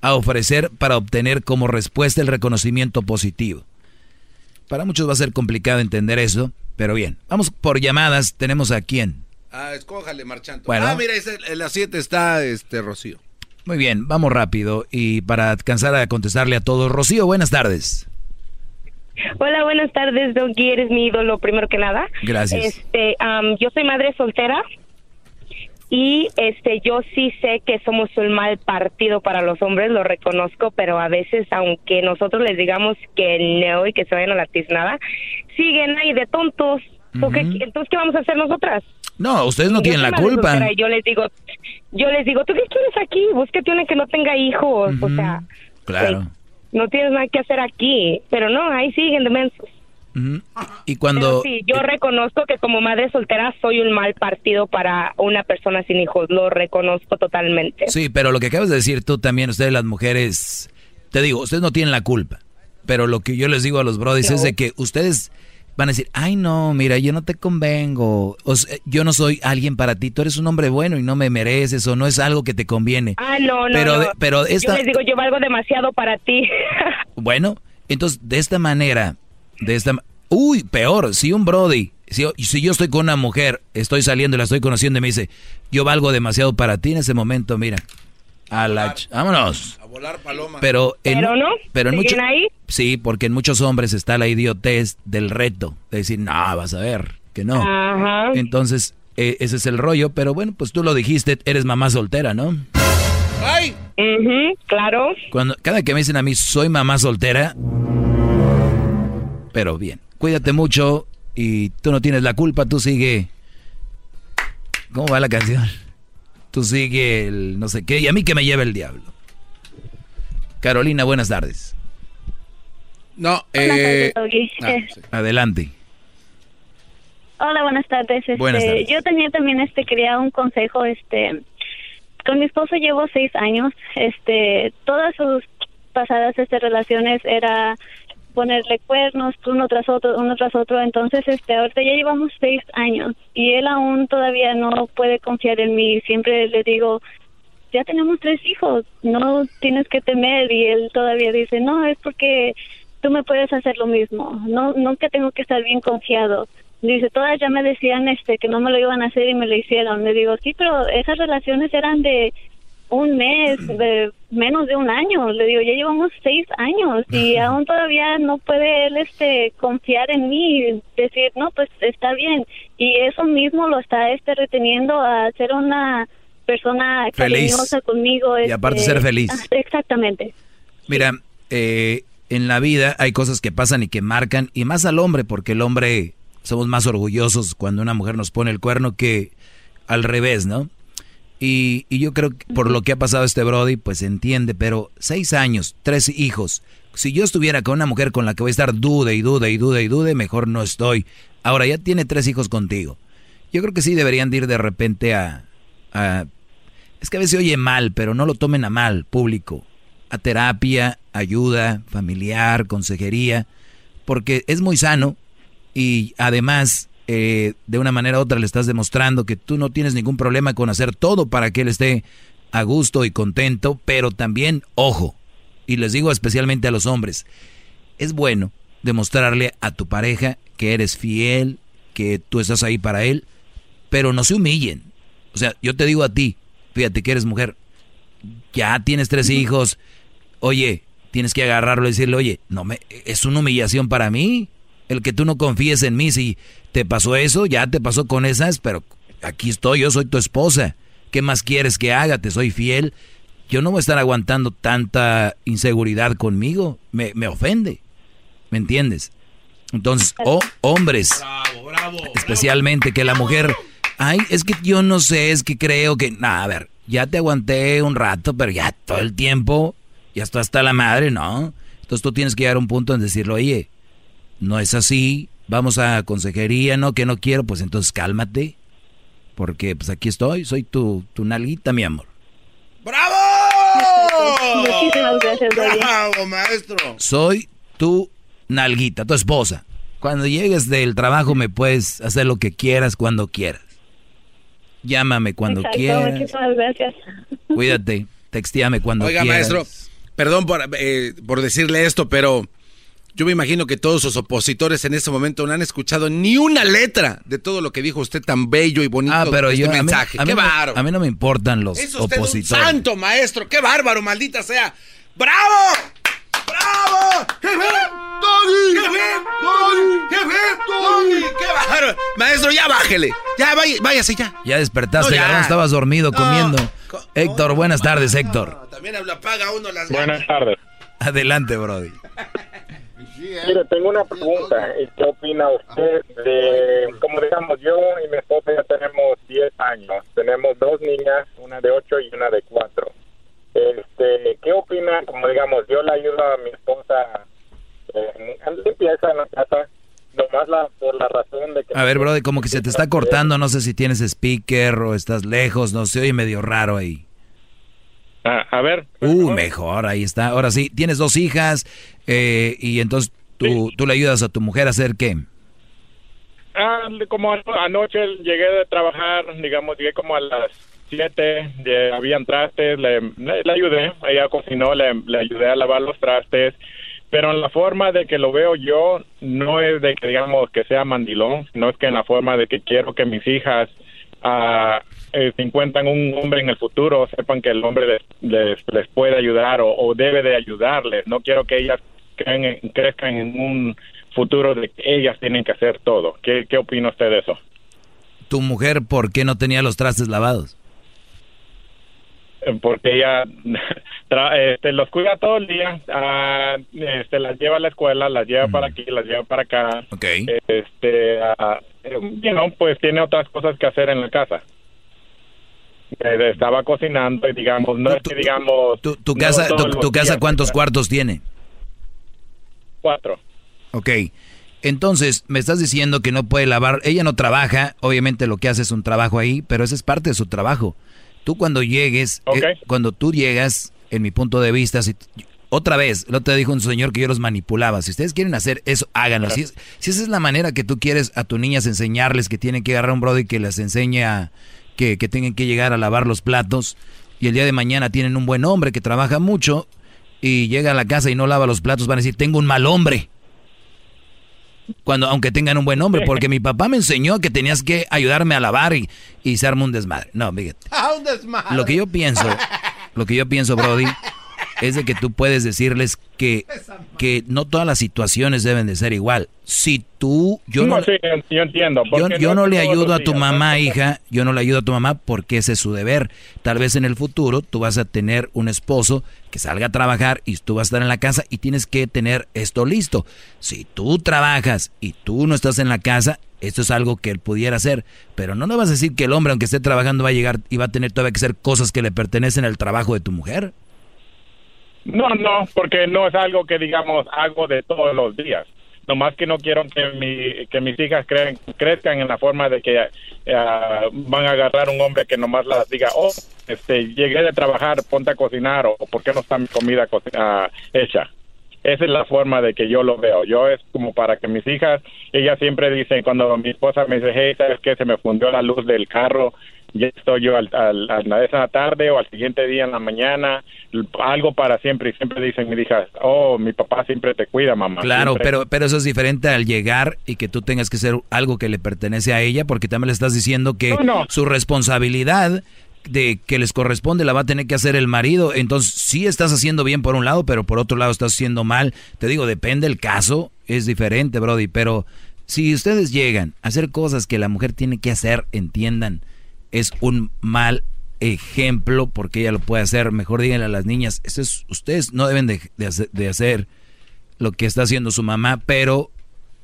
a ofrecer para obtener como respuesta el reconocimiento positivo. Para muchos va a ser complicado entender eso, pero bien. Vamos por llamadas. Tenemos a quién. Ah, escójale, marchando. Bueno. Ah, mira, en las 7 está este Rocío. Muy bien, vamos rápido. Y para alcanzar a contestarle a todos, Rocío, buenas tardes. Hola, buenas tardes, Don Eres mi ídolo, primero que nada. Gracias. Este, yo soy madre soltera y este, yo sí sé que somos un mal partido para los hombres, lo reconozco, pero a veces, aunque nosotros les digamos que no y que se vayan a la tiznada, siguen ahí de tontos. Entonces, ¿qué vamos a hacer nosotras? No, ustedes no tienen la culpa. yo les digo, yo les digo, ¿tú qué quieres aquí? Búsquete una que no tenga hijos, o sea. Claro. no tienes nada que hacer aquí, pero no, ahí siguen demensos. Y cuando... sí, yo reconozco que como madre soltera soy un mal partido para una persona sin hijos, lo reconozco totalmente. Sí, pero lo que acabas de decir tú también, ustedes las mujeres, te digo, ustedes no tienen la culpa, pero lo que yo les digo a los brodis es de que ustedes van a decir, ay no, mira, yo no te convengo, o yo no soy alguien para ti, tú eres un hombre bueno y no me mereces o no es algo que te conviene. Ah, no, no. Pero, no. pero esta... Yo les digo, yo valgo demasiado para ti. bueno, entonces de esta manera, de esta... Uy, peor, si un Brody, si, si yo estoy con una mujer, estoy saliendo y la estoy conociendo y me dice, yo valgo demasiado para ti en ese momento, mira, a la... Vámonos. Volar paloma. Pero, en, pero no, pero en mucho, ahí? Sí, porque en muchos hombres está la idiotez del reto, de decir, no, vas a ver, que no. Ajá. Entonces, eh, ese es el rollo, pero bueno, pues tú lo dijiste, eres mamá soltera, ¿no? ¡Ay! claro. Cuando, cada que me dicen a mí, soy mamá soltera, pero bien, cuídate mucho y tú no tienes la culpa, tú sigue... ¿Cómo va la canción? Tú sigue el no sé qué y a mí que me lleve el diablo. Carolina, buenas tardes. No, eh... Ah, Adelante. Hola, buenas tardes. Este, buenas tardes. Yo tenía también, este, quería un consejo, este, con mi esposo llevo seis años, este, todas sus pasadas, este, relaciones era ponerle cuernos uno tras otro, uno tras otro, entonces, este, ahorita ya llevamos seis años y él aún todavía no puede confiar en mí, siempre le digo, ya tenemos tres hijos, no tienes que temer y él todavía dice, no, es porque tú me puedes hacer lo mismo, no, nunca tengo que estar bien confiado. Dice, todas ya me decían este que no me lo iban a hacer y me lo hicieron. Le digo, sí, pero esas relaciones eran de un mes, de menos de un año. Le digo, ya llevamos seis años y aún todavía no puede él este confiar en mí y decir, no, pues está bien. Y eso mismo lo está este reteniendo a ser una persona cariñosa conmigo. y aparte ser este, feliz. Exactamente. Mira, eh, en la vida hay cosas que pasan y que marcan, y más al hombre, porque el hombre somos más orgullosos cuando una mujer nos pone el cuerno que al revés, ¿no? Y, y yo creo que por lo que ha pasado este Brody, pues entiende, pero seis años, tres hijos. Si yo estuviera con una mujer con la que voy a estar dude y dude y dude y dude, mejor no estoy. Ahora ya tiene tres hijos contigo. Yo creo que sí deberían de ir de repente a, a es que a veces oye mal, pero no lo tomen a mal, público. A terapia, ayuda, familiar, consejería, porque es muy sano y además eh, de una manera u otra le estás demostrando que tú no tienes ningún problema con hacer todo para que él esté a gusto y contento, pero también, ojo, y les digo especialmente a los hombres, es bueno demostrarle a tu pareja que eres fiel, que tú estás ahí para él, pero no se humillen. O sea, yo te digo a ti, fíjate que eres mujer, ya tienes tres hijos, oye, tienes que agarrarlo y decirle, oye, no me, es una humillación para mí el que tú no confíes en mí. Si te pasó eso, ya te pasó con esas, pero aquí estoy, yo soy tu esposa. ¿Qué más quieres que haga? Te soy fiel. Yo no voy a estar aguantando tanta inseguridad conmigo. Me, me ofende. ¿Me entiendes? Entonces, oh, hombres, especialmente que la mujer, ay, es que yo no sé, es que creo que, nada, a ver, ya te aguanté un rato, pero ya todo el tiempo, ya está hasta la madre, ¿no? Entonces tú tienes que llegar a un punto en decirlo, oye, no es así, vamos a consejería, no, que no quiero, pues entonces cálmate, porque pues aquí estoy, soy tu, tu nalguita, mi amor. ¡Bravo! Muchísimas gracias, Doggy. ¡Bravo, maestro! Soy tu nalguita, tu esposa. Cuando llegues del trabajo me puedes hacer lo que quieras cuando quieras. Llámame cuando Exacto, quieras. Muchísimas gracias. Cuídate, textíame cuando Oiga, quieras. maestro, perdón por, eh, por decirle esto, pero yo me imagino que todos sus opositores en este momento no han escuchado ni una letra de todo lo que dijo usted tan bello y bonito Ah, pero de este yo a mí- mensaje. a mí ¡Qué no- bárbaro! A mí no me importan los Es usted opositores. un santo, maestro. ¡Qué bárbaro, maldita sea! ¡Bravo! ¡Bravo! ¡Jefe! ¡Doggy! ¡Qué bárbaro! Maestro, ya bájele. Ya, vaya- váyase ya. Ya despertaste, No, ya. Estabas dormido comiendo. Héctor, buenas tardes, Héctor. También habla, paga uno las Buenas tardes. Adelante, Brody. Mire, tengo una pregunta. ¿Y ¿Qué opina usted de, como digamos, yo y mi esposa ya tenemos 10 años, tenemos dos niñas, una de 8 y una de 4. Este, ¿Qué opina, como digamos, yo le ayudo a mi esposa en limpieza en la casa, nomás la, por la razón de que... A ver, Brody, como que se te está cortando, no sé si tienes speaker o estás lejos, no sé, oye medio raro ahí. a ver. Uh, mejor, ahí está. Ahora sí, tienes dos hijas eh, y entonces tú, tú le ayudas a tu mujer a hacer qué? Ah, como anoche llegué de trabajar, digamos, llegué como a las 7, habían trastes, le, le, ayudé, ella cocinó, le, le ayudé a lavar los trastes, pero en la forma de que lo veo yo, no es de que digamos que sea mandilón, no es que en la forma de que quiero que mis hijas uh, eh, un hombre en el futuro, sepan que el hombre les, les, puede ayudar o, debe de ayudarles. No quiero que ellas crezcan en un futuro de que ellas tienen que hacer todo. ¿Qué, qué opina usted de eso? ¿Tu mujer por qué no tenía los trastes lavados? Porque ella este, los cuida todo el día, uh, este, las lleva a la escuela, las lleva para aquí, las lleva para acá. Okay. Este, uh, pues tiene otras cosas que hacer en la casa. Eh, estaba cocinando y digamos, no es que digamos... ¿Tu, casa, tu, casa cuántos cuartos tiene? Cuatro. Ok. Entonces, me estás diciendo que no puede lavar. Ella no trabaja, obviamente lo que hace es un trabajo ahí, pero ese es parte de su trabajo. Tú cuando llegues, eh, cuando tú llegas, en mi punto de vista, si, otra vez, lo te dijo un señor que yo los manipulaba. Si ustedes quieren hacer eso, háganlo. Si, si, esa es la manera que tú quieres a tus niñas enseñarles que tienen que agarrar un brody que les enseña que, que tengan que llegar a lavar los platos y el día de mañana tienen un buen hombre que trabaja mucho y llega a la casa y no lava los platos, van a decir, tengo un mal hombre. Cuando, aunque tengan un buen hombre, porque mi papá me enseñó que tenías que ayudarme a lavar y, y se arma un desmadre. No, fíjate. Ah, un desmadre. Lo que yo pienso, lo que yo pienso, Brody, es de que tú puedes decirles que, que no todas las situaciones deben de ser igual. Si tú, yo no, yo entiendo. Yo, no, le ayudo a tu mamá, hija, yo no le ayudo a tu mamá porque ese es su deber. Tal vez en el futuro tú vas a tener un esposo que salga a trabajar y tú vas a estar en la casa y tienes que tener esto listo. Si tú trabajas y tú no estás en la casa, esto es algo que él pudiera hacer, pero no le vas a decir que el hombre, aunque esté trabajando, va a llegar y va a tener todavía que hacer cosas que le pertenecen al trabajo de tu mujer. No, no, porque no es algo que, digamos, hago de todos los días. Nomás que no quiero que, mi, que mis hijas crezcan en la forma de que eh, van a agarrar un hombre que nomás las diga, oh, este, llegué de trabajar, ponte a cocinar, o ¿por qué no está mi comida uh, hecha? Esa es la forma de que yo lo veo. Yo es como para que mis hijas, ellas siempre dicen, cuando mi esposa me dice, hey, ¿sabes qué? Se me fundió la luz del carro, ya estoy yo al, al, a esa tarde o al siguiente día en la mañana, algo para siempre. Y siempre dicen mi hija, oh, mi papá siempre te cuida, mamá. Claro, pero, pero eso es diferente al llegar y que tú tengas que ser algo que le pertenece a ella, porque también le estás diciendo que su responsabilidad de que les corresponde la va a tener que hacer el marido. Entonces, sí estás haciendo bien por un lado, pero por otro lado estás haciendo mal. Te digo, depende el caso, es diferente, Brody, pero si ustedes llegan a hacer cosas que la mujer tiene que hacer, entiendan es un mal ejemplo porque ella lo puede hacer. Mejor díganle a las niñas, es, ustedes no deben de, hacer lo que está haciendo su mamá, pero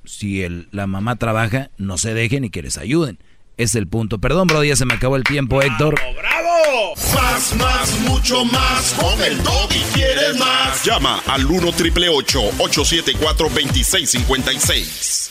si el, la mamá trabaja, no se dejen y que les ayuden. Es el punto. Perdón, bro, ya se me acabó el tiempo, Héctor. ¡Bravo! Más, más, mucho más. Con el y quieres más. Llama al 1 triple 874 2656.